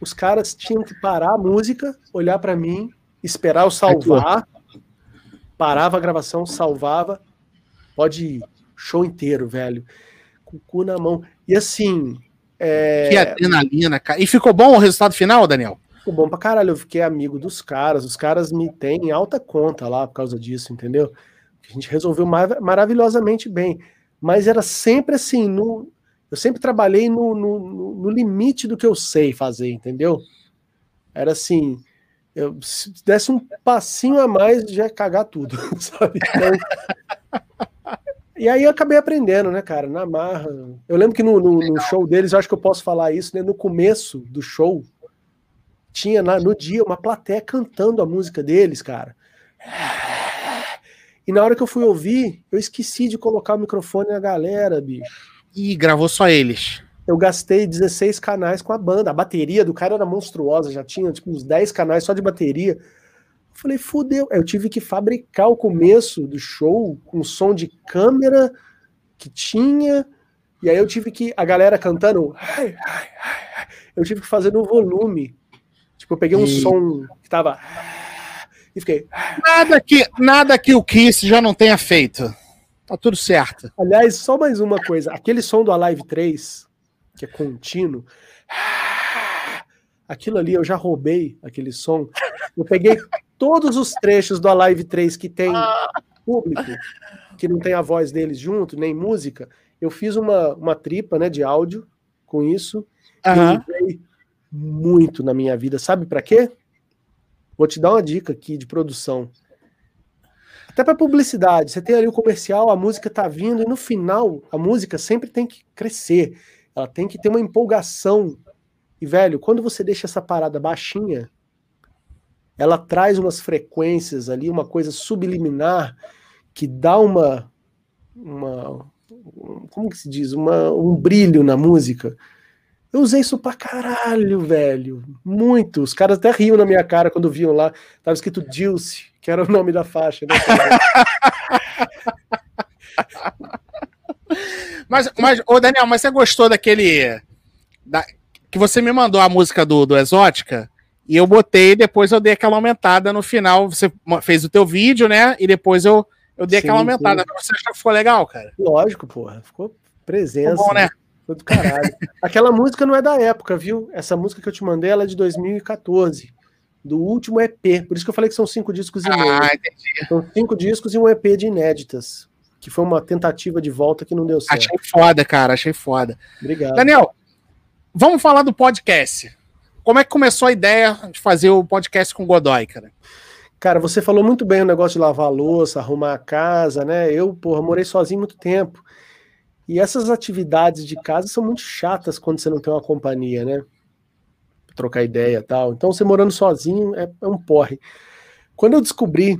os caras tinham que parar a música, olhar para mim, esperar eu salvar, parava a gravação, salvava, pode ir, show inteiro, velho, com o cu na mão. E assim. É... Que adrenalina, cara. E ficou bom o resultado final, Daniel? Ficou bom pra caralho. Eu fiquei amigo dos caras, os caras me têm em alta conta lá por causa disso, entendeu? A gente resolveu mar maravilhosamente bem. Mas era sempre assim, no, eu sempre trabalhei no, no, no, limite do que eu sei fazer, entendeu? Era assim, eu, se desse um passinho a mais, já ia cagar tudo, sabe? Então, e aí eu acabei aprendendo, né, cara, na marra. Eu lembro que no, no, no, show deles, eu acho que eu posso falar isso, né? No começo do show, tinha na, no dia uma plateia cantando a música deles, cara. E na hora que eu fui ouvir, eu esqueci de colocar o microfone na galera, bicho. E gravou só eles. Eu gastei 16 canais com a banda. A bateria do cara era monstruosa, já tinha tipo, uns 10 canais só de bateria. Falei, fudeu. Eu tive que fabricar o começo do show com som de câmera que tinha. E aí eu tive que. A galera cantando. Eu tive que fazer no volume. Tipo, eu peguei um e... som que tava. E fiquei. Nada que, nada que o Kiss já não tenha feito. Tá tudo certo. Aliás, só mais uma coisa. Aquele som do Alive 3, que é contínuo, aquilo ali eu já roubei aquele som. Eu peguei todos os trechos do Alive 3 que tem público, que não tem a voz deles junto, nem música. Eu fiz uma, uma tripa né, de áudio com isso. Uhum. E muito na minha vida. Sabe para quê? Vou te dar uma dica aqui de produção. Até para publicidade, você tem ali o comercial, a música tá vindo e no final a música sempre tem que crescer. Ela tem que ter uma empolgação. E velho, quando você deixa essa parada baixinha, ela traz umas frequências ali, uma coisa subliminar que dá uma uma como que se diz, uma, um brilho na música. Eu usei isso pra caralho, velho. Muito. Os caras até riam na minha cara quando viam lá. Tava escrito Dilce que era o nome da faixa. Né? mas, mas, ô Daniel, mas você gostou daquele. Da, que você me mandou a música do, do Exótica? E eu botei, depois eu dei aquela aumentada no final. Você fez o teu vídeo, né? E depois eu, eu dei sim, aquela aumentada. Sim. Você achou que ficou legal, cara? Lógico, porra. Ficou presença. Ficou bom, né? Ficou do caralho. Aquela música não é da época, viu? Essa música que eu te mandei, ela é de 2014 do último EP. Por isso que eu falei que são cinco discos e meio. Ah, entendi. São cinco discos e um EP de inéditas. Que foi uma tentativa de volta que não deu certo. Achei foda, cara. Achei foda. Obrigado. Daniel, vamos falar do podcast. Como é que começou a ideia de fazer o podcast com Godoy, cara? Cara, você falou muito bem o negócio de lavar a louça, arrumar a casa, né? Eu, porra, morei sozinho muito tempo. E essas atividades de casa são muito chatas quando você não tem uma companhia, né? Trocar ideia tal. Então, você morando sozinho é, é um porre. Quando eu descobri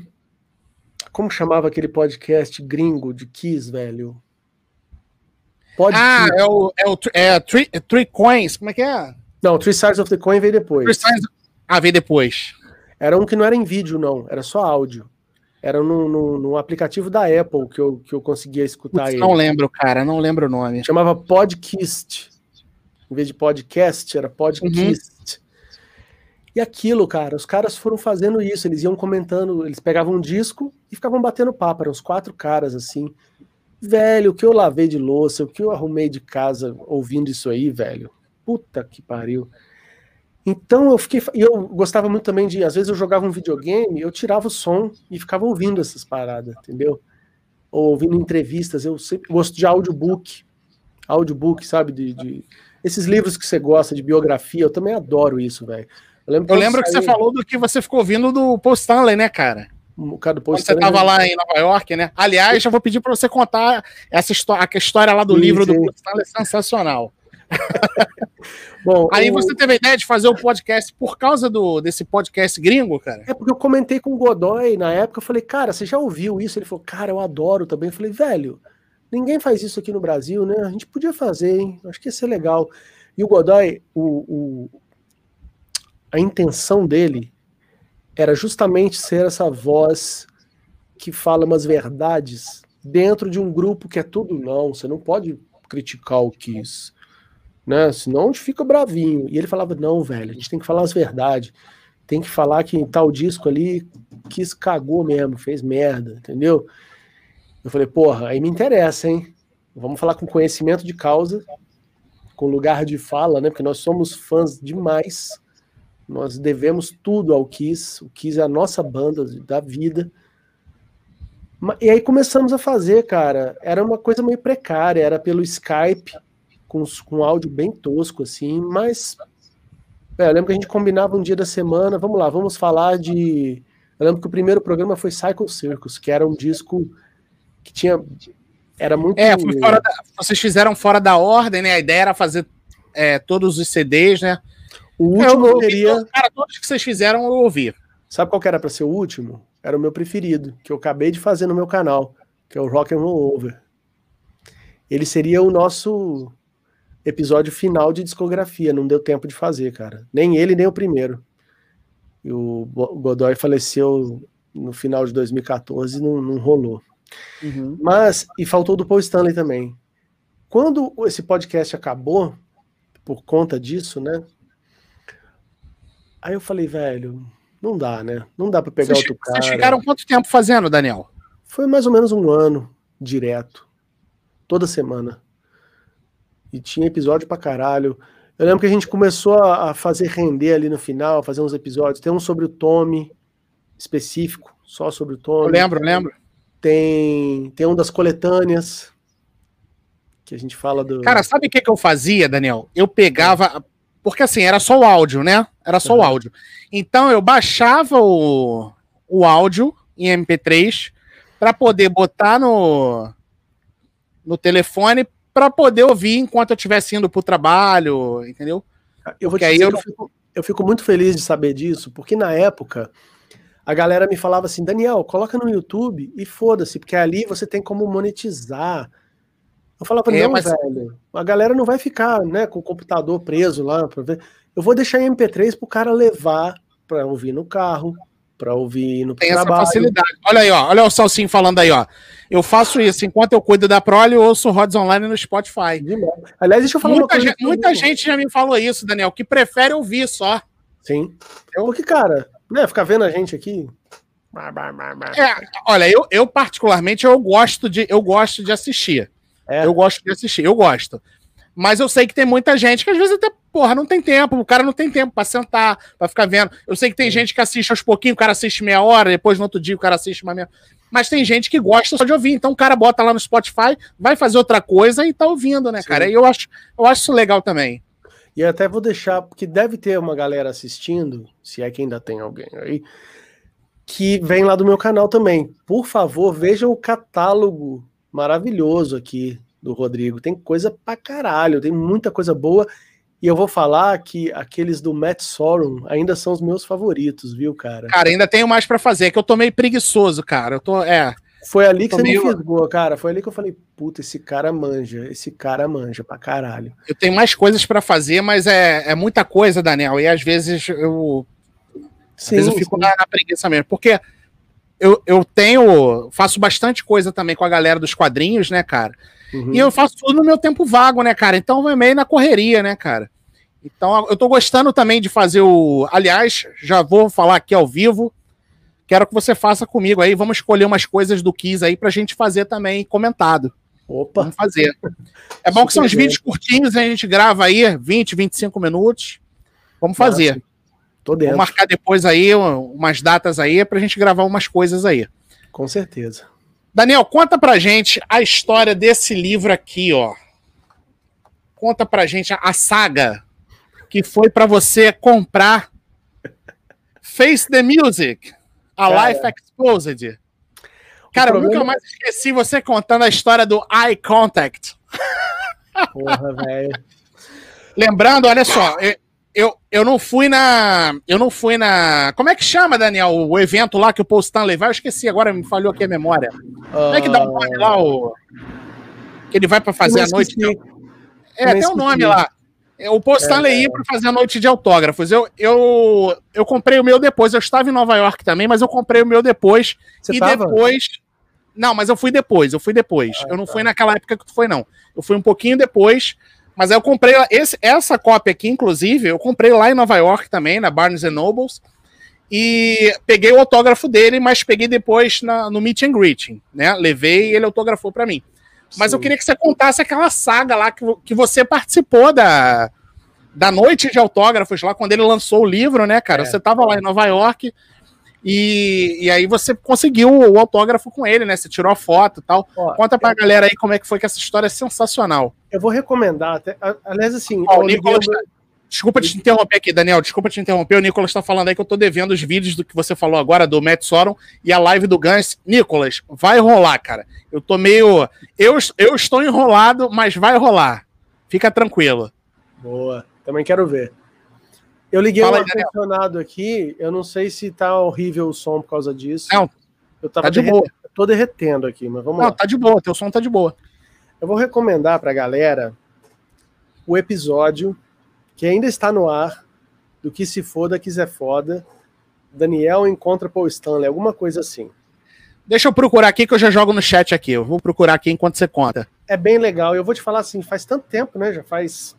como chamava aquele podcast gringo de Kiss, velho? Pode ah, é o, é o é, three, three Coins, como é que é? Não, Three Sides of the Coin veio depois. Three Sides... Ah, veio depois. Era um que não era em vídeo, não, era só áudio. Era no, no, no aplicativo da Apple que eu, que eu conseguia escutar Putz, ele. Não lembro, cara, não lembro o nome. Chamava Podcast. Em vez de podcast, era Podcast. Uhum. E aquilo, cara, os caras foram fazendo isso, eles iam comentando, eles pegavam um disco e ficavam batendo papo, eram uns quatro caras assim. Velho, o que eu lavei de louça, o que eu arrumei de casa ouvindo isso aí, velho. Puta que pariu. Então eu fiquei. E eu gostava muito também de. Às vezes eu jogava um videogame, eu tirava o som e ficava ouvindo essas paradas, entendeu? Ou ouvindo entrevistas. Eu sempre gosto de audiobook. Audiobook, sabe? De, de, esses livros que você gosta de biografia, eu também adoro isso, velho. Eu lembro, eu lembro que você falou do que você ficou ouvindo do Paul Stanley, né, cara? O cara do Paul Quando você estava lá em Nova York, né? Aliás, eu vou pedir para você contar essa história, a história lá do sim, livro sim. do Paul Stanley é sensacional. Bom, aí você teve a ideia de fazer o um podcast por causa do, desse podcast gringo, cara? É porque eu comentei com o Godoy na época, eu falei, cara, você já ouviu isso? Ele falou, cara, eu adoro também. Eu falei, velho, ninguém faz isso aqui no Brasil, né? A gente podia fazer, hein? Acho que ia ser legal. E o Godoy, o, o, a intenção dele era justamente ser essa voz que fala umas verdades dentro de um grupo que é tudo não, você não pode criticar o Kiss, né? Senão a gente fica bravinho. E ele falava: não, velho, a gente tem que falar as verdades. Tem que falar que em tal disco ali Kiss cagou mesmo, fez merda, entendeu? Eu falei, porra, aí me interessa, hein? Vamos falar com conhecimento de causa, com lugar de fala, né? Porque nós somos fãs demais nós devemos tudo ao Kiss. O Kiss é a nossa banda da vida. E aí começamos a fazer, cara. Era uma coisa meio precária, era pelo Skype, com, com áudio bem tosco, assim, mas. É, eu lembro que a gente combinava um dia da semana, vamos lá, vamos falar de. Eu lembro que o primeiro programa foi Cycle Circus, que era um disco que tinha. Era muito. É, da... vocês fizeram fora da ordem, né? A ideia era fazer é, todos os CDs, né? O último eu teria. Cara, todos que vocês fizeram eu ouvi. Sabe qual que era para ser o último? Era o meu preferido, que eu acabei de fazer no meu canal, que é o Rock and Roll Over. Ele seria o nosso episódio final de discografia, não deu tempo de fazer, cara. Nem ele, nem o primeiro. E o Godoy faleceu no final de 2014 não, não rolou. Uhum. Mas, e faltou do Paul Stanley também. Quando esse podcast acabou, por conta disso, né? Aí eu falei, velho, não dá, né? Não dá para pegar vocês, outro cara. Vocês ficaram quanto tempo fazendo, Daniel? Foi mais ou menos um ano direto. Toda semana. E tinha episódio pra caralho. Eu lembro que a gente começou a fazer render ali no final, fazer uns episódios. Tem um sobre o Tommy, específico, só sobre o Tommy. Eu lembro, eu lembro. Tem, tem um das coletâneas, que a gente fala do. Cara, sabe o que, que eu fazia, Daniel? Eu pegava. Porque assim, era só o áudio, né? Era só uhum. o áudio. Então eu baixava o, o áudio em MP3 para poder botar no, no telefone para poder ouvir enquanto eu estivesse indo para o trabalho, entendeu? Eu vou te dizer eu... eu, fico, eu fico muito feliz de saber disso, porque na época a galera me falava assim, Daniel, coloca no YouTube e foda-se, porque ali você tem como monetizar. Eu falava, é, não, mas... velho, a galera não vai ficar né, com o computador preso lá para ver. Eu vou deixar em MP3 pro cara levar para ouvir no carro, para ouvir no Tem trabalho. essa facilidade. Olha aí, ó, olha o Salsinho falando aí, ó. Eu faço isso enquanto eu cuido da Prole, eu ouço Rods Online no Spotify. Aliás, deixa eu falar muita uma coisa. Gente, muita gente já me falou isso, Daniel, que prefere ouvir só. Sim. Porque, cara, né, ficar vendo a gente aqui. É, olha, eu, eu particularmente eu gosto de eu gosto de assistir. É. Eu gosto de assistir, eu gosto. Mas eu sei que tem muita gente que às vezes até, porra, não tem tempo, o cara não tem tempo para sentar, para ficar vendo. Eu sei que tem gente que assiste aos pouquinhos, o cara assiste meia hora, depois no outro dia o cara assiste uma meia Mas tem gente que gosta só de ouvir. Então o cara bota lá no Spotify, vai fazer outra coisa e tá ouvindo, né, Sim. cara? E eu acho, eu acho isso legal também. E até vou deixar, porque deve ter uma galera assistindo, se é que ainda tem alguém aí, que vem lá do meu canal também. Por favor, vejam o catálogo maravilhoso aqui do Rodrigo. Tem coisa pra caralho, tem muita coisa boa. E eu vou falar que aqueles do Matt Sorum ainda são os meus favoritos, viu, cara? Cara, ainda tenho mais para fazer, que eu tô meio preguiçoso, cara. Eu tô, é. Foi ali que você meio... me fisgou, cara. Foi ali que eu falei, puta, esse cara manja, esse cara manja pra caralho. Eu tenho mais coisas para fazer, mas é, é muita coisa, Daniel, e às vezes eu. Sim, às vezes eu fico na, na preguiça mesmo. Porque eu, eu tenho. Faço bastante coisa também com a galera dos quadrinhos, né, cara? Uhum. E eu faço tudo no meu tempo vago, né, cara? Então é meio na correria, né, cara? Então eu tô gostando também de fazer o. Aliás, já vou falar aqui ao vivo. Quero que você faça comigo aí. Vamos escolher umas coisas do Kiss aí pra gente fazer também comentado. Opa! Vamos fazer. É bom que são os vídeos curtinhos, a gente grava aí 20, 25 minutos. Vamos fazer. Nossa, tô dentro. Vou marcar depois aí umas datas aí pra gente gravar umas coisas aí. Com certeza. Daniel, conta pra gente a história desse livro aqui, ó. Conta pra gente a saga que foi para você comprar Face the Music, a Cara, Life Exposed. Cara, eu nunca mais esqueci você contando a história do Eye Contact. Porra, velho. Lembrando, olha só, eu, eu, eu não fui na. Eu não fui na. Como é que chama, Daniel? O evento lá que o Paul Stanley vai? Eu esqueci, agora me falhou aqui a memória. Uh... Como é que dá o nome lá? O... Que ele vai para fazer a noite. É, tem um nome lá. É, o Paul Stanley é, para fazer a noite de autógrafos. Eu, eu, eu comprei o meu depois. Eu estava em Nova York também, mas eu comprei o meu depois. Você e tava? depois. Não, mas eu fui depois. Eu fui depois. Ah, eu não tá. fui naquela época que tu foi, não. Eu fui um pouquinho depois. Mas aí eu comprei esse, essa cópia aqui, inclusive, eu comprei lá em Nova York também, na Barnes Nobles. E peguei o autógrafo dele, mas peguei depois na, no meet and greeting, né? Levei e ele autografou para mim. Mas Sim. eu queria que você contasse aquela saga lá que, que você participou da, da noite de autógrafos lá, quando ele lançou o livro, né, cara? É. Você tava lá em Nova York e, e aí você conseguiu o autógrafo com ele, né? Você tirou a foto e tal. Ó, Conta pra eu... galera aí como é que foi que essa história é sensacional. Eu vou recomendar, até, aliás, assim. Ó, o Nicolas, Desculpa te interromper aqui, Daniel. Desculpa te interromper. O Nicolas está falando aí que eu estou devendo os vídeos do que você falou agora, do Matt Sorum e a live do Gans. Nicolas, vai rolar, cara. Eu tô meio. Eu, eu estou enrolado, mas vai rolar. Fica tranquilo. Boa. Também quero ver. Eu liguei Fala o ar-condicionado aqui. Eu não sei se tá horrível o som por causa disso. Não. Eu tava tá de boa. Tô derretendo aqui, mas vamos não, lá. Não, tá de boa. Teu som tá de boa. Eu vou recomendar pra galera o episódio que ainda está no ar, do que se foda, quiser foda. Daniel encontra Paul Stanley, alguma coisa assim. Deixa eu procurar aqui que eu já jogo no chat aqui. Eu vou procurar aqui enquanto você conta. É bem legal. Eu vou te falar assim, faz tanto tempo, né? Já faz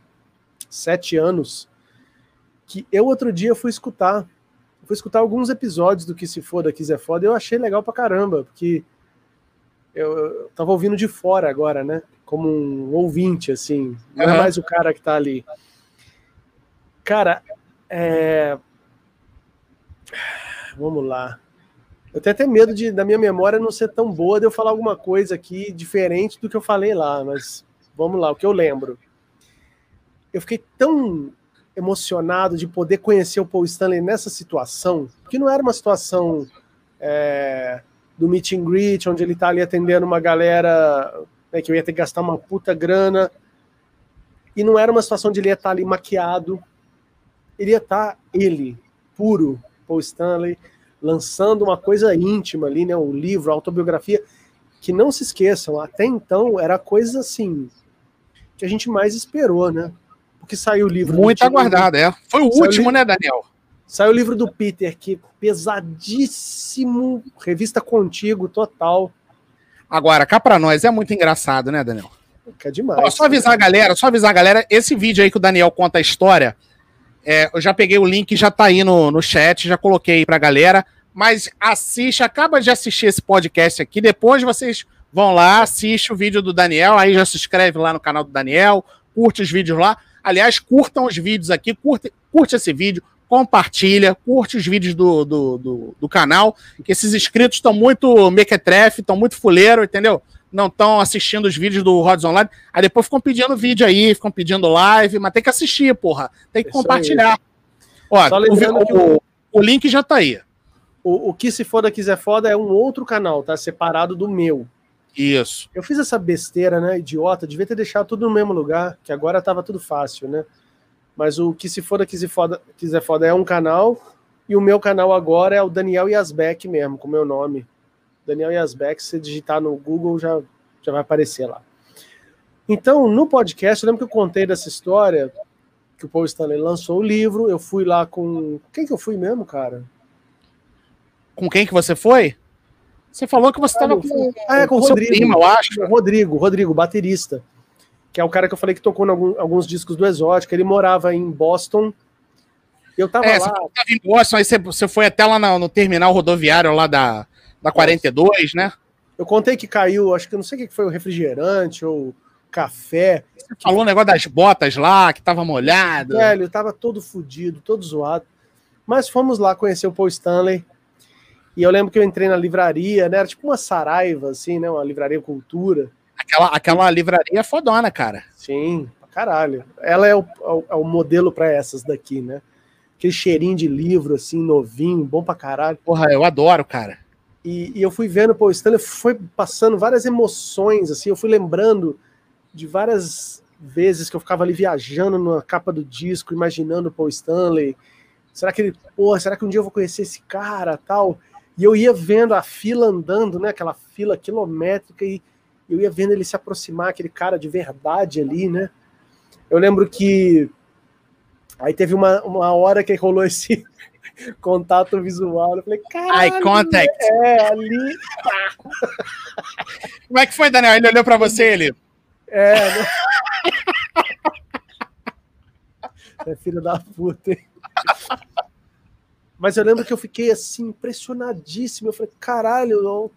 sete anos que eu outro dia fui escutar. Fui escutar alguns episódios do Que Se Foda, Quiser Foda. E eu achei legal pra caramba, porque eu, eu tava ouvindo de fora agora, né? Como um ouvinte, assim. Não uhum. é mais o cara que tá ali. Cara, é... vamos lá. Eu tenho até medo de, da minha memória não ser tão boa de eu falar alguma coisa aqui diferente do que eu falei lá, mas vamos lá, o que eu lembro. Eu fiquei tão emocionado de poder conhecer o Paul Stanley nessa situação, que não era uma situação é, do meet and greet, onde ele está ali atendendo uma galera né, que eu ia ter que gastar uma puta grana, e não era uma situação de ele estar tá ali maquiado, iria estar tá ele, puro, Paul Stanley, lançando uma coisa íntima ali, né? O livro, a autobiografia, que não se esqueçam, até então era coisa assim que a gente mais esperou, né? Porque saiu o livro. Muito aguardado, é. Foi o último, o né, Daniel? Saiu o livro do Peter, que pesadíssimo, revista contigo, total. Agora, cá pra nós é muito engraçado, né, Daniel? Que é demais. Ó, só avisar a galera, só avisar a galera, esse vídeo aí que o Daniel conta a história, é, eu já peguei o link, já tá aí no, no chat, já coloquei aí pra galera. Mas assiste, acaba de assistir esse podcast aqui. Depois vocês vão lá, assiste o vídeo do Daniel, aí já se inscreve lá no canal do Daniel, curte os vídeos lá. Aliás, curtam os vídeos aqui, curte, curte esse vídeo, compartilha, curte os vídeos do, do, do, do canal, que esses inscritos estão muito mequetrefe, estão muito fuleiro, entendeu? Não estão assistindo os vídeos do Rods Online, aí depois ficam pedindo vídeo aí, ficam pedindo live, mas tem que assistir, porra. Tem que Isso compartilhar. Ó, o, o, o, link já tá aí. O, o que se foda quiser foda é um outro canal, tá? Separado do meu. Isso. Eu fiz essa besteira, né, idiota, devia ter deixado tudo no mesmo lugar, que agora tava tudo fácil, né? Mas o Que Se Foda, Quiser Foda, Quiser Foda é um canal, e o meu canal agora é o Daniel Yasbeck mesmo, com o meu nome. Daniel Yasbeck, se você digitar no Google já, já vai aparecer lá. Então, no podcast, eu lembro que eu contei dessa história, que o Paul Stanley lançou o livro, eu fui lá com... Quem que eu fui mesmo, cara? Com quem que você foi? Você falou que você estava ah, com, ah, é, com, com o Rodrigo, primo, eu acho. Rodrigo, Rodrigo, baterista. Que é o cara que eu falei que tocou em algum, alguns discos do Exótica. Ele morava em Boston. Eu tava é, lá. Você tava em Boston, aí você, você foi até lá no, no terminal rodoviário lá da, da 42, né? Eu contei que caiu, acho que não sei o que foi, o refrigerante ou café. Você falou o negócio das botas lá, que tava molhado. Velho, tava todo fodido, todo zoado. Mas fomos lá conhecer o Paul Stanley. E eu lembro que eu entrei na livraria, né? Era tipo uma Saraiva, assim, né? Uma livraria cultura. Aquela, aquela livraria é fodona, cara. Sim, pra caralho. Ela é o, é o modelo para essas daqui, né? Aquele cheirinho de livro, assim, novinho, bom pra caralho. Porra, eu adoro, cara. E, e eu fui vendo, pô, o Stanley foi passando várias emoções, assim, eu fui lembrando de várias vezes que eu ficava ali viajando na capa do disco, imaginando o Paul Stanley. Será que ele, porra, será que um dia eu vou conhecer esse cara, tal? E eu ia vendo a fila andando, né? Aquela fila quilométrica, e eu ia vendo ele se aproximar, aquele cara de verdade ali, né? Eu lembro que aí teve uma, uma hora que rolou esse contato visual. Eu falei, caralho. Eye contact. É, ali. Como é que foi, Daniel? Ele olhou para você, ele. É. Né? é filho da puta, hein? Mas eu lembro que eu fiquei assim, impressionadíssimo. Eu falei, caralho, o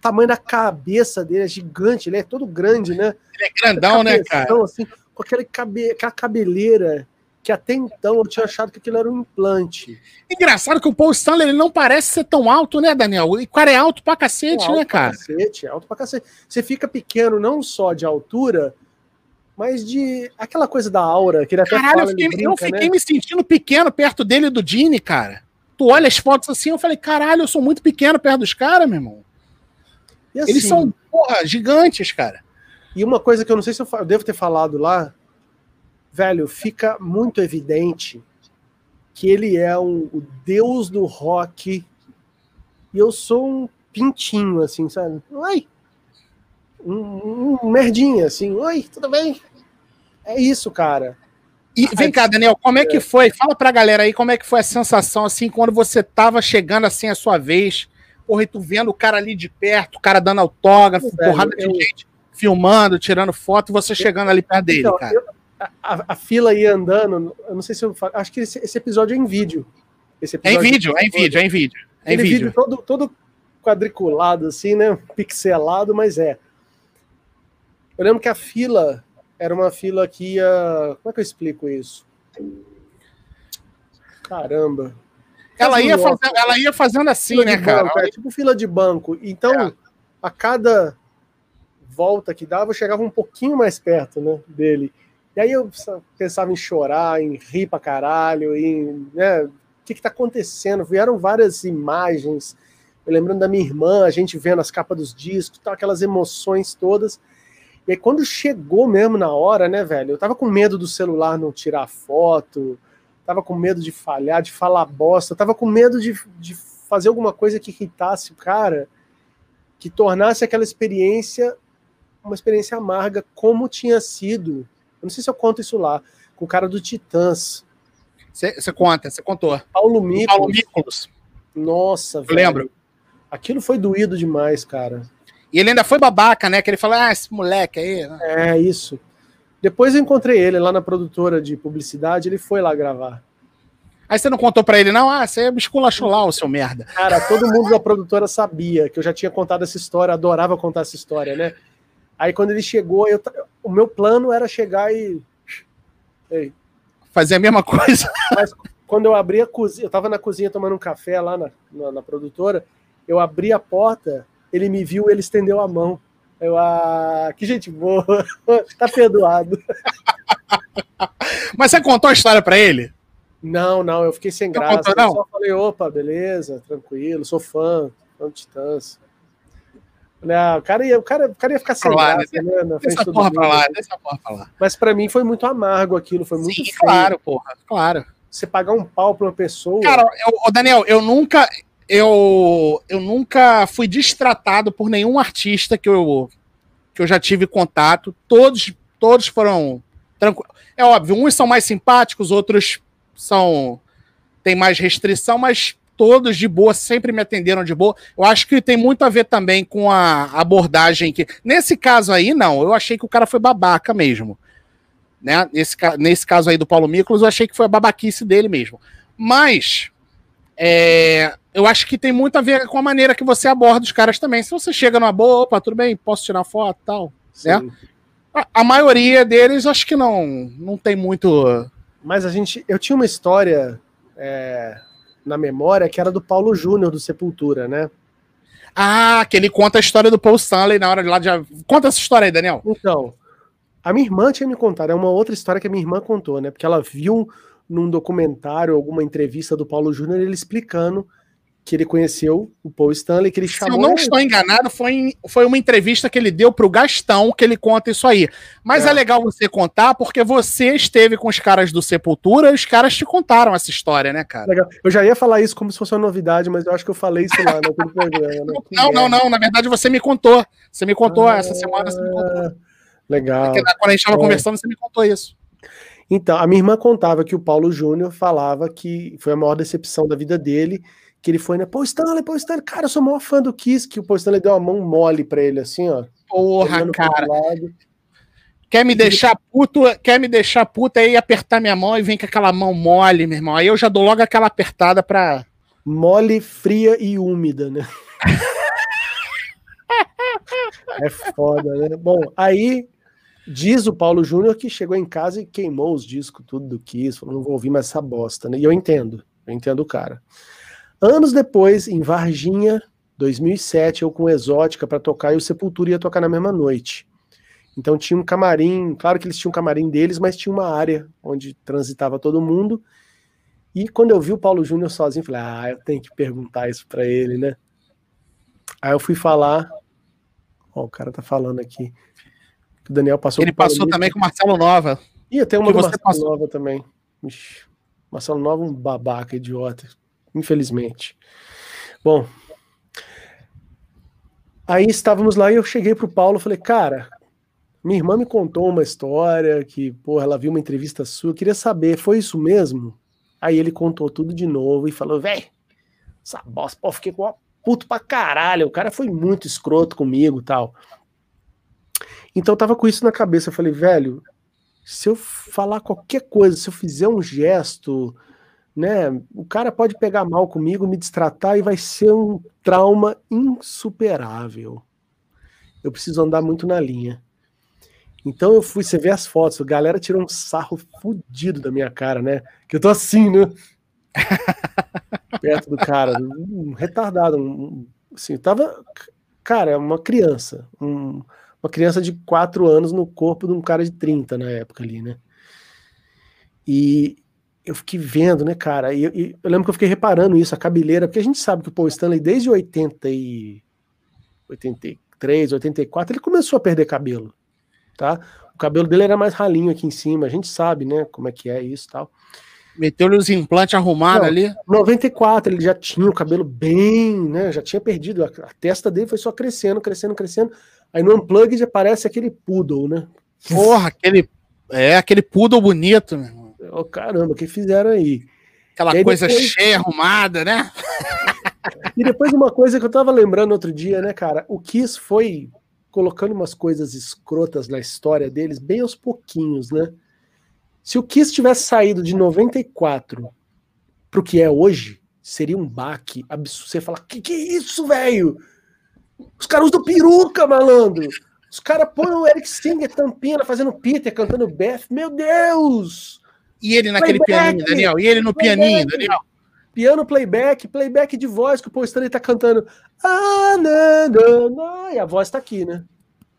tamanho da cabeça dele é gigante, ele é todo grande, né? Ele é grandão, né, cara? Assim, com aquele cabe... aquela cabeleira que até então eu tinha achado que aquilo era um implante. Engraçado que o Paul Stanley ele não parece ser tão alto, né, Daniel? O cara é alto pra cacete, alto né, cara? Pra cacete, alto pra cacete. Você fica pequeno não só de altura, mas de aquela coisa da aura, que ele até Caralho, fala, eu fiquei, brinca, eu fiquei né? me sentindo pequeno perto dele do Dini, cara tu olha as fotos assim, eu falei, caralho, eu sou muito pequeno perto dos caras, meu irmão. Assim, Eles são, porra, gigantes, cara. E uma coisa que eu não sei se eu, eu devo ter falado lá, velho, fica muito evidente que ele é um, o deus do rock e eu sou um pintinho, assim, sabe? Oi! Um, um merdinha, assim, oi, tudo bem? É isso, cara. E vem cá, Daniel, como é que é. foi? Fala pra galera aí como é que foi a sensação, assim, quando você tava chegando assim a sua vez, porra, e tu vendo o cara ali de perto, o cara dando autógrafo, Velho, porrada eu... de gente filmando, tirando foto, e você chegando ali perto dele, então, cara. Eu, a, a, fila ia andando, eu não sei se eu falo, acho que esse, esse episódio é em vídeo. é em vídeo, é em vídeo, é em vídeo. É em vídeo. vídeo todo, todo quadriculado, assim, né? Pixelado, mas é. Eu lembro que a fila era uma fila que ia. Como é que eu explico isso? Caramba. Ela ia, fazendo, ela ia fazendo assim, fila né, cara? Banco, é, tipo fila de banco. Então, é. a cada volta que dava, eu chegava um pouquinho mais perto né, dele. E aí eu pensava em chorar, em rir pra caralho, em. Né, o que, que tá acontecendo? Vieram várias imagens. Eu lembrando da minha irmã, a gente vendo as capas dos discos, tal, aquelas emoções todas. E aí, quando chegou mesmo na hora, né, velho? Eu tava com medo do celular não tirar foto, tava com medo de falhar, de falar bosta, tava com medo de, de fazer alguma coisa que irritasse o cara, que tornasse aquela experiência uma experiência amarga, como tinha sido. Eu não sei se eu conto isso lá, com o cara do Titãs. Você conta, você contou. Paulo Miklos. Paulo Miklos. Nossa, eu velho. lembro. Aquilo foi doído demais, cara. E ele ainda foi babaca, né? Que ele falou, ah, esse moleque aí. Né? É, isso. Depois eu encontrei ele lá na produtora de publicidade, ele foi lá gravar. Aí você não contou para ele, não? Ah, você me esculachou lá, o seu merda. Cara, todo mundo da produtora sabia que eu já tinha contado essa história, adorava contar essa história, né? Aí quando ele chegou, eu, o meu plano era chegar e. Ei. Fazer a mesma coisa. Mas quando eu abri a cozinha, eu tava na cozinha tomando um café lá na, na, na produtora, eu abri a porta, ele me viu, ele estendeu a mão. Eu, ah, que gente boa, tá perdoado. Mas você contou a história para ele? Não, não, eu fiquei sem não graça. Contou, não? Eu só falei, opa, beleza, tranquilo, sou fã, fã de Titãs. Ah, o, cara ia, o, cara, o cara ia ficar sem lá, graça, né? né? Deixa a porra pra lá, deixa a porra pra lá. Mas pra mim foi muito amargo aquilo, foi muito Sim, feio. claro, porra, claro. Você pagar um pau pra uma pessoa. Cara, eu, Daniel, eu nunca. Eu, eu nunca fui destratado por nenhum artista que eu, que eu já tive contato. Todos, todos foram tranquilos. É óbvio, uns são mais simpáticos, outros são. tem mais restrição, mas todos de boa, sempre me atenderam de boa. Eu acho que tem muito a ver também com a abordagem que. Nesse caso aí, não, eu achei que o cara foi babaca mesmo. Né? Nesse, nesse caso aí do Paulo Miklos, eu achei que foi a babaquice dele mesmo. Mas é, eu acho que tem muito a ver com a maneira que você aborda os caras também. Se você chega numa boa, opa, tudo bem, posso tirar foto e tal. Sim. né? A, a maioria deles, acho que não, não tem muito. Mas a gente. Eu tinha uma história é, na memória que era do Paulo Júnior do Sepultura, né? Ah, que ele conta a história do Paul Stanley na hora de lá de. Conta essa história aí, Daniel. Então, a minha irmã tinha me contado, é uma outra história que a minha irmã contou, né? Porque ela viu num documentário, alguma entrevista do Paulo Júnior, ele explicando que ele conheceu o Paul Stanley, que ele Se chamou. eu não estou enganado, foi, em- foi uma entrevista que ele deu pro Gastão que ele conta isso aí. Mas é. É. legal você contar, porque você esteve com os caras do Sepultura e os caras te contaram essa história, né, cara? Legal. Eu já ia falar isso como se fosse uma novidade, mas eu acho que eu falei isso lá naquele programa. Né? Que Não, não, não. Na verdade, você me contou. Você me contou Ah, essa semana, você me contou. Legal. Porque Quando a gente estava É. conversando, você me contou isso. Então, a minha irmã contava que o Paulo Júnior falava que foi a maior decepção da vida dele, que ele foi, né? Pô, Stanley, pô, Stanley, cara, eu sou o maior fã do Kiss, que o Paul Stanley deu uma mão mole pra ele, assim, ó. Porra, cara. Quer me deixar puto, quer me deixar puto aí apertar minha mão e vem com aquela mão mole, meu irmão. Aí eu já dou logo aquela apertada pra. Mole, fria e úmida, né? é foda, né? Bom, aí diz o Paulo Júnior que chegou em casa e queimou os discos, tudo do Kiss, falou, não vou ouvir mais essa bosta, né? E eu entendo, eu entendo o cara. Anos depois, em Varginha, 2007, eu com Exótica para tocar e o Sepultura ia tocar na mesma noite. Então tinha um camarim, claro que eles tinham um camarim deles, mas tinha uma área onde transitava todo mundo. E quando eu vi o Paulo Júnior sozinho, falei, ah, eu tenho que perguntar isso para ele, né? Aí eu fui falar, ó, o cara tá falando aqui. O Daniel passou Ele Paulo passou também com o Marcelo Nova. Ih, tem uma do Marcelo passou. Nova também. Ixi, Marcelo Nova é um babaca, idiota. Infelizmente. Bom. Aí estávamos lá e eu cheguei pro Paulo e falei, cara, minha irmã me contou uma história que, porra, ela viu uma entrevista sua, queria saber, foi isso mesmo? Aí ele contou tudo de novo e falou, véi, essa bosta, pô, fiquei com uma puto pra caralho, o cara foi muito escroto comigo tal. Então eu tava com isso na cabeça, eu falei, velho, se eu falar qualquer coisa, se eu fizer um gesto, né, o cara pode pegar mal comigo, me distratar e vai ser um trauma insuperável. Eu preciso andar muito na linha. Então eu fui, você vê as fotos, a galera tirou um sarro fudido da minha cara, né? Que eu tô assim, né? Perto do cara, um retardado, um, assim, tava, cara, uma criança, um, uma criança de 4 anos no corpo de um cara de 30 na época ali, né? E eu fiquei vendo, né, cara? E, e eu lembro que eu fiquei reparando isso, a cabeleira, porque a gente sabe que o Paul Stanley, desde 80 e 83, 84, ele começou a perder cabelo, tá? O cabelo dele era mais ralinho aqui em cima, a gente sabe, né, como é que é isso e tal. Meteu-lhe os implantes arrumados ali. 94, ele já tinha o cabelo bem, né? Já tinha perdido. A, a testa dele foi só crescendo, crescendo, crescendo. Aí no Unplugged aparece aquele poodle, né? Porra, aquele. É, aquele poodle bonito, meu irmão. Oh, caramba, o que fizeram aí? Aquela aí coisa depois- cheia, arrumada, né? E depois uma coisa que eu tava lembrando outro dia, né, cara? O Kiss foi colocando umas coisas escrotas na história deles bem aos pouquinhos, né? Se o Kiss tivesse saído de 94 pro que é hoje, seria um baque absurdo. Você fala, que que é isso, velho? Os caras usam peruca, malandro. Os caras põem o Eric Singer tampina, fazendo Peter, cantando Beth. Meu Deus! E ele naquele Playback! pianinho, Daniel. E ele no Playback! pianinho, Daniel. Piano playback, playback de voz, que o Paul Stanley tá cantando. Ah, na, na, na, e a voz tá aqui, né?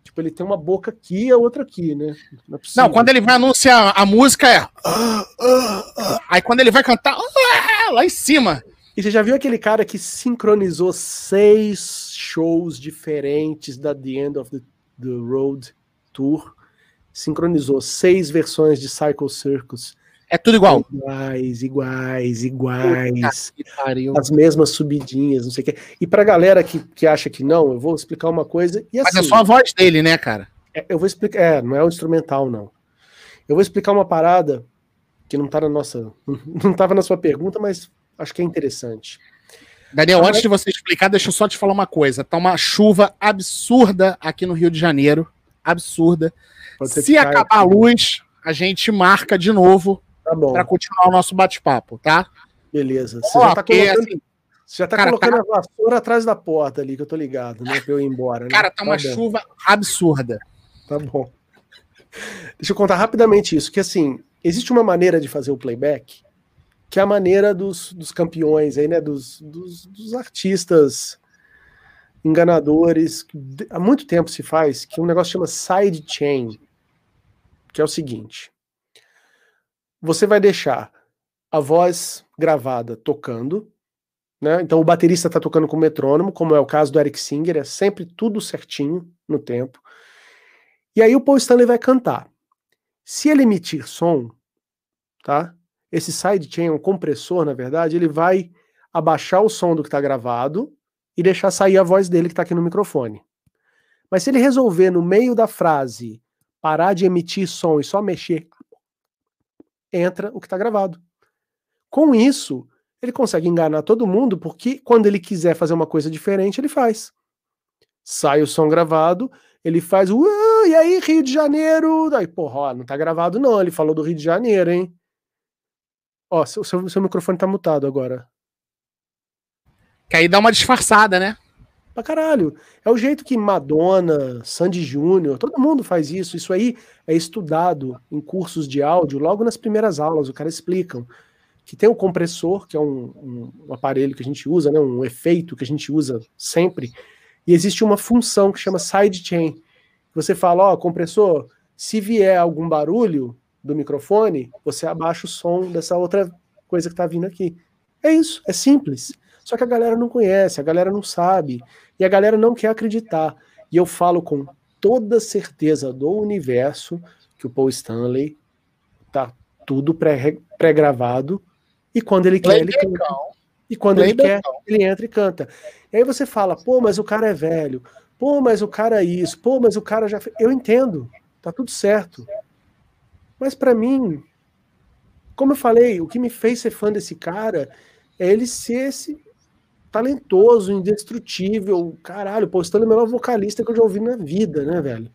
Tipo, ele tem uma boca aqui e a outra aqui, né? Não, é. Não, quando ele vai anunciar a música é. Aí quando ele vai cantar, lá em cima. E você já viu aquele cara que sincronizou seis shows diferentes da The End of the, the Road Tour? Sincronizou seis versões de Cycle Circus. É tudo igual. Iguais, iguais, iguais. As mesmas subidinhas, não sei o quê. E pra galera que, que acha que não, eu vou explicar uma coisa. E assim, Mas é só a voz dele, né, cara? É, eu vou explicar. É, não é o instrumental, não. Eu vou explicar uma parada que não tá na nossa. Não estava na sua pergunta, mas acho que é interessante. Daniel, antes de você explicar, deixa eu só te falar uma coisa. Tá uma chuva absurda aqui no Rio de Janeiro. Absurda. Se acabar a luz, a gente marca de novo tá para continuar o nosso bate-papo, tá? Beleza. Você Ó, já tá colocando, assim, já tá cara, colocando tá... a vassoura atrás da porta ali, que eu tô ligado, né? Pra eu ir embora. Né? Cara, tá, tá uma chuva absurda. Tá bom. Deixa eu contar rapidamente isso, que assim, existe uma maneira de fazer o playback que é a maneira dos, dos campeões aí, né? Dos, dos, dos artistas enganadores, há muito tempo se faz, que um negócio chama side chain, que é o seguinte: você vai deixar a voz gravada tocando, né? Então o baterista está tocando com metrônomo, como é o caso do Eric Singer, é sempre tudo certinho no tempo. E aí o Paul Stanley vai cantar. Se ele emitir som, tá? Esse sidechain, um compressor, na verdade, ele vai abaixar o som do que está gravado e deixar sair a voz dele que está aqui no microfone. Mas se ele resolver, no meio da frase, parar de emitir som e só mexer, entra o que está gravado. Com isso, ele consegue enganar todo mundo, porque quando ele quiser fazer uma coisa diferente, ele faz. Sai o som gravado, ele faz. E aí, Rio de Janeiro? Daí, porra, ó, não tá gravado, não. Ele falou do Rio de Janeiro, hein? Ó, seu, seu, seu microfone tá mutado agora. Que aí dá uma disfarçada, né? Pra caralho. É o jeito que Madonna, Sandy Júnior, todo mundo faz isso. Isso aí é estudado em cursos de áudio, logo nas primeiras aulas, o cara explicam. Que tem o compressor, que é um, um, aparelho que a gente usa, né, um efeito que a gente usa sempre, e existe uma função que chama sidechain. Você fala, ó, compressor, se vier algum barulho, do microfone, você abaixa o som dessa outra coisa que está vindo aqui. É isso, é simples. Só que a galera não conhece, a galera não sabe, e a galera não quer acreditar. E eu falo com toda certeza do universo que o Paul Stanley tá tudo pré-gravado, pré e quando ele quer, ele canta. E quando ele quer, ele entra e canta. E aí você fala, pô, mas o cara é velho, pô, mas o cara é isso, pô, mas o cara já. Eu entendo, tá tudo certo. Mas para mim, como eu falei, o que me fez ser fã desse cara é ele ser esse talentoso, indestrutível, caralho, pô, o melhor vocalista que eu já ouvi na vida, né, velho?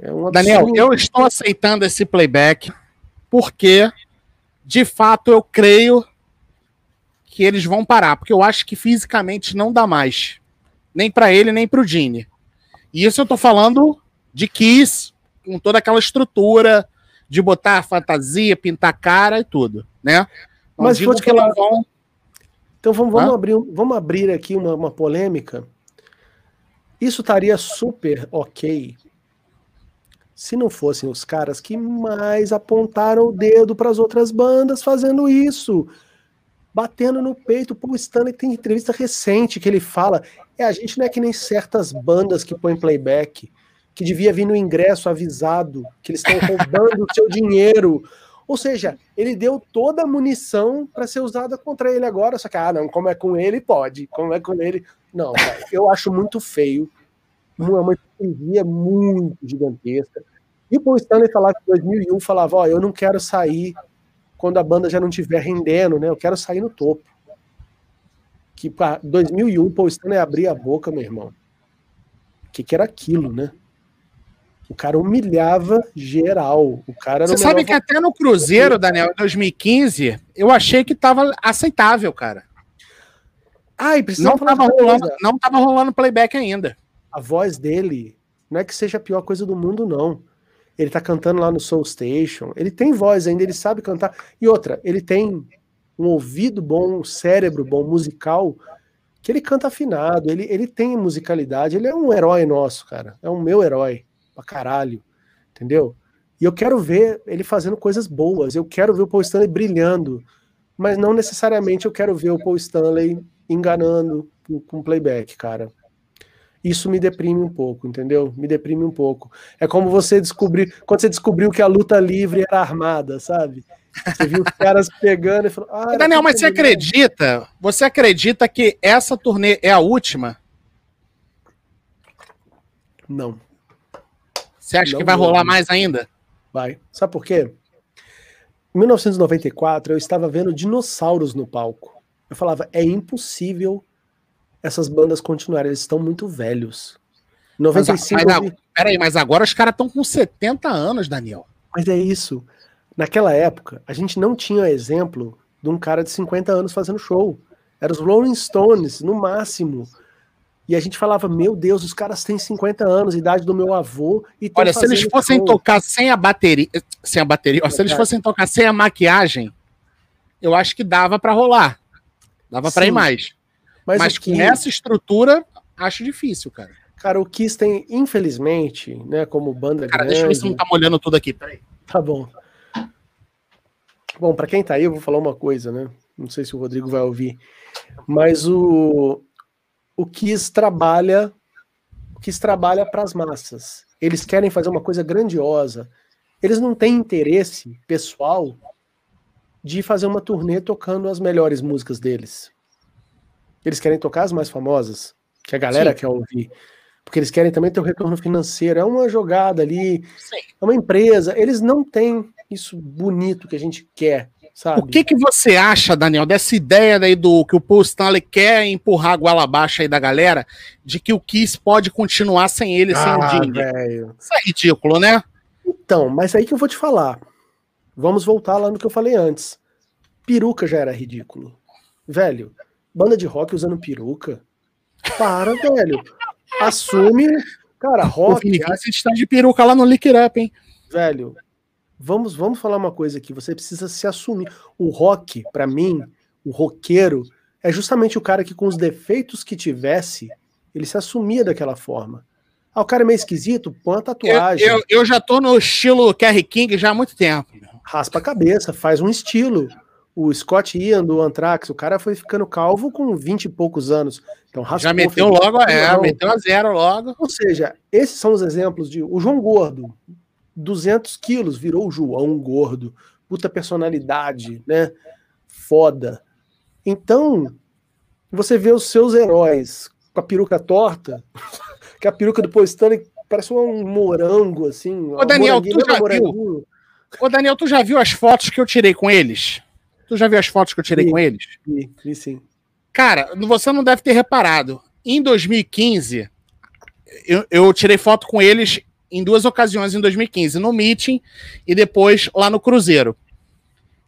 É um Daniel, eu estou aceitando esse playback porque, de fato, eu creio que eles vão parar, porque eu acho que fisicamente não dá mais, nem para ele, nem para o Gene. E isso eu tô falando de Kiss, com toda aquela estrutura, de botar fantasia, pintar cara e tudo, né? Não Mas digo que elas vão. Então vamos, vamos, abrir, vamos abrir aqui uma, uma polêmica. Isso estaria super ok se não fossem os caras que mais apontaram o dedo para as outras bandas fazendo isso. Batendo no peito. O Paul Stanley tem entrevista recente que ele fala: é, a gente não é que nem certas bandas que põem playback que devia vir no ingresso avisado que eles estão roubando o seu dinheiro. Ou seja, ele deu toda a munição para ser usada contra ele agora. Só que, ah, não, como é com ele, pode. Como é com ele. Não, cara, eu acho muito feio. É uma hipocrisia muito gigantesca. E o Paul Stanley falava em 2001 falava: Ó, oh, eu não quero sair quando a banda já não estiver rendendo, né? Eu quero sair no topo. Que para 2001 Paul Stanley abria a boca, meu irmão. O que, que era aquilo, né? O cara humilhava geral. O cara Você sabe que até no Cruzeiro, Daniel, em 2015, eu achei que tava aceitável, cara. Ai, não tava rolando, não tava rolando playback ainda. A voz dele não é que seja a pior coisa do mundo, não. Ele tá cantando lá no Soul Station. Ele tem voz ainda, ele sabe cantar. E outra, ele tem um ouvido bom, um cérebro bom, musical, que ele canta afinado, ele, ele tem musicalidade, ele é um herói nosso, cara. É um meu herói pra caralho, entendeu? E eu quero ver ele fazendo coisas boas, eu quero ver o Paul Stanley brilhando mas não necessariamente eu quero ver o Paul Stanley enganando com playback, cara. Isso me deprime um pouco, entendeu? Me deprime um pouco. É como você descobrir, quando você descobriu que a luta livre era armada, sabe? Você viu os caras pegando e falou: ah, Daniel, mas você acredita? Você acredita que essa turnê é a última? Não. Você acha não que vai rolar mais ainda? Vai. Sabe por quê? Em 1994, eu estava vendo dinossauros no palco. Eu falava, é impossível essas bandas continuarem, eles estão muito velhos. 95. Mas, mas, peraí, mas agora os caras estão com 70 anos, Daniel. Mas é isso. Naquela época, a gente não tinha exemplo de um cara de 50 anos fazendo show. Era os Rolling Stones, no máximo. E a gente falava, meu Deus, os caras têm 50 anos, idade do meu avô. E Olha, se eles fossem show. tocar sem a bateria, sem a bateria, ó, se eles fossem tocar sem a maquiagem, eu acho que dava para rolar. Dava para ir mais. Mas, Mas com essa estrutura, acho difícil, cara. Cara, o Kiss tem, infelizmente, né, como banda cara, grande... deixa eu ver se não tá molhando tudo aqui, peraí. Tá bom. Bom, para quem tá aí, eu vou falar uma coisa, né? Não sei se o Rodrigo vai ouvir. Mas o, o Kiss trabalha o Kiss trabalha para as massas. Eles querem fazer uma coisa grandiosa. Eles não têm interesse pessoal de fazer uma turnê tocando as melhores músicas deles. Eles querem tocar as mais famosas, que a galera Sim. quer ouvir. Porque eles querem também ter o um retorno financeiro. É uma jogada ali, Sim. é uma empresa. Eles não têm isso bonito que a gente quer. Sabe? O que, que você acha, Daniel, dessa ideia daí do que o Paul Stanley quer empurrar a goela abaixo aí da galera, de que o Kiss pode continuar sem ele, ah, sem o Jimmy? Isso é ridículo, né? Então, mas aí que eu vou te falar. Vamos voltar lá no que eu falei antes. Peruca já era ridículo. Velho, banda de rock usando peruca. Para, velho. Assume. Cara, rock. O a gente tá de peruca lá no Lick Up, hein? Velho, vamos, vamos falar uma coisa aqui. Você precisa se assumir. O rock, para mim, o roqueiro, é justamente o cara que, com os defeitos que tivesse, ele se assumia daquela forma. Ah, o cara é meio esquisito, põe a tatuagem. Eu, eu, eu já tô no estilo Kerry King já há muito tempo. Raspa a cabeça, faz um estilo. O Scott Ian do Anthrax, o cara foi ficando calvo com 20 e poucos anos. Então, raspou, já meteu logo, é, meteu a zero logo. Ou seja, esses são os exemplos de. O João Gordo, 200 quilos, virou o João Gordo. Puta personalidade, né? Foda. Então, você vê os seus heróis com a peruca torta, que a peruca do Paul Stanley parece um morango, assim. Ô, Daniel, tu já viu? Ô, Daniel, tu já viu as fotos que eu tirei com eles? Tu já viu as fotos que eu tirei com eles? Sim, sim, sim. Cara, você não deve ter reparado. Em 2015, eu, eu tirei foto com eles em duas ocasiões em 2015, no meeting e depois lá no Cruzeiro.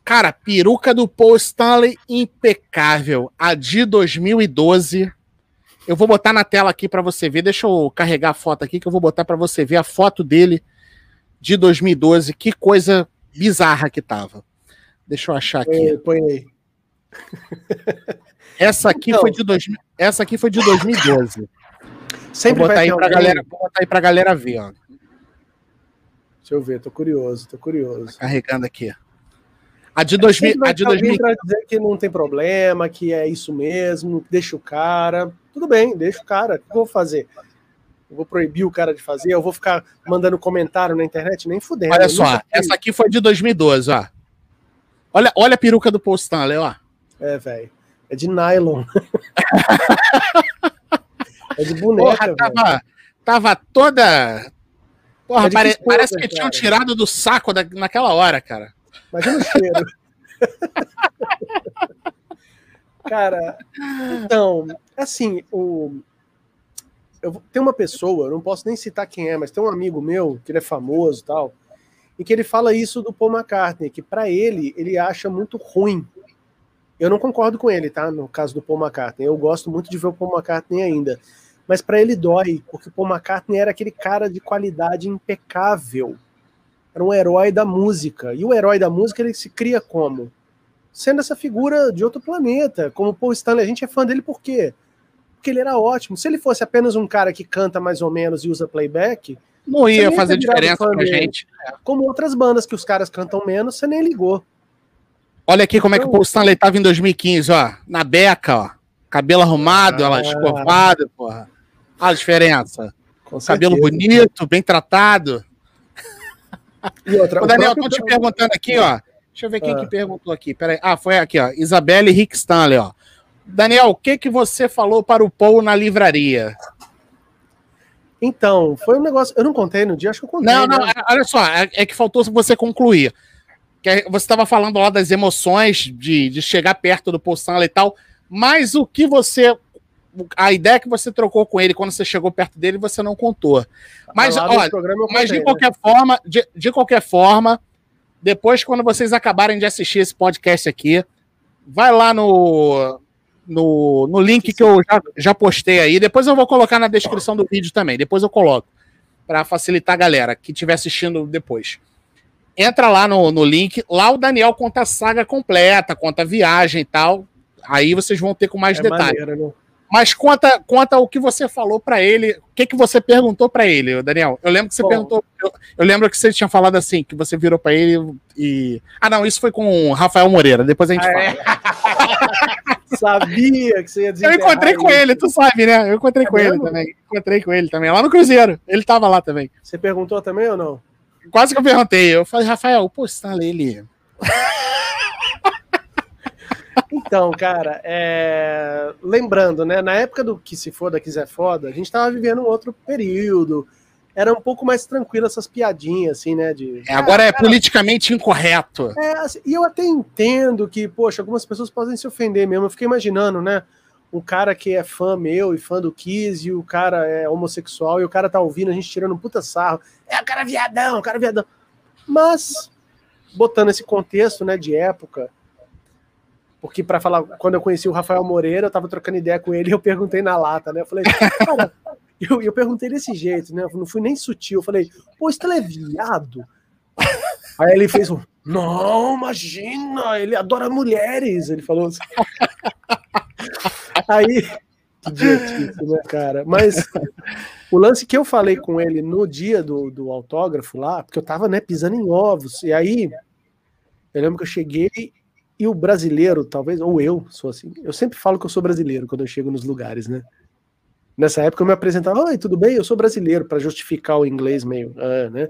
Cara, peruca do Paul Stanley impecável. A de 2012. Eu vou botar na tela aqui para você ver. Deixa eu carregar a foto aqui que eu vou botar para você ver a foto dele de 2012. Que coisa bizarra que tava. Deixa eu achar aqui. Põe aí. Essa aqui foi de dois, essa aqui foi de 2012. Sempre vou botar aí para galera, vou botar aí pra galera ver, ó. Deixa eu ver, tô curioso, tô curioso. Tá carregando aqui. A de 2000, a de 2000 para dizer que não tem problema, que é isso mesmo, deixa o cara. Tudo bem, deixa o cara. O que eu vou fazer? Eu vou proibir o cara de fazer, eu vou ficar mandando comentário na internet, nem fudendo. Olha só, essa aqui foi de 2012, ó. Olha, olha a peruca do Paul Stanley, ó. É, velho. É de nylon. é de boneca, Porra, tava, tava toda Porra, é pare, parece que tinham tirado do saco da, naquela hora, cara. Imagina o cheiro. cara, então, assim, o. Eu, tem uma pessoa, eu não posso nem citar quem é, mas tem um amigo meu, que ele é famoso e tal, e que ele fala isso do Paul McCartney, que para ele, ele acha muito ruim. Eu não concordo com ele, tá? No caso do Paul McCartney. Eu gosto muito de ver o Paul McCartney ainda mas para ele dói, porque Paul McCartney era aquele cara de qualidade impecável. Era um herói da música. E o herói da música ele se cria como? Sendo essa figura de outro planeta, como Paul Stanley. A gente é fã dele por quê? Porque ele era ótimo. Se ele fosse apenas um cara que canta mais ou menos e usa playback, não ia fazer diferença pra dele. gente. Como outras bandas que os caras cantam menos, você nem ligou. Olha aqui como é que o Paul Stanley tava em 2015, ó. Na beca, ó. Cabelo arrumado, ah, ela escovado, porra. A diferença. Cabelo bonito, bem tratado. E outra, Ô, Daniel, tô te perguntando aqui, ó. Deixa eu ver quem ah. que perguntou aqui. Peraí. Ah, foi aqui, ó. Isabelle Rick Stanley, ó. Daniel, o que que você falou para o Paul na livraria? Então, foi um negócio. Eu não contei no dia, acho que eu contei. Não, não, né? olha só, é, é, que faltou você concluir. Que você estava falando lá das emoções de, de chegar perto do Paul Stanley e tal, mas o que você. A ideia que você trocou com ele quando você chegou perto dele, você não contou. Mas, olha, mas de né? qualquer forma, de, de qualquer forma, depois, quando vocês acabarem de assistir esse podcast aqui, vai lá no, no, no link que eu já, já postei aí. Depois eu vou colocar na descrição do vídeo também. Depois eu coloco. para facilitar a galera que estiver assistindo depois. Entra lá no, no link. Lá o Daniel conta a saga completa, conta a viagem e tal. Aí vocês vão ter com mais é detalhes. Maneiro, né? Mas conta, conta o que você falou para ele, o que, que você perguntou para ele, Daniel. Eu lembro que você Bom, perguntou, eu, eu, lembro que você tinha falado assim, que você virou para ele e ah não, isso foi com o Rafael Moreira. Depois a gente ah, fala. É? Sabia que você ia dizer. Eu encontrei com ele, tu sabe, né? Eu encontrei é com mesmo? ele também. Encontrei com ele também lá no Cruzeiro. Ele tava lá também. Você perguntou também ou não? Quase que eu perguntei. Eu falei, Rafael, pô, você tá ali. Então, cara, é... lembrando, né? Na época do que se foda, quiser foda, a gente tava vivendo um outro período. Era um pouco mais tranquilo essas piadinhas, assim, né? De... É, agora é cara, politicamente incorreto. É, assim, e eu até entendo que, poxa, algumas pessoas podem se ofender mesmo. Eu fiquei imaginando, né? Um cara que é fã meu e fã do Kiss, e o cara é homossexual, e o cara tá ouvindo a gente tirando um puta sarro. É o cara viadão, o cara viadão. Mas, botando esse contexto, né, de época, porque para falar, quando eu conheci o Rafael Moreira, eu tava trocando ideia com ele e eu perguntei na lata, né? Eu falei, cara, eu, eu perguntei desse jeito, né? Eu não fui nem sutil. Eu falei, pô, isso é viado? Aí ele fez um, não, imagina, ele adora mulheres. Ele falou assim. Aí, que idiotice, né, cara? Mas o lance que eu falei com ele no dia do, do autógrafo lá, porque eu tava, né, pisando em ovos, e aí eu lembro que eu cheguei e o brasileiro, talvez, ou eu sou assim, eu sempre falo que eu sou brasileiro quando eu chego nos lugares, né? Nessa época eu me apresentava, oi, tudo bem? Eu sou brasileiro, para justificar o inglês meio, ah, né?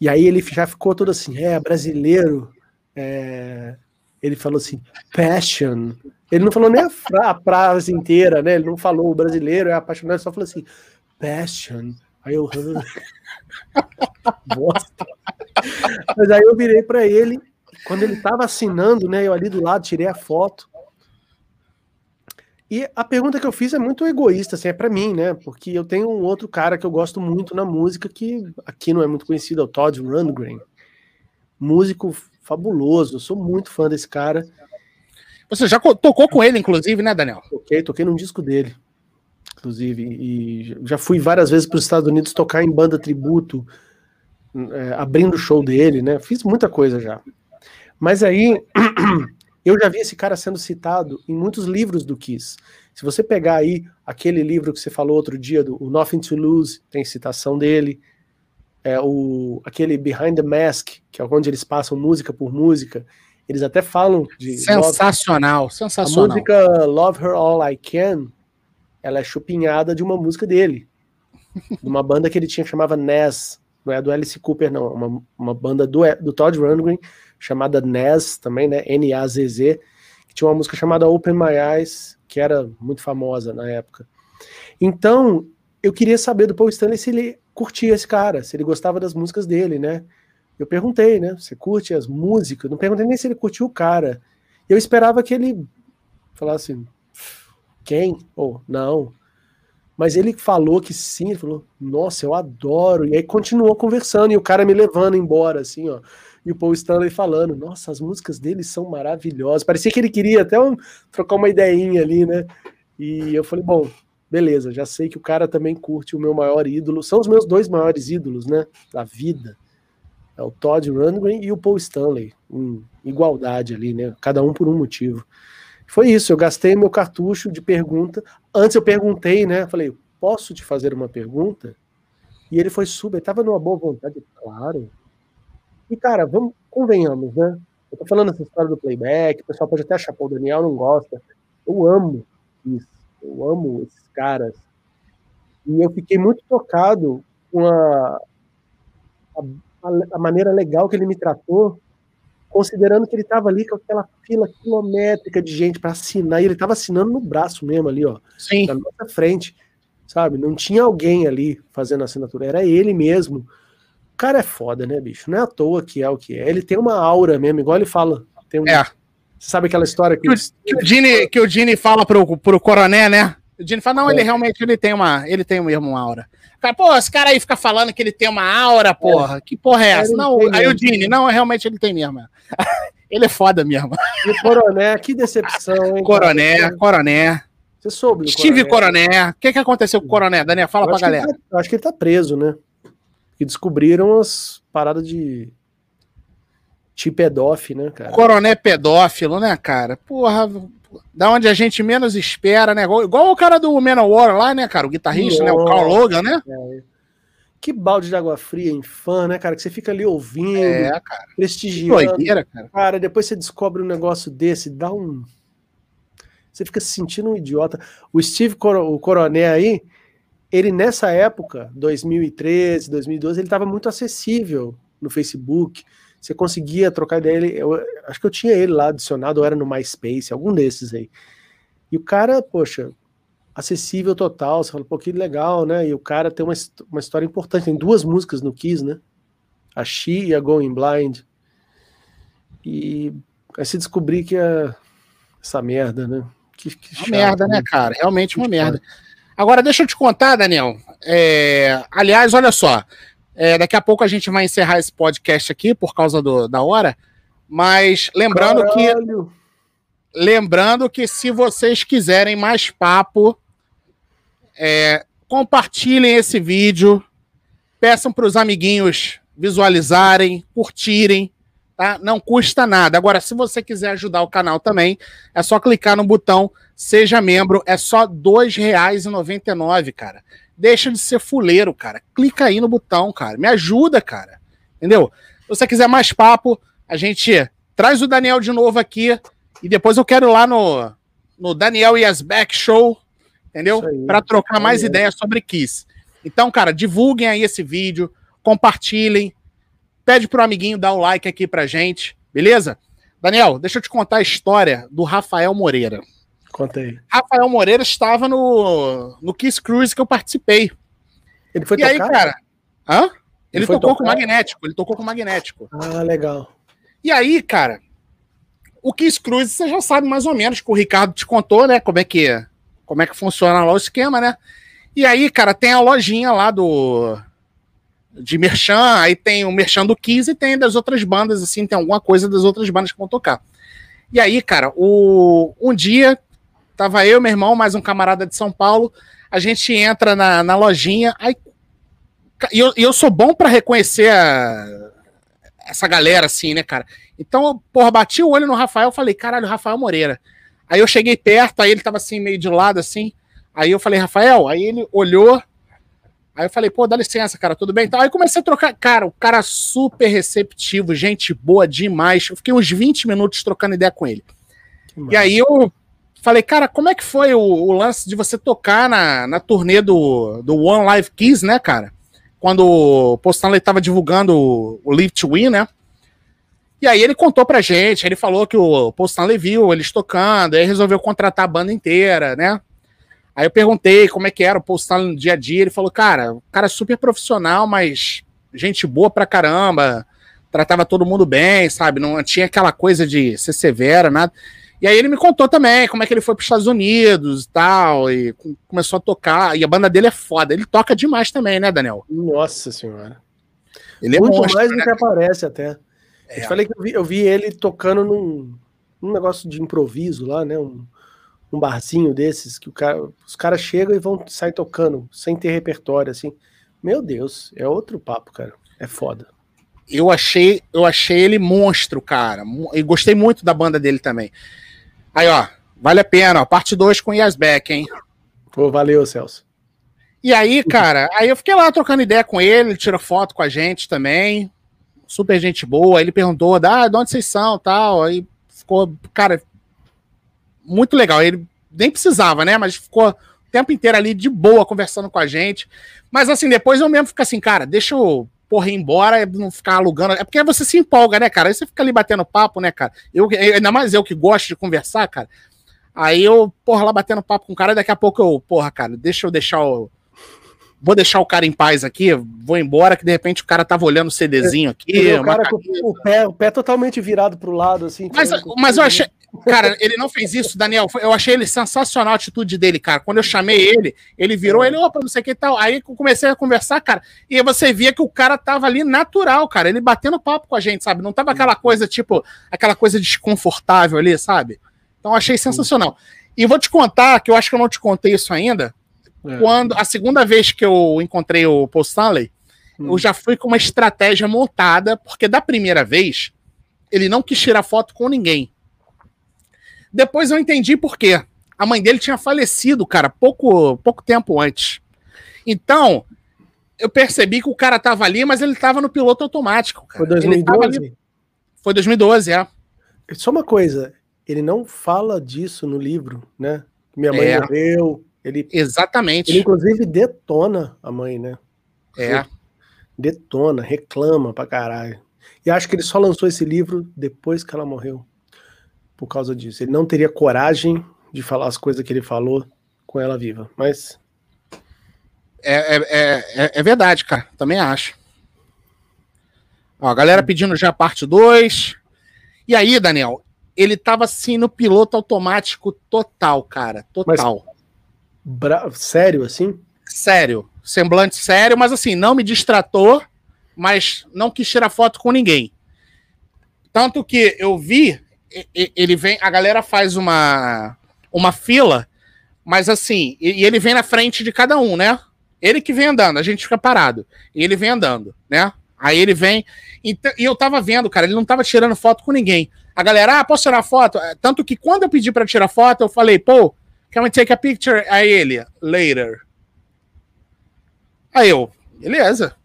E aí ele já ficou todo assim, é, brasileiro. É... Ele falou assim, passion. Ele não falou nem a, fra a frase inteira, né? Ele não falou o brasileiro é apaixonado, ele só falou assim, passion. Aí eu. Bosta. Mas aí eu virei para ele quando ele estava assinando, né, eu ali do lado tirei a foto. E a pergunta que eu fiz é muito egoísta, assim, é para mim, né? Porque eu tenho um outro cara que eu gosto muito na música que aqui não é muito conhecido, é o Todd Rundgren. Músico fabuloso, eu sou muito fã desse cara. Você já tocou com ele, inclusive, né, Daniel? Toquei, toquei num disco dele, inclusive, e já fui várias vezes para os Estados Unidos tocar em banda tributo, é, abrindo o show dele, né? Fiz muita coisa já. Mas aí eu já vi esse cara sendo citado em muitos livros do Kiss. Se você pegar aí aquele livro que você falou outro dia, do o Nothing to Lose, tem citação dele. É, o, aquele Behind the Mask, que é onde eles passam música por música, eles até falam de. Sensacional, love, sensacional. A música Love Her All I Can, ela é chupinhada de uma música dele. de uma banda que ele tinha que chamava Ness. Não é do Alice Cooper, não. É uma, uma banda do, do Todd Rundgren chamada Naz também, né? N-A-Z-Z, que tinha uma música chamada Open My Eyes, que era muito famosa na época. Então, eu queria saber do Paul Stanley se ele curtia esse cara, se ele gostava das músicas dele, né? Eu perguntei, né? Você curte as músicas? Não perguntei nem se ele curtiu o cara. Eu esperava que ele falasse quem? Ou oh, não. Mas ele falou que sim, ele falou, nossa, eu adoro. E aí continuou conversando, e o cara me levando embora, assim, ó e o Paul Stanley falando, nossa, as músicas dele são maravilhosas. Parecia que ele queria até um, trocar uma ideinha ali, né? E eu falei, bom, beleza, já sei que o cara também curte o meu maior ídolo. São os meus dois maiores ídolos, né? Da vida. É o Todd Rundgren e o Paul Stanley, em igualdade ali, né? Cada um por um motivo. Foi isso, eu gastei meu cartucho de pergunta. Antes eu perguntei, né? Falei, posso te fazer uma pergunta? E ele foi super, estava numa boa vontade, claro. E, cara, vamos, convenhamos, né? Eu tô falando essa história do playback, o pessoal pode até achar, pô, o Daniel não gosta. Eu amo isso. Eu amo esses caras. E eu fiquei muito tocado com a, a, a maneira legal que ele me tratou, considerando que ele estava ali com aquela fila quilométrica de gente para assinar, e ele estava assinando no braço mesmo ali, ó, Sim. na nossa frente, sabe? Não tinha alguém ali fazendo a assinatura, era ele mesmo. Cara é foda, né, bicho? Não é à toa que é o que é. Ele tem uma aura mesmo, igual ele fala. Tem um, É. Sabe aquela história que, Que o, que o Dini, que o Dini fala pro, pro Coroné, né? O Dini fala, não, É. ele realmente ele tem uma, ele tem mesmo uma aura. Cara, pô, esse cara aí fica falando que ele tem uma aura, porra. Que porra é essa? Ele Não, aí o. Dini, não, realmente ele tem mesmo. ele é foda mesmo. E o Coroné, que decepção, hein? Coroné, cara? Coroné. Você soube Steve Coroné? O que, que aconteceu com o Coroné? Daniel, fala Eu pra galera. tá, acho que ele tá preso, né? Que descobriram as paradas de. Tipo pedófilo, né, cara? Coroné pedófilo, né, cara? Porra, da onde a gente menos espera, né? Igual, igual o cara do Manowar lá, né, cara? O guitarrista, né? O Carl Logan, né? Que balde de água fria em fã, né, cara? Que você fica ali ouvindo, É, cara. Prestigiando. doideira, cara. Cara, depois você descobre um negócio desse, dá um. Você fica se sentindo um idiota. O Steve Coro... o Coroné aí, ele nessa época, 2013, 2012, ele estava muito acessível no Facebook. Você conseguia trocar ideia. Ele, eu, acho que eu tinha ele lá adicionado, ou era no MySpace, algum desses aí. E o cara, poxa, acessível total. Você fala, pô, que legal, né? E o cara tem uma, uma história importante. Tem duas músicas no Kiss, né? A She e a Going Blind. E aí se descobrir que é essa merda, né? Que, que Uma chato, merda, né, cara? Realmente uma merda. Agora, deixa eu te contar, Daniel. É, Aliás, olha só. É, daqui a pouco a gente vai encerrar esse podcast aqui por causa do- da hora. Mas lembrando que, Caralho. lembrando que se vocês quiserem mais papo, é, compartilhem esse vídeo, peçam para os amiguinhos visualizarem, curtirem, tá? Não custa nada. Agora, se você quiser ajudar o canal também, é só clicar no botão Seja Membro, é só R$ 2,99, cara. Deixa de ser fuleiro, cara. Clica aí no botão, cara. Me ajuda, cara. Entendeu? Se você quiser mais papo, a gente traz o Daniel de novo aqui e depois eu quero ir lá no, no Daniel Yasbeck Show, entendeu? Para trocar mais é. ideias sobre Kiss. Então, cara, divulguem aí esse vídeo, compartilhem, pede pro amiguinho dar o like aqui pra gente, beleza? Daniel, deixa eu te contar a história do Rafael Moreira. Conta aí. Rafael Moreira estava no, no Kiss Cruise que eu participei. Ele foi e aí, tocar? cara? Hã? Ele, Ele tocou com tocar? Magnético, ele tocou com Magnético. Ah, legal. E aí, cara, o Kiss Cruise você já sabe mais ou menos que o Ricardo te contou, né? Como é que como é que funciona lá o esquema, né? E aí, cara, tem a lojinha lá do de Merchan, aí tem o Merchan do Kiss e tem das outras bandas, assim, tem alguma coisa das outras bandas que vão tocar. E aí, cara, o, um dia tava eu, meu irmão, mais um camarada de São Paulo, a gente entra na, na lojinha, aí e eu, eu sou bom pra reconhecer a- essa galera, assim, né, cara? Então, porra, bati o olho no Rafael, falei, caralho, Rafael Moreira. Aí eu cheguei perto, aí ele tava assim, meio de lado, assim. Aí eu falei, Rafael, aí ele olhou. Aí eu falei, pô, dá licença, cara, tudo bem? Então, aí comecei a trocar. Cara, o cara super receptivo, gente boa demais. Eu fiquei uns 20 minutos trocando ideia com ele. Que E massa. aí eu falei, cara, como é que foi o, o lance de você tocar na, na turnê do, do One Live Kiss, né, cara? Quando o Paul Stanley tava divulgando o, o Live to Win, né? E aí ele contou pra gente, ele falou que o Stanley viu eles tocando, aí resolveu contratar a banda inteira, né? Aí eu perguntei como é que era o Stanley no dia a dia, ele falou, cara, o cara é super profissional, mas gente boa pra caramba, tratava todo mundo bem, sabe? Não tinha aquela coisa de ser severa, nada. E aí ele me contou também como é que ele foi para os Estados Unidos e tal, e com- começou a tocar. E a banda dele é foda. Ele toca demais também, né, Daniel? Nossa senhora. Ele é Muito monstro, mais né? do que aparece até. Eu É. te falei que eu vi, eu vi ele tocando num, num negócio de improviso lá, né? Um, um barzinho desses que o cara, os caras chegam e vão sair tocando sem ter repertório, assim. Meu Deus, é outro papo, cara. É foda. Eu achei, eu achei ele monstro, cara. E gostei muito da banda dele também. Aí, ó, vale a pena, ó, parte 2 com Yasbeck, hein? Pô, valeu, Celso. E aí, cara, aí eu fiquei lá trocando ideia com ele, ele tirou foto com a gente também. super gente boa. Ele perguntou, ah, de onde vocês são, tal. Aí ficou, cara, muito legal. Ele nem precisava, né? Mas ficou o tempo inteiro ali de boa conversando com a gente. Mas assim, depois eu mesmo fico assim, cara, deixa eu porra, ir embora, não ficar alugando. É porque você se empolga, né, cara? Aí você fica ali batendo papo, né, cara? Eu, ainda mais eu que gosto de conversar, cara. Aí eu, porra, lá batendo papo com o cara, daqui a pouco eu, porra, cara, deixa eu deixar o. Vou deixar o cara em paz aqui, vou embora, que de repente o cara tava olhando o CDzinho aqui. O cara com o pé, o pé totalmente virado pro lado, assim. Mas, mas eu achei. Cara, ele não fez isso, Daniel. Eu achei ele sensacional a atitude dele, cara. Quando eu chamei ele, ele virou, ele, opa, não sei o que e tal. Aí eu comecei a conversar, cara, e você via que o cara tava ali natural, cara. Ele batendo papo com a gente, sabe? Não tava aquela coisa, tipo, aquela coisa desconfortável ali, sabe? Então eu achei sensacional. E vou te contar, que eu acho que eu não te contei isso ainda. É. Quando a segunda vez que eu encontrei o Paul Stanley, hum. eu já fui com uma estratégia montada, porque da primeira vez ele não quis tirar foto com ninguém. Depois eu entendi por quê. A mãe dele tinha falecido, cara, pouco, pouco tempo antes. Então, eu percebi que o cara tava ali, mas ele tava no piloto automático. Cara. Foi 2012? Foi 2012, é. Só uma coisa, ele não fala disso no livro, né? Minha mãe é. morreu. Ele, Exatamente. Ele, inclusive, detona a mãe, né? É. Detona, reclama pra caralho. E acho que ele só lançou esse livro depois que ela morreu por causa disso. Ele não teria coragem de falar as coisas que ele falou com ela viva, mas. É, é, é, é verdade, cara. Também acho. Ó, a galera pedindo já a parte 2. E aí, Daniel, ele tava assim no piloto automático total, cara. Total. Bra... Sério, assim? Sério. Semblante sério, mas assim, não me distratou, mas não quis tirar foto com ninguém. Tanto que eu vi ele vem, a galera faz uma uma fila, mas assim, e ele vem na frente de cada um, né? Ele que vem andando, a gente fica parado. E ele vem andando, né? Aí ele vem. E, e eu tava vendo, cara, ele não tava tirando foto com ninguém. A galera, ah, posso tirar foto? É, tanto que quando eu pedi para tirar foto, eu falei, pô, can we take a picture? Aí ele, later. Aí eu, beleza.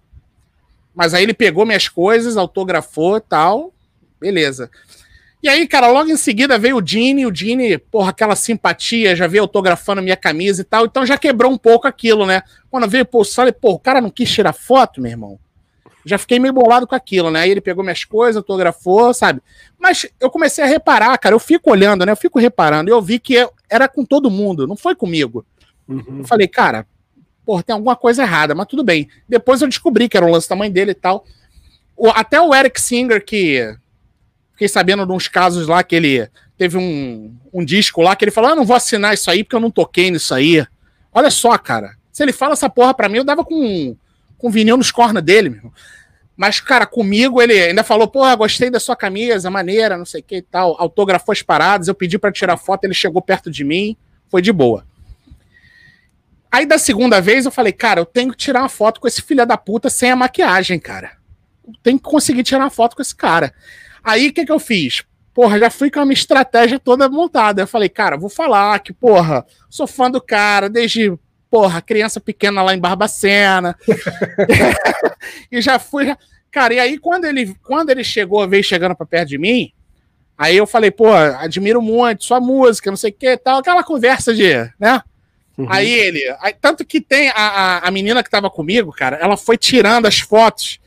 Mas aí ele pegou minhas coisas, autografou tal, beleza. E aí, cara, logo em seguida veio o Dini, o Dini, porra, aquela simpatia, já veio autografando minha camisa e tal, então já quebrou um pouco aquilo, né? Quando veio o Sally, pô, o cara não quis tirar foto, meu irmão. Já fiquei meio bolado com aquilo, né? Aí ele pegou minhas coisas, autografou, sabe? Mas eu comecei a reparar, cara, eu fico olhando, né? Eu fico reparando, e eu vi que era com todo mundo, não foi comigo. Uhum. Eu falei, cara, porra, tem alguma coisa errada, mas tudo bem. Depois eu descobri que era um lance da mãe dele e tal. Até o Eric Singer, que Fiquei sabendo de uns casos lá que ele teve um, um disco lá que ele falou: ah, não vou assinar isso aí porque eu não toquei nisso aí. Olha só, cara. Se ele fala essa porra pra mim, eu dava com, com vinil nos cornos dele, meu. Mas, cara, comigo ele ainda falou: porra, gostei da sua camisa, maneira, não sei o que e tal. Autografou as paradas, eu pedi para tirar foto, ele chegou perto de mim, foi de boa. Aí da segunda vez eu falei, cara, eu tenho que tirar uma foto com esse filho da puta sem a maquiagem, cara. Eu tenho que conseguir tirar uma foto com esse cara. Aí o que, que eu fiz? Porra, já fui com a minha estratégia toda montada. Eu falei, cara, vou falar que, porra, sou fã do cara desde, porra, criança pequena lá em Barbacena. e já fui. Já... Cara, e aí quando ele, quando ele chegou, veio chegando para perto de mim, aí eu falei, pô, admiro muito sua música, não sei o que tal, aquela conversa de, né? Uhum. Aí ele, aí, tanto que tem a, a, a menina que tava comigo, cara, ela foi tirando as fotos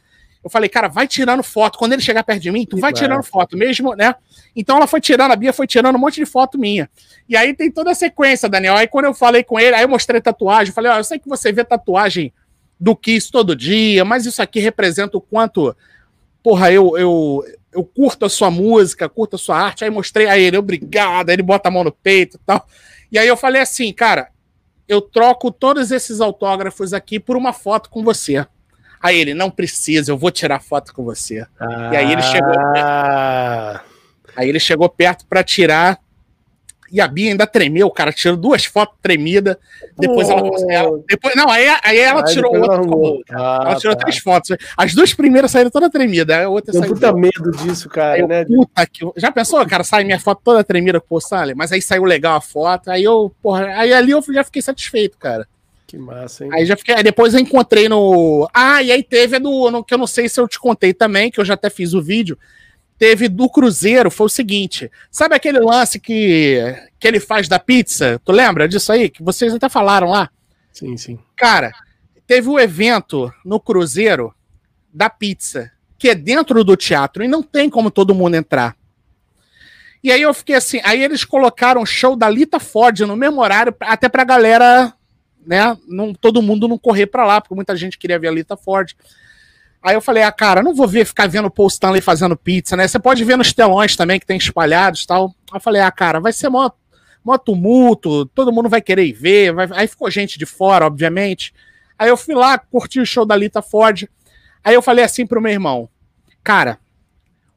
eu falei, cara, vai tirando foto. Quando ele chegar perto de mim, tu vai tirando foto, mesmo, né? Então ela foi tirando, a Bia foi tirando um monte de foto minha. E aí tem toda a sequência, Daniel. Aí quando eu falei com ele, aí eu mostrei tatuagem, eu falei, ó, oh, eu sei que você vê tatuagem do Kiss todo dia, mas isso aqui representa o quanto, porra, eu, eu, eu curto a sua música, curto a sua arte. Aí mostrei a ele, obrigado, aí ele bota a mão no peito e tal. E aí eu falei assim, cara, eu troco todos esses autógrafos aqui por uma foto com você. Aí ele, não precisa, eu vou tirar foto com você. Ah. E aí ele chegou. Ah. Aí ele chegou perto para tirar. E a Bia ainda tremeu, cara. Tirou duas fotos tremidas. Depois ela, ela, Depois, não, aí, aí ela aí tirou outra. Ela, ah, ela tirou tá. três fotos. As duas primeiras saíram toda tremida. A outra Tem puta medo disso, cara. né? puta que... Já pensou, cara, sai minha foto toda tremida com o Sally? Mas aí saiu legal a foto. Aí eu, porra, aí ali eu já fiquei satisfeito, cara. Que massa, hein? Aí já fiquei. Aí depois eu encontrei no. Ah, e aí teve a do. No, que eu não sei se eu te contei também, que eu já até fiz o vídeo. Teve do Cruzeiro, foi o seguinte. Sabe aquele lance que, que ele faz da pizza? Tu lembra disso aí? Que vocês até falaram lá? Sim, sim. Cara, teve o um evento no Cruzeiro da pizza, que é dentro do teatro, e não tem como todo mundo entrar. E aí eu fiquei assim, aí eles colocaram o show da Lita Ford no mesmo horário, até pra galera né, não, todo mundo não correr para lá, porque muita gente queria ver a Lita Ford. Aí eu falei, ah, cara, não vou ver ficar vendo o Paul Stanley fazendo pizza, né? Você pode ver nos telões também que tem espalhados tal. Aí eu falei, ah, cara, vai ser mó, mó tumulto, todo mundo vai querer ir ver. Vai... Aí ficou gente de fora, obviamente. Aí eu fui lá, curti o show da Lita Ford. Aí eu falei assim pro meu irmão, cara,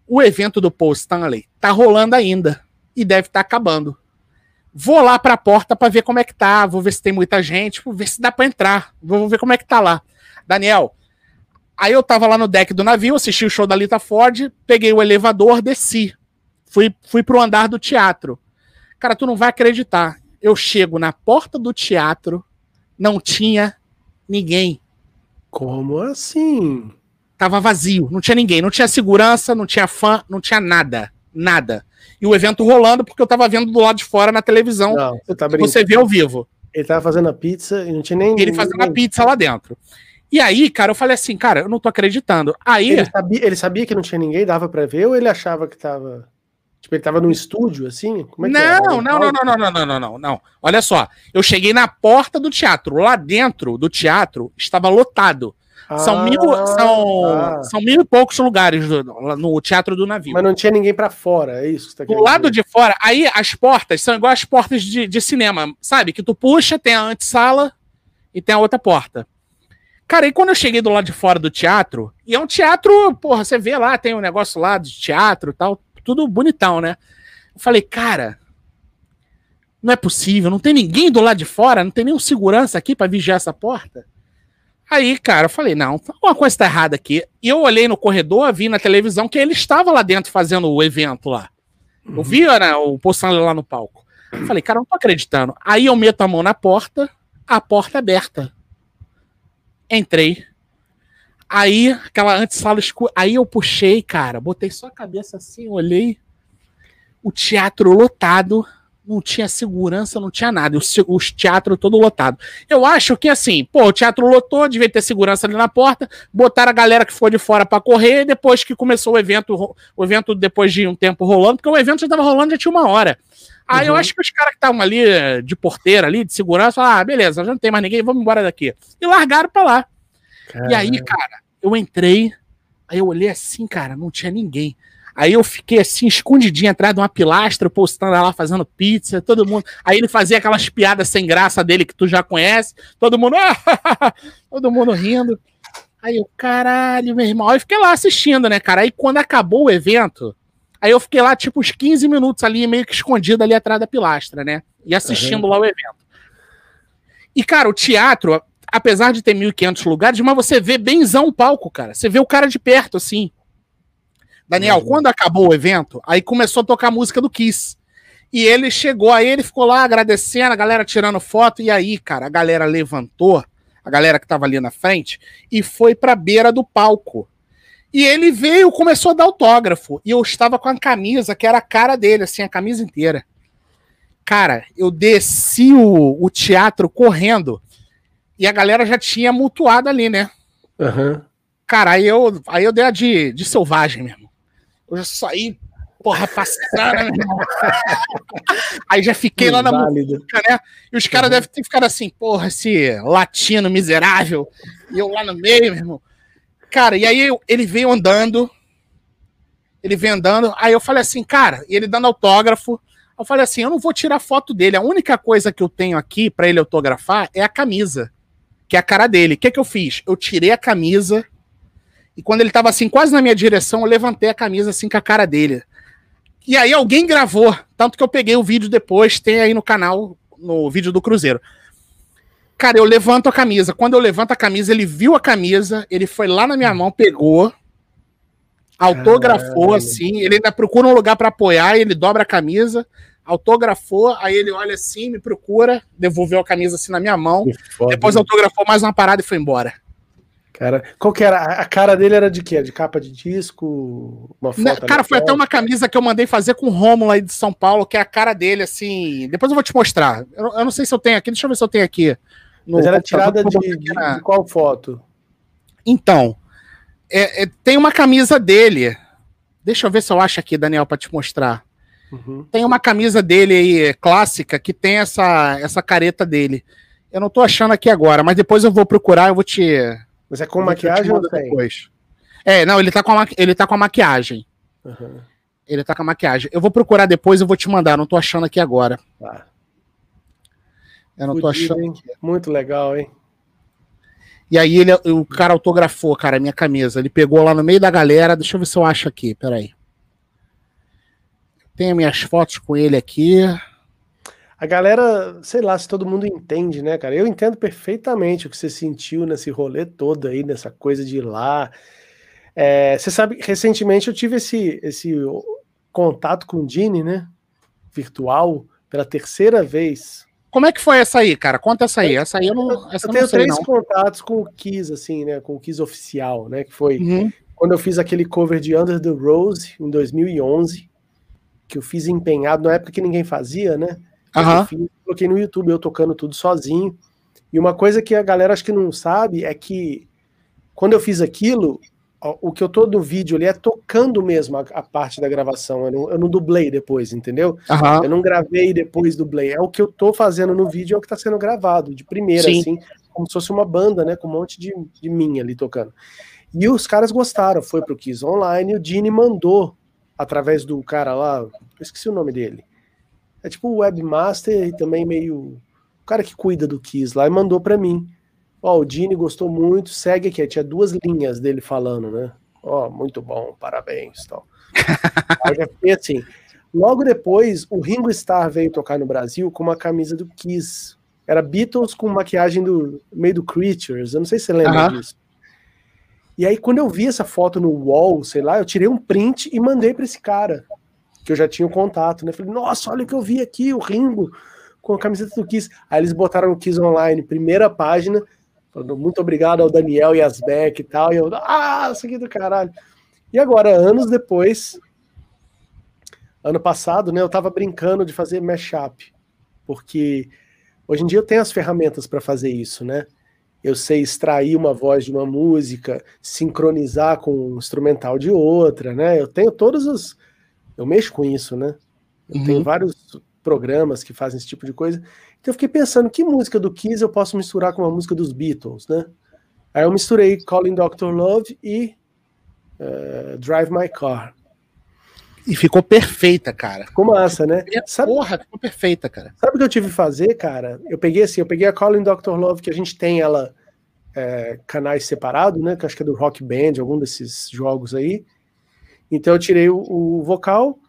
o evento do Paul Stanley tá rolando ainda e deve estar tá acabando. Vou lá para a porta para ver como é que tá, vou ver se tem muita gente, vou ver se dá para entrar, vou ver como é que tá lá. Daniel, aí eu tava lá no deck do navio, assisti o show da Lita Ford, peguei o elevador, desci. Fui, fui pro andar do teatro. Cara, tu não vai acreditar. Eu chego na porta do teatro, não tinha ninguém. Como assim? Tava vazio, não tinha ninguém, não tinha segurança, não tinha fã, não tinha nada. Nada e o evento rolando porque eu tava vendo do lado de fora na televisão. Não, você, tá você vê ao vivo. Ele tava fazendo a pizza e não tinha nem. Ele fazendo a pizza lá dentro. E aí, cara, eu falei assim, cara, eu não tô acreditando. Aí. Ele sabia, ele sabia que não tinha ninguém, dava pra ver, ou ele achava que tava. Tipo, ele tava num estúdio, assim? Como é que não, não, não, não, não, não, não, não, não, não. Olha só, eu cheguei na porta do teatro. Lá dentro do teatro estava lotado. São, mil, são, ah. são mil e poucos lugares do, no Teatro do Navio. Mas não tinha ninguém para fora, é isso? Tá do lado dizer. de fora, aí as portas são igual as portas de, de cinema, sabe? Que tu puxa, tem a antessala e tem a outra porta. Cara, e quando eu cheguei do lado de fora do teatro, e é um teatro, porra, você vê lá, tem um negócio lá de teatro e tal, tudo bonitão, né? Eu falei, cara, não é possível, não tem ninguém do lado de fora, não tem nenhum segurança aqui para vigiar essa porta. Aí, cara, eu falei, não, alguma coisa tá errada aqui. E eu olhei no corredor, vi na televisão que ele estava lá dentro fazendo o evento lá. Eu uhum. vi né, o Poçanle lá no palco. Eu falei, cara, não tô acreditando. Aí eu meto a mão na porta, a porta aberta. Entrei. Aí, aquela antessala escura. Aí eu puxei, cara, botei só a cabeça assim, olhei. O teatro lotado não tinha segurança, não tinha nada. Os, os teatros todo lotado. Eu acho que assim, pô, o teatro lotou, devia ter segurança ali na porta, botaram a galera que foi de fora para correr, depois que começou o evento, o evento depois de um tempo rolando, porque o evento já tava rolando, já tinha uma hora. Aí uhum. eu acho que os caras que estavam ali de porteira ali, de segurança, falaram, ah, beleza, já não tem mais ninguém, vamos embora daqui. E largaram pra lá. Caramba. E aí, cara, eu entrei, aí eu olhei assim, cara, não tinha ninguém. Aí eu fiquei assim, escondidinho atrás de uma pilastra, postando lá, fazendo pizza, todo mundo. Aí ele fazia aquelas piadas sem graça dele que tu já conhece, todo mundo, ah, todo mundo rindo. Aí eu, caralho, meu irmão. Aí eu fiquei lá assistindo, né, cara? Aí quando acabou o evento, aí eu fiquei lá, tipo, uns 15 minutos ali, meio que escondido ali atrás da pilastra, né? E assistindo uhum. lá o evento. E, cara, o teatro, apesar de ter 1.500 lugares, mas você vê benzão o palco, cara. Você vê o cara de perto, assim. Daniel, uhum. quando acabou o evento, aí começou a tocar a música do Kiss. E ele chegou aí, ele ficou lá agradecendo, a galera tirando foto, e aí, cara, a galera levantou, a galera que tava ali na frente, e foi pra beira do palco. E ele veio, começou a dar autógrafo, e eu estava com a camisa, que era a cara dele, assim, a camisa inteira. Cara, eu desci o, o teatro correndo, e a galera já tinha mutuado ali, né? Uhum. Cara, aí eu, aí eu dei a de, de selvagem mesmo. Eu já saí, porra, passando, Aí já fiquei lá na música, né? E os caras uhum. devem ter ficado assim, porra, esse latino miserável. E eu lá no meio, meu irmão. Cara, e aí ele veio andando. Ele veio andando. Aí eu falei assim, cara, e ele dando autógrafo. Eu falei assim, eu não vou tirar foto dele. A única coisa que eu tenho aqui para ele autografar é a camisa, que é a cara dele. O que, que eu fiz? Eu tirei a camisa e quando ele tava assim, quase na minha direção, eu levantei a camisa assim com a cara dele. E aí alguém gravou, tanto que eu peguei o vídeo depois, tem aí no canal, no vídeo do Cruzeiro. Cara, eu levanto a camisa. Quando eu levanto a camisa, ele viu a camisa, ele foi lá na minha mão, pegou, autografou Caralho. assim, ele ainda procura um lugar para apoiar, ele dobra a camisa, autografou, aí ele olha assim, me procura, devolveu a camisa assim na minha mão, depois autografou mais uma parada e foi embora. Cara, qual que era? A cara dele era de quê? De capa de disco? Uma foto? Não, cara, foi até uma camisa que eu mandei fazer com o Romulo aí de São Paulo, que é a cara dele, assim. Depois eu vou te mostrar. Eu, eu não sei se eu tenho aqui, deixa eu ver se eu tenho aqui. Mas era tirada de, de, de, qual foto? Então, é, é, tem uma camisa dele. Deixa eu ver se eu acho aqui, Daniel, para te mostrar. Uhum. Tem uma camisa dele aí, clássica, que tem essa, essa careta dele. Eu não tô achando aqui agora, mas depois eu vou procurar, eu vou te mas é com maquiagem ou depois? É, não, ele tá com a, ele tá com a maquiagem. Uhum. Ele tá com a maquiagem. Eu vou procurar depois, eu vou te mandar. Não tô achando aqui agora. Tá. Eu não Fudido, tô achando. Hein? Muito legal, hein? E aí ele, o cara autografou, cara, a minha camisa. Ele pegou lá no meio da galera. Deixa eu ver se eu acho aqui. Peraí. Tenho minhas fotos com ele aqui a galera, sei lá, se todo mundo entende, né, cara? Eu entendo perfeitamente o que você sentiu nesse rolê todo aí, nessa coisa de ir lá. É, você sabe, recentemente eu tive esse, esse contato com o Dini, né? Virtual, pela terceira vez. Como é que foi essa aí, cara? Conta essa aí. Essa aí eu não. Essa eu tenho não sei, três não. contatos com o Kiss, assim, né? Com o Kiss oficial, né? Que foi uhum. quando eu fiz aquele cover de Under the Rose em 2011, que eu fiz empenhado na época que ninguém fazia, né? Uhum. Fiz, coloquei no YouTube, eu tocando tudo sozinho. E uma coisa que a galera acho que não sabe é que quando eu fiz aquilo, o que eu tô no vídeo ali é tocando mesmo a, a parte da gravação. Eu não, eu não, dublei depois, entendeu? Uhum. Eu não gravei depois dublei. É o que eu tô fazendo no vídeo, é o que tá sendo gravado, de primeira, Sim. assim, como se fosse uma banda, né? Com um monte de, de mim ali tocando. E os caras gostaram, foi pro Kiss Online, e o Dini mandou, através do cara lá, eu esqueci o nome dele. É tipo o webmaster e também meio o cara que cuida do Kiss lá e mandou para mim. Ó, o Dini gostou muito, segue aqui. Tinha duas linhas dele falando, né? Ó, muito bom, parabéns, tal. Aí já fiquei assim. Logo depois, o Ringo Starr veio tocar no Brasil com uma camisa do Kiss. Era Beatles com maquiagem do meio do Creatures. Eu não sei se você lembra uh -huh. disso. E aí, quando eu vi essa foto no wall, sei lá, eu tirei um print e mandei para esse cara que eu já tinha o contato, né? Falei, nossa, olha o que eu vi aqui, o Ringo com a camiseta do Kiss. Aí eles botaram o Kiss Online, primeira página, falando muito obrigado ao Daniel e Asbeck e tal. E eu, ah, isso aqui do caralho. E agora, anos depois, ano passado, né, eu tava brincando de fazer mashup, porque hoje em dia eu tenho as ferramentas para fazer isso, né? Eu sei extrair uma voz de uma música, sincronizar com um instrumental de outra, né? Eu tenho todas as eu mexo com isso, né? Eu uhum. tenho vários programas que fazem esse tipo de coisa. Então eu fiquei pensando, que música do Kiss eu posso misturar com uma música dos Beatles, né? Aí eu misturei Calling Dr. Love e uh, Drive My Car. E ficou perfeita, cara. Ficou massa, né? Sabe, Porra, ficou perfeita, cara. Sabe o que eu tive que fazer, cara? Eu peguei assim, eu peguei a Calling Dr. Love, que a gente tem ela é, canais separados, né? Que acho que é do Rock Band, algum desses jogos aí. Então eu tirei o, o vocal,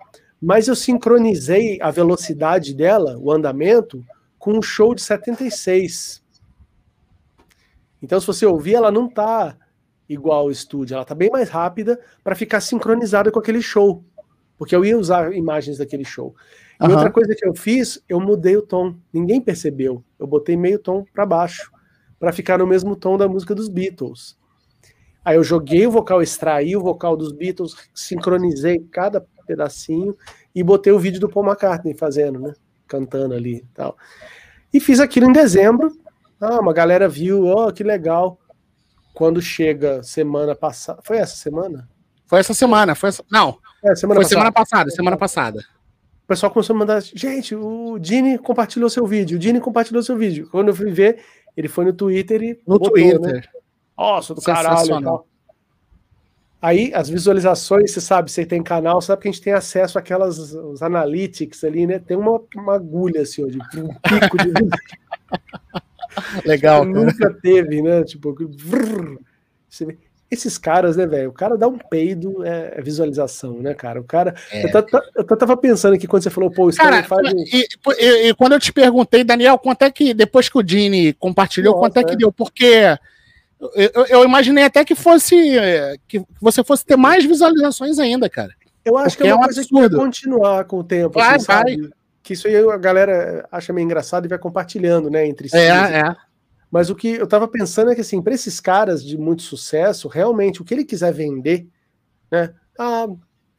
mas eu sincronizei a velocidade dela, o andamento, com um show de 76. Então, se você ouvir, ela não tá igual ao estúdio, ela tá bem mais rápida para ficar sincronizada com aquele show. Porque eu ia usar imagens daquele show. E uhum. outra coisa que eu fiz, eu mudei o tom. Ninguém percebeu. Eu botei meio tom para baixo, para ficar no mesmo tom da música dos Beatles. Aí eu joguei o vocal, extraí o vocal dos Beatles, sincronizei cada pedacinho e botei o vídeo do Paul McCartney fazendo, né? Cantando ali e tal. E fiz aquilo em dezembro. Ah, uma galera viu, ó, oh, que legal. Quando chega semana passada. Foi essa semana? Foi essa semana, foi essa... Não. É, semana foi passada. semana passada, semana passada. O pessoal começou a mandar, gente, o Dini compartilhou seu vídeo, o Dini compartilhou seu vídeo. Quando eu fui ver, ele foi no Twitter e. No botou, Twitter. Né? Nossa, do caralho. Aí, as visualizações, você sabe, você tem canal, sabe que a gente tem acesso àquelas os analytics ali, né? Tem uma, uma agulha, assim, ó, de um pico de. Legal. Nunca teve, né? Tipo, vrr, esses caras, né, velho? O cara dá um peido, é, é visualização, né, cara? O cara. É. Eu, eu, tava pensando aqui quando você falou, pô, isso cara, faz. E, e, e, quando eu te perguntei, Daniel, quanto é que, depois que o Dini compartilhou, Nossa, quanto é que é. deu? Porque eu, eu, imaginei até que fosse que você fosse ter mais visualizações ainda, cara. Eu acho Porque que é, é uma coisa absurdo. que vai continuar com o tempo. Vai, assim, vai. Que isso aí a galera acha meio engraçado e vai compartilhando, né? Entre si. É, é. Mas o que eu tava pensando é que, assim, para esses caras de muito sucesso, realmente, o que ele quiser vender, né? Ah,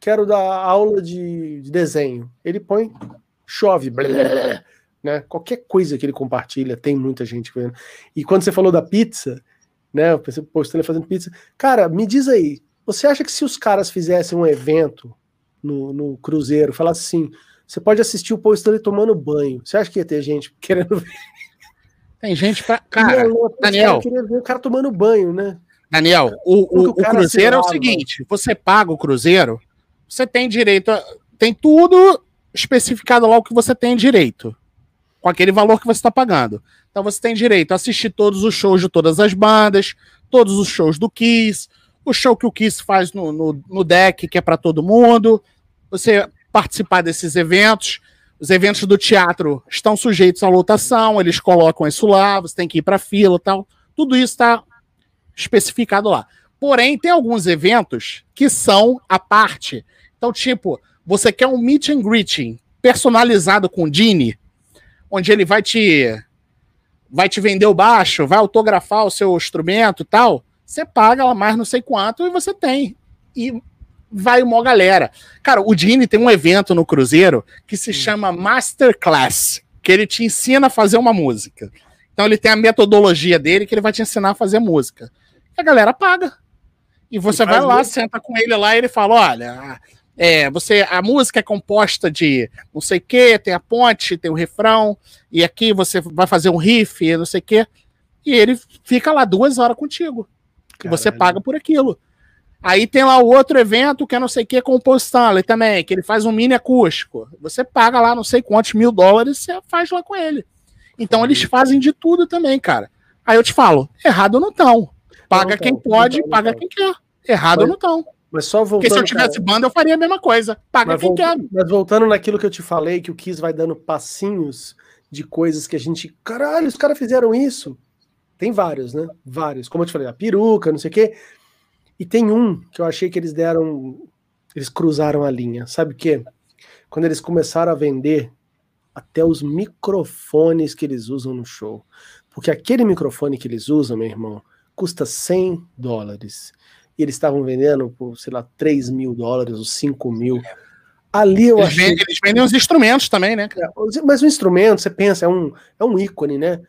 quero dar aula de, de desenho. Ele põe, chove, blá, né? Qualquer coisa que ele compartilha, tem muita gente vendo. E quando você falou da pizza, né? Eu pensei, ele fazendo pizza. Cara, me diz aí, você acha que se os caras fizessem um evento no, no Cruzeiro, falasse assim, você pode assistir o Paul Stanley tomando banho, você acha que ia ter gente querendo ver? Tem gente pra. Cara, Daniel. queria ver o cara tomando banho, né? Daniel, o, o, o Cruzeiro é o seguinte: você paga o Cruzeiro, você tem direito. A, tem tudo especificado lá o que você tem direito. Com aquele valor que você está pagando. Então você tem direito a assistir todos os shows de todas as bandas, todos os shows do Kiss, o show que o Kiss faz no, no, no deck, que é para todo mundo. Você participar desses eventos. Os eventos do teatro estão sujeitos à lotação, eles colocam isso lá, você tem que ir para fila tal. Tudo isso está especificado lá. Porém, tem alguns eventos que são a parte. Então, tipo, você quer um meet and greeting personalizado com o Dini, onde ele vai te vai te vender o baixo, vai autografar o seu instrumento e tal, você paga lá mais não sei quanto e você tem. E vai uma galera. Cara, o Dini tem um evento no Cruzeiro que se chama Masterclass, que ele te ensina a fazer uma música. Então ele tem a metodologia dele que ele vai te ensinar a fazer música. E a galera paga. E você e vai lá, música. senta com ele lá e ele fala: olha, é, você, a música é composta de não sei o que, tem a ponte, tem o refrão, e aqui você vai fazer um riff, não sei o que. E ele fica lá duas horas contigo. E você paga por aquilo. Aí tem lá o outro evento que é não sei o que com o Stanley também, que ele faz um mini acústico. Você paga lá não sei quantos mil dólares, você faz lá com ele. Então eles fazem de tudo também, cara. Aí eu te falo, errado não estão. Paga não, quem pode, não, paga quem quer. Errado mas, não estão. Mas só voltando. Porque se eu tivesse cara, banda, eu faria a mesma coisa. Paga quem quer. Mas voltando naquilo que eu te falei, que o Kiss vai dando passinhos de coisas que a gente. Caralho, os caras fizeram isso. Tem vários, né? Vários. Como eu te falei, a peruca, não sei o quê. E tem um que eu achei que eles deram. Eles cruzaram a linha. Sabe o quê? Quando eles começaram a vender até os microfones que eles usam no show. Porque aquele microfone que eles usam, meu irmão, custa 100 dólares. E eles estavam vendendo por, sei lá, 3 mil dólares ou 5 mil. Ali eu eles achei. Vendem, eles vendem os instrumentos também, né? É, mas o instrumento, você pensa, é um, é um ícone, né?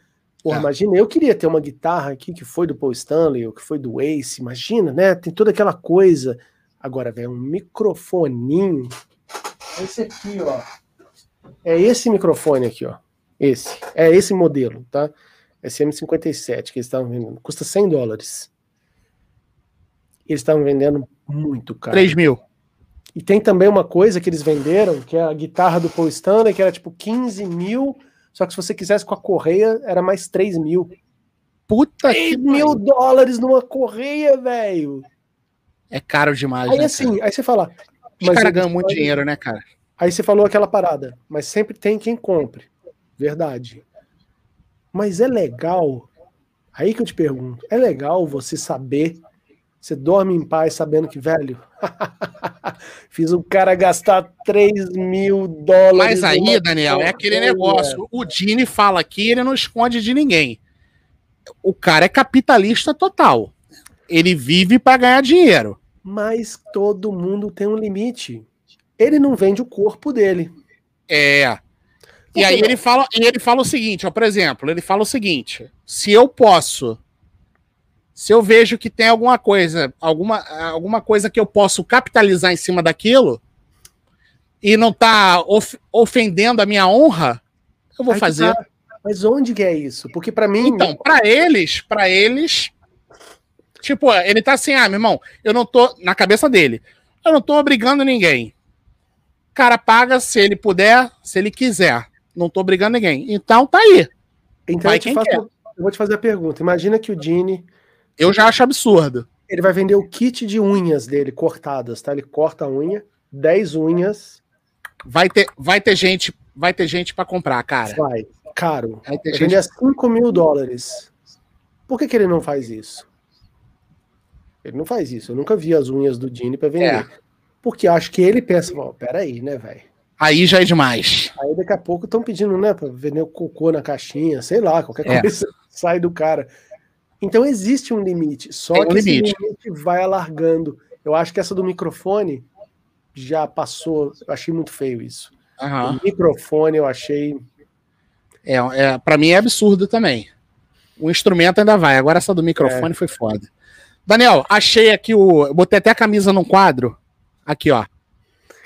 Porra, é. imagina, eu queria ter uma guitarra aqui que foi do Paul Stanley ou que foi do Ace, imagina, né? Tem toda aquela coisa. Agora, velho, um microfoninho. Esse aqui, ó. É esse microfone aqui, ó. Esse. É esse modelo, tá? SM57 que eles estavam vendendo. Custa 100 dólares. Eles estavam vendendo muito caro. 3 mil. E tem também uma coisa que eles venderam, que é a guitarra do Paul Stanley, que era tipo 15 mil só que se você quisesse com a correia, era mais 3 mil. Puta 3 que mil dólares numa correia, velho. É caro demais. Aí né, assim, cara? aí você fala. Os caras ganham muito dinheiro, né, cara? Aí você falou aquela parada, mas sempre tem quem compre. Verdade. Mas é legal. Aí que eu te pergunto, é legal você saber você dorme em paz sabendo que, velho, fiz o cara gastar 3 mil dólares. Mas aí, Daniel, é aquele negócio. O Dini fala aqui, ele não esconde de ninguém. O cara é capitalista total. Ele vive para ganhar dinheiro. Mas todo mundo tem um limite. Ele não vende o corpo dele. É. E aí ele fala, e ele fala o seguinte, ó, por exemplo, ele fala o seguinte: se eu posso se eu vejo que tem alguma coisa, alguma, alguma coisa que eu posso capitalizar em cima daquilo e não tá of, ofendendo a minha honra, eu vou Aí fazer. Tá. Mas onde que é isso? Porque para mim. Então, para eles, para eles, tipo, ele tá assim, ah, meu irmão, eu não tô na cabeça dele. Eu não tô obrigando ninguém. O cara paga se ele puder, se ele quiser. Não tô obrigando ninguém. Então tá aí. Então eu, faço, eu, vou te fazer a pergunta. Imagina que o Dini eu já acho absurdo. Ele vai vender o kit de unhas dele cortadas, tá? Ele corta a unha, 10 unhas. Vai ter, vai ter gente, vai ter gente para comprar, cara. Vai, caro. Vai ter gente... a 5 mil dólares. Por que, que ele não faz isso? Ele não faz isso. Eu nunca vi as unhas do Dini para vender. É. Porque acho que ele pensa, oh, peraí, né, velho? Aí já é demais. Aí daqui a pouco estão pedindo, né, para vender o cocô na caixinha, sei lá, qualquer é. coisa sai do cara. Então existe um limite, só Tem um que limite. esse limite vai alargando. Eu acho que essa do microfone já passou, eu achei muito feio isso. Uhum. O microfone eu achei. É, é para mim é absurdo também. O instrumento ainda vai, agora essa do microfone é. foi foda. Daniel, achei aqui o. Botei até a camisa num quadro. Aqui, ó.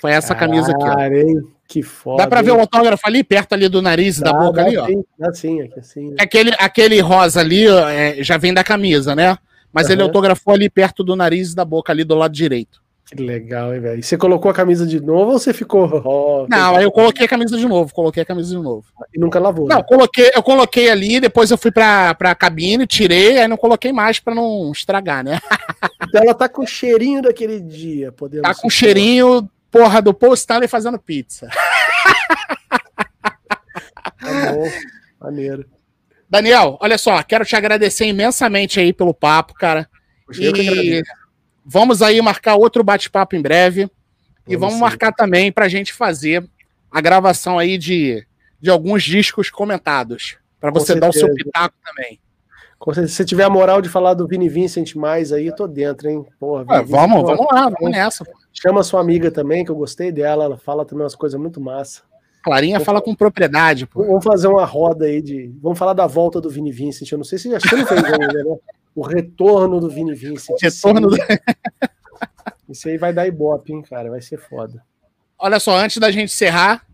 Foi essa Caralho, camisa aqui, ó. Que foda. Dá pra ver o autógrafo ali, perto ali do nariz e da boca ali, ó. Assim, aqui, assim. Aquele, aquele rosa ali é, já vem da camisa, né? Mas uhum. ele autografou ali perto do nariz e da boca, ali do lado direito. Que legal, hein, velho? E você colocou a camisa de novo ou você ficou. Oh, não, aí eu coloquei a camisa de novo, coloquei a camisa de novo. E nunca lavou. Não, né? coloquei, eu coloquei ali, depois eu fui pra, pra cabine, tirei, aí não coloquei mais pra não estragar, né? então ela tá com cheirinho daquele dia, podemos Tá com cheirinho, porra, do Paul Stanley fazendo pizza. tá bom, maneiro. Daniel, olha só, quero te agradecer imensamente aí pelo papo, cara. Eu e vamos aí marcar outro bate-papo em breve. Vamos e vamos sim. marcar também para a gente fazer a gravação aí de, de alguns discos comentados. Para você dar o seu pitaco também. Se você tiver a moral de falar do Vini Vincent mais aí, eu tô dentro, hein? Porra, Ué, vamos, vamos lá, vamos nessa. Chama sua amiga também, que eu gostei dela. Ela fala também umas coisas muito massa. Clarinha fala com propriedade, pô. Vamos fazer uma roda aí de. Vamos falar da volta do Vini Vincent. Eu não sei se já fez ainda, né? O retorno do Vini Vincent. Retorno do. Isso aí vai dar ibope, hein, cara? Vai ser foda. Olha só, antes da gente encerrar,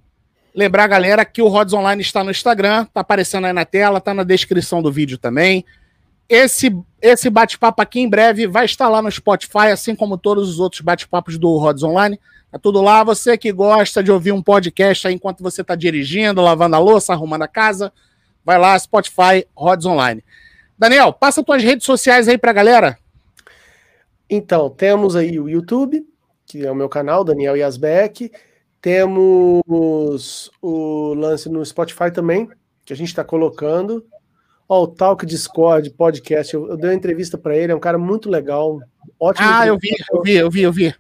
lembrar a galera que o Rods Online está no Instagram, tá aparecendo aí na tela, tá na descrição do vídeo também. Esse, esse bate-papo aqui em breve vai estar lá no Spotify, assim como todos os outros bate-papos do Rods Online. Tá tudo lá. Você que gosta de ouvir um podcast enquanto você está dirigindo, lavando a louça, arrumando a casa, vai lá, Spotify, Rods Online. Daniel, passa tuas redes sociais aí pra galera. Então, temos aí o YouTube, que é o meu canal, Daniel Yasbeck. Temos o lance no Spotify também, que a gente está colocando. Ó, o Talk Discord podcast, eu, eu dei uma entrevista para ele, é um cara muito legal, ótimo. Ah, eu vi, eu vi, eu vi, eu vi.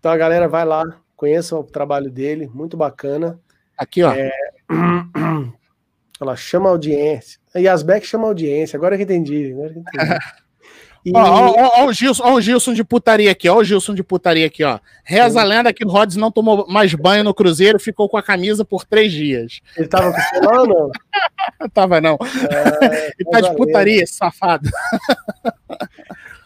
Então a galera vai lá, conheça o trabalho dele, muito bacana. Aqui, ó. É... Ela chama audiência. Yasbeck chama audiência, agora que entendi. Agora que entendi. E... Ó, ó, ó, o Gilson, ó, o Gilson de putaria aqui, ó, o Gilson de putaria aqui, ó. Reza a lenda que o Rhodes não tomou mais banho no Cruzeiro, ficou com a camisa por três dias. Ele tava com ou não? tava não. É, Ele tá de putaria, esse safado.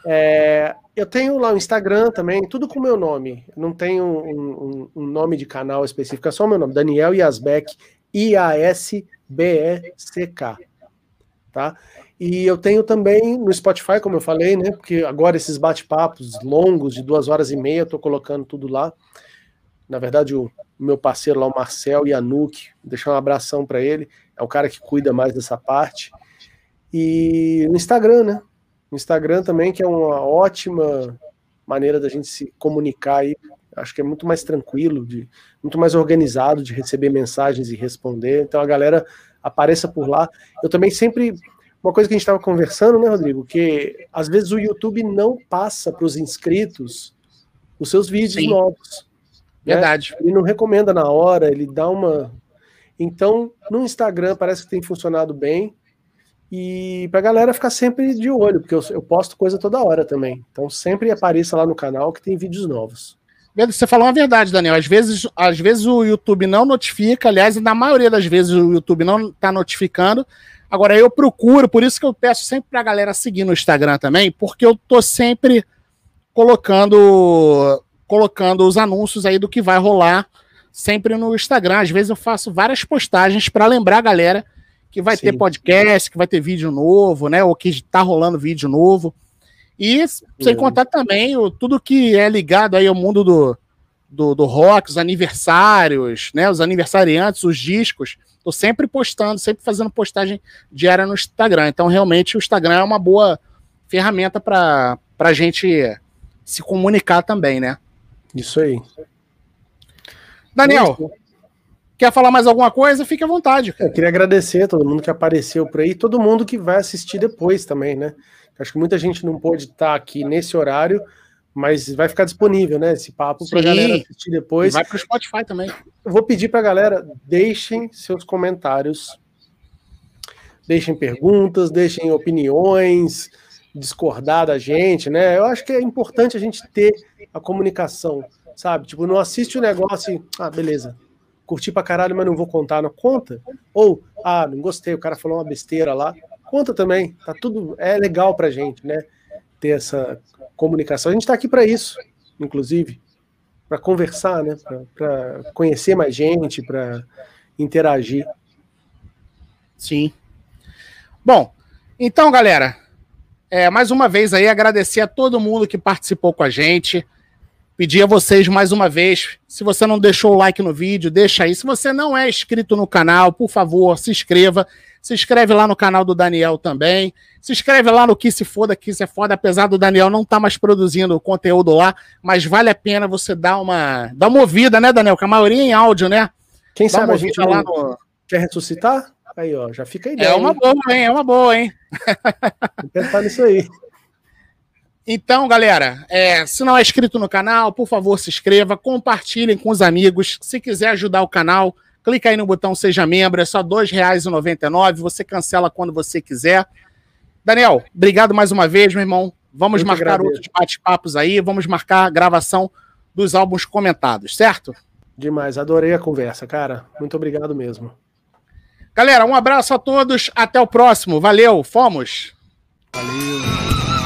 É, eu tenho lá o Instagram também, tudo com o meu nome. Não tenho um, um, um, nome de canal específico, é só o meu nome, Daniel Yasbeck, I-A-S-B-E-C-K. Tá? E eu tenho também no Spotify, como eu falei, né? Porque agora esses bate-papos longos de duas horas e meia, eu tô colocando tudo lá. Na verdade, o meu parceiro lá, o Marcel e a Nuke, deixar um abração para ele. É o cara que cuida mais dessa parte. E no Instagram, né? No Instagram também, que é uma ótima maneira da gente se comunicar aí. Acho que é muito mais tranquilo, de, muito mais organizado de receber mensagens e responder. Então a galera apareça por lá. Eu também sempre uma coisa que a gente estava conversando, né, Rodrigo? Que às vezes o YouTube não passa para os inscritos os seus vídeos Sim. novos. Né? Verdade. Ele não recomenda na hora, ele dá uma. Então, no Instagram parece que tem funcionado bem. E para a galera ficar sempre de olho, porque eu, eu posto coisa toda hora também. Então sempre apareça lá no canal que tem vídeos novos. Você falou uma verdade, Daniel. Às vezes, às vezes o YouTube não notifica, aliás, na maioria das vezes o YouTube não está notificando, Agora, eu procuro, por isso que eu peço sempre pra galera seguir no Instagram também, porque eu tô sempre colocando colocando os anúncios aí do que vai rolar sempre no Instagram. Às vezes eu faço várias postagens para lembrar a galera que vai Sim. ter podcast, que vai ter vídeo novo, né? Ou que tá rolando vídeo novo. E sem contar também o, tudo que é ligado aí ao mundo do, do, do rock, os aniversários, né? Os aniversariantes, os discos. Tô sempre postando, sempre fazendo postagem diária no Instagram. Então, realmente, o Instagram é uma boa ferramenta para a gente se comunicar também, né? Isso aí. Daniel, quer falar mais alguma coisa? Fique à vontade. Eu queria agradecer a todo mundo que apareceu por aí, todo mundo que vai assistir depois também, né? Acho que muita gente não pôde estar aqui nesse horário, Mas vai ficar disponível, né? Esse papo para galera assistir depois. E vai para o Spotify também. Eu vou pedir para a galera, deixem seus comentários, deixem perguntas, deixem opiniões, discordar da gente, né? Eu acho que é importante a gente ter a comunicação, sabe? Tipo, não assiste o negócio e, ah, beleza, curti pra caralho, mas não vou contar, não conta. Ou, ah, não gostei, o cara falou uma besteira lá, conta também, tá tudo, é legal pra gente, né? Ter essa comunicação. A gente tá aqui para isso, inclusive, para conversar, né? Para conhecer mais gente, para interagir. Sim. Bom, então, galera, é, mais uma vez aí agradecer a todo mundo que participou com a gente. Pedir a vocês mais uma vez, se você não deixou o like no vídeo, deixa aí. Se você não é inscrito no canal, por favor, se inscreva. Se inscreve lá no canal do Daniel também. Se inscreve lá no Que Se Foda, Que Se é Foda, apesar do Daniel não estar tá mais produzindo conteúdo lá, mas vale a pena você dar uma, dar uma ouvida, né, Daniel? Que a maioria é em áudio, né? Quem Dá sabe a gente lá no... quer ressuscitar? Aí, ó, já fica a ideia. É uma hein? boa, hein? É uma boa, hein? Vou pensar nisso aí. Então, galera, é, se não é inscrito no canal, por favor, se inscreva, compartilhem com os amigos. Se quiser ajudar o canal, clica aí no botão Seja Membro, é só R$ 2,99. Você cancela quando você quiser. Daniel, obrigado mais uma vez, meu irmão. Vamos Muito marcar outros bate-papos aí, vamos marcar a gravação dos álbuns comentados, certo? Demais, adorei a conversa, cara. Muito obrigado mesmo. Galera, um abraço a todos, até o próximo. Valeu, fomos! Valeu!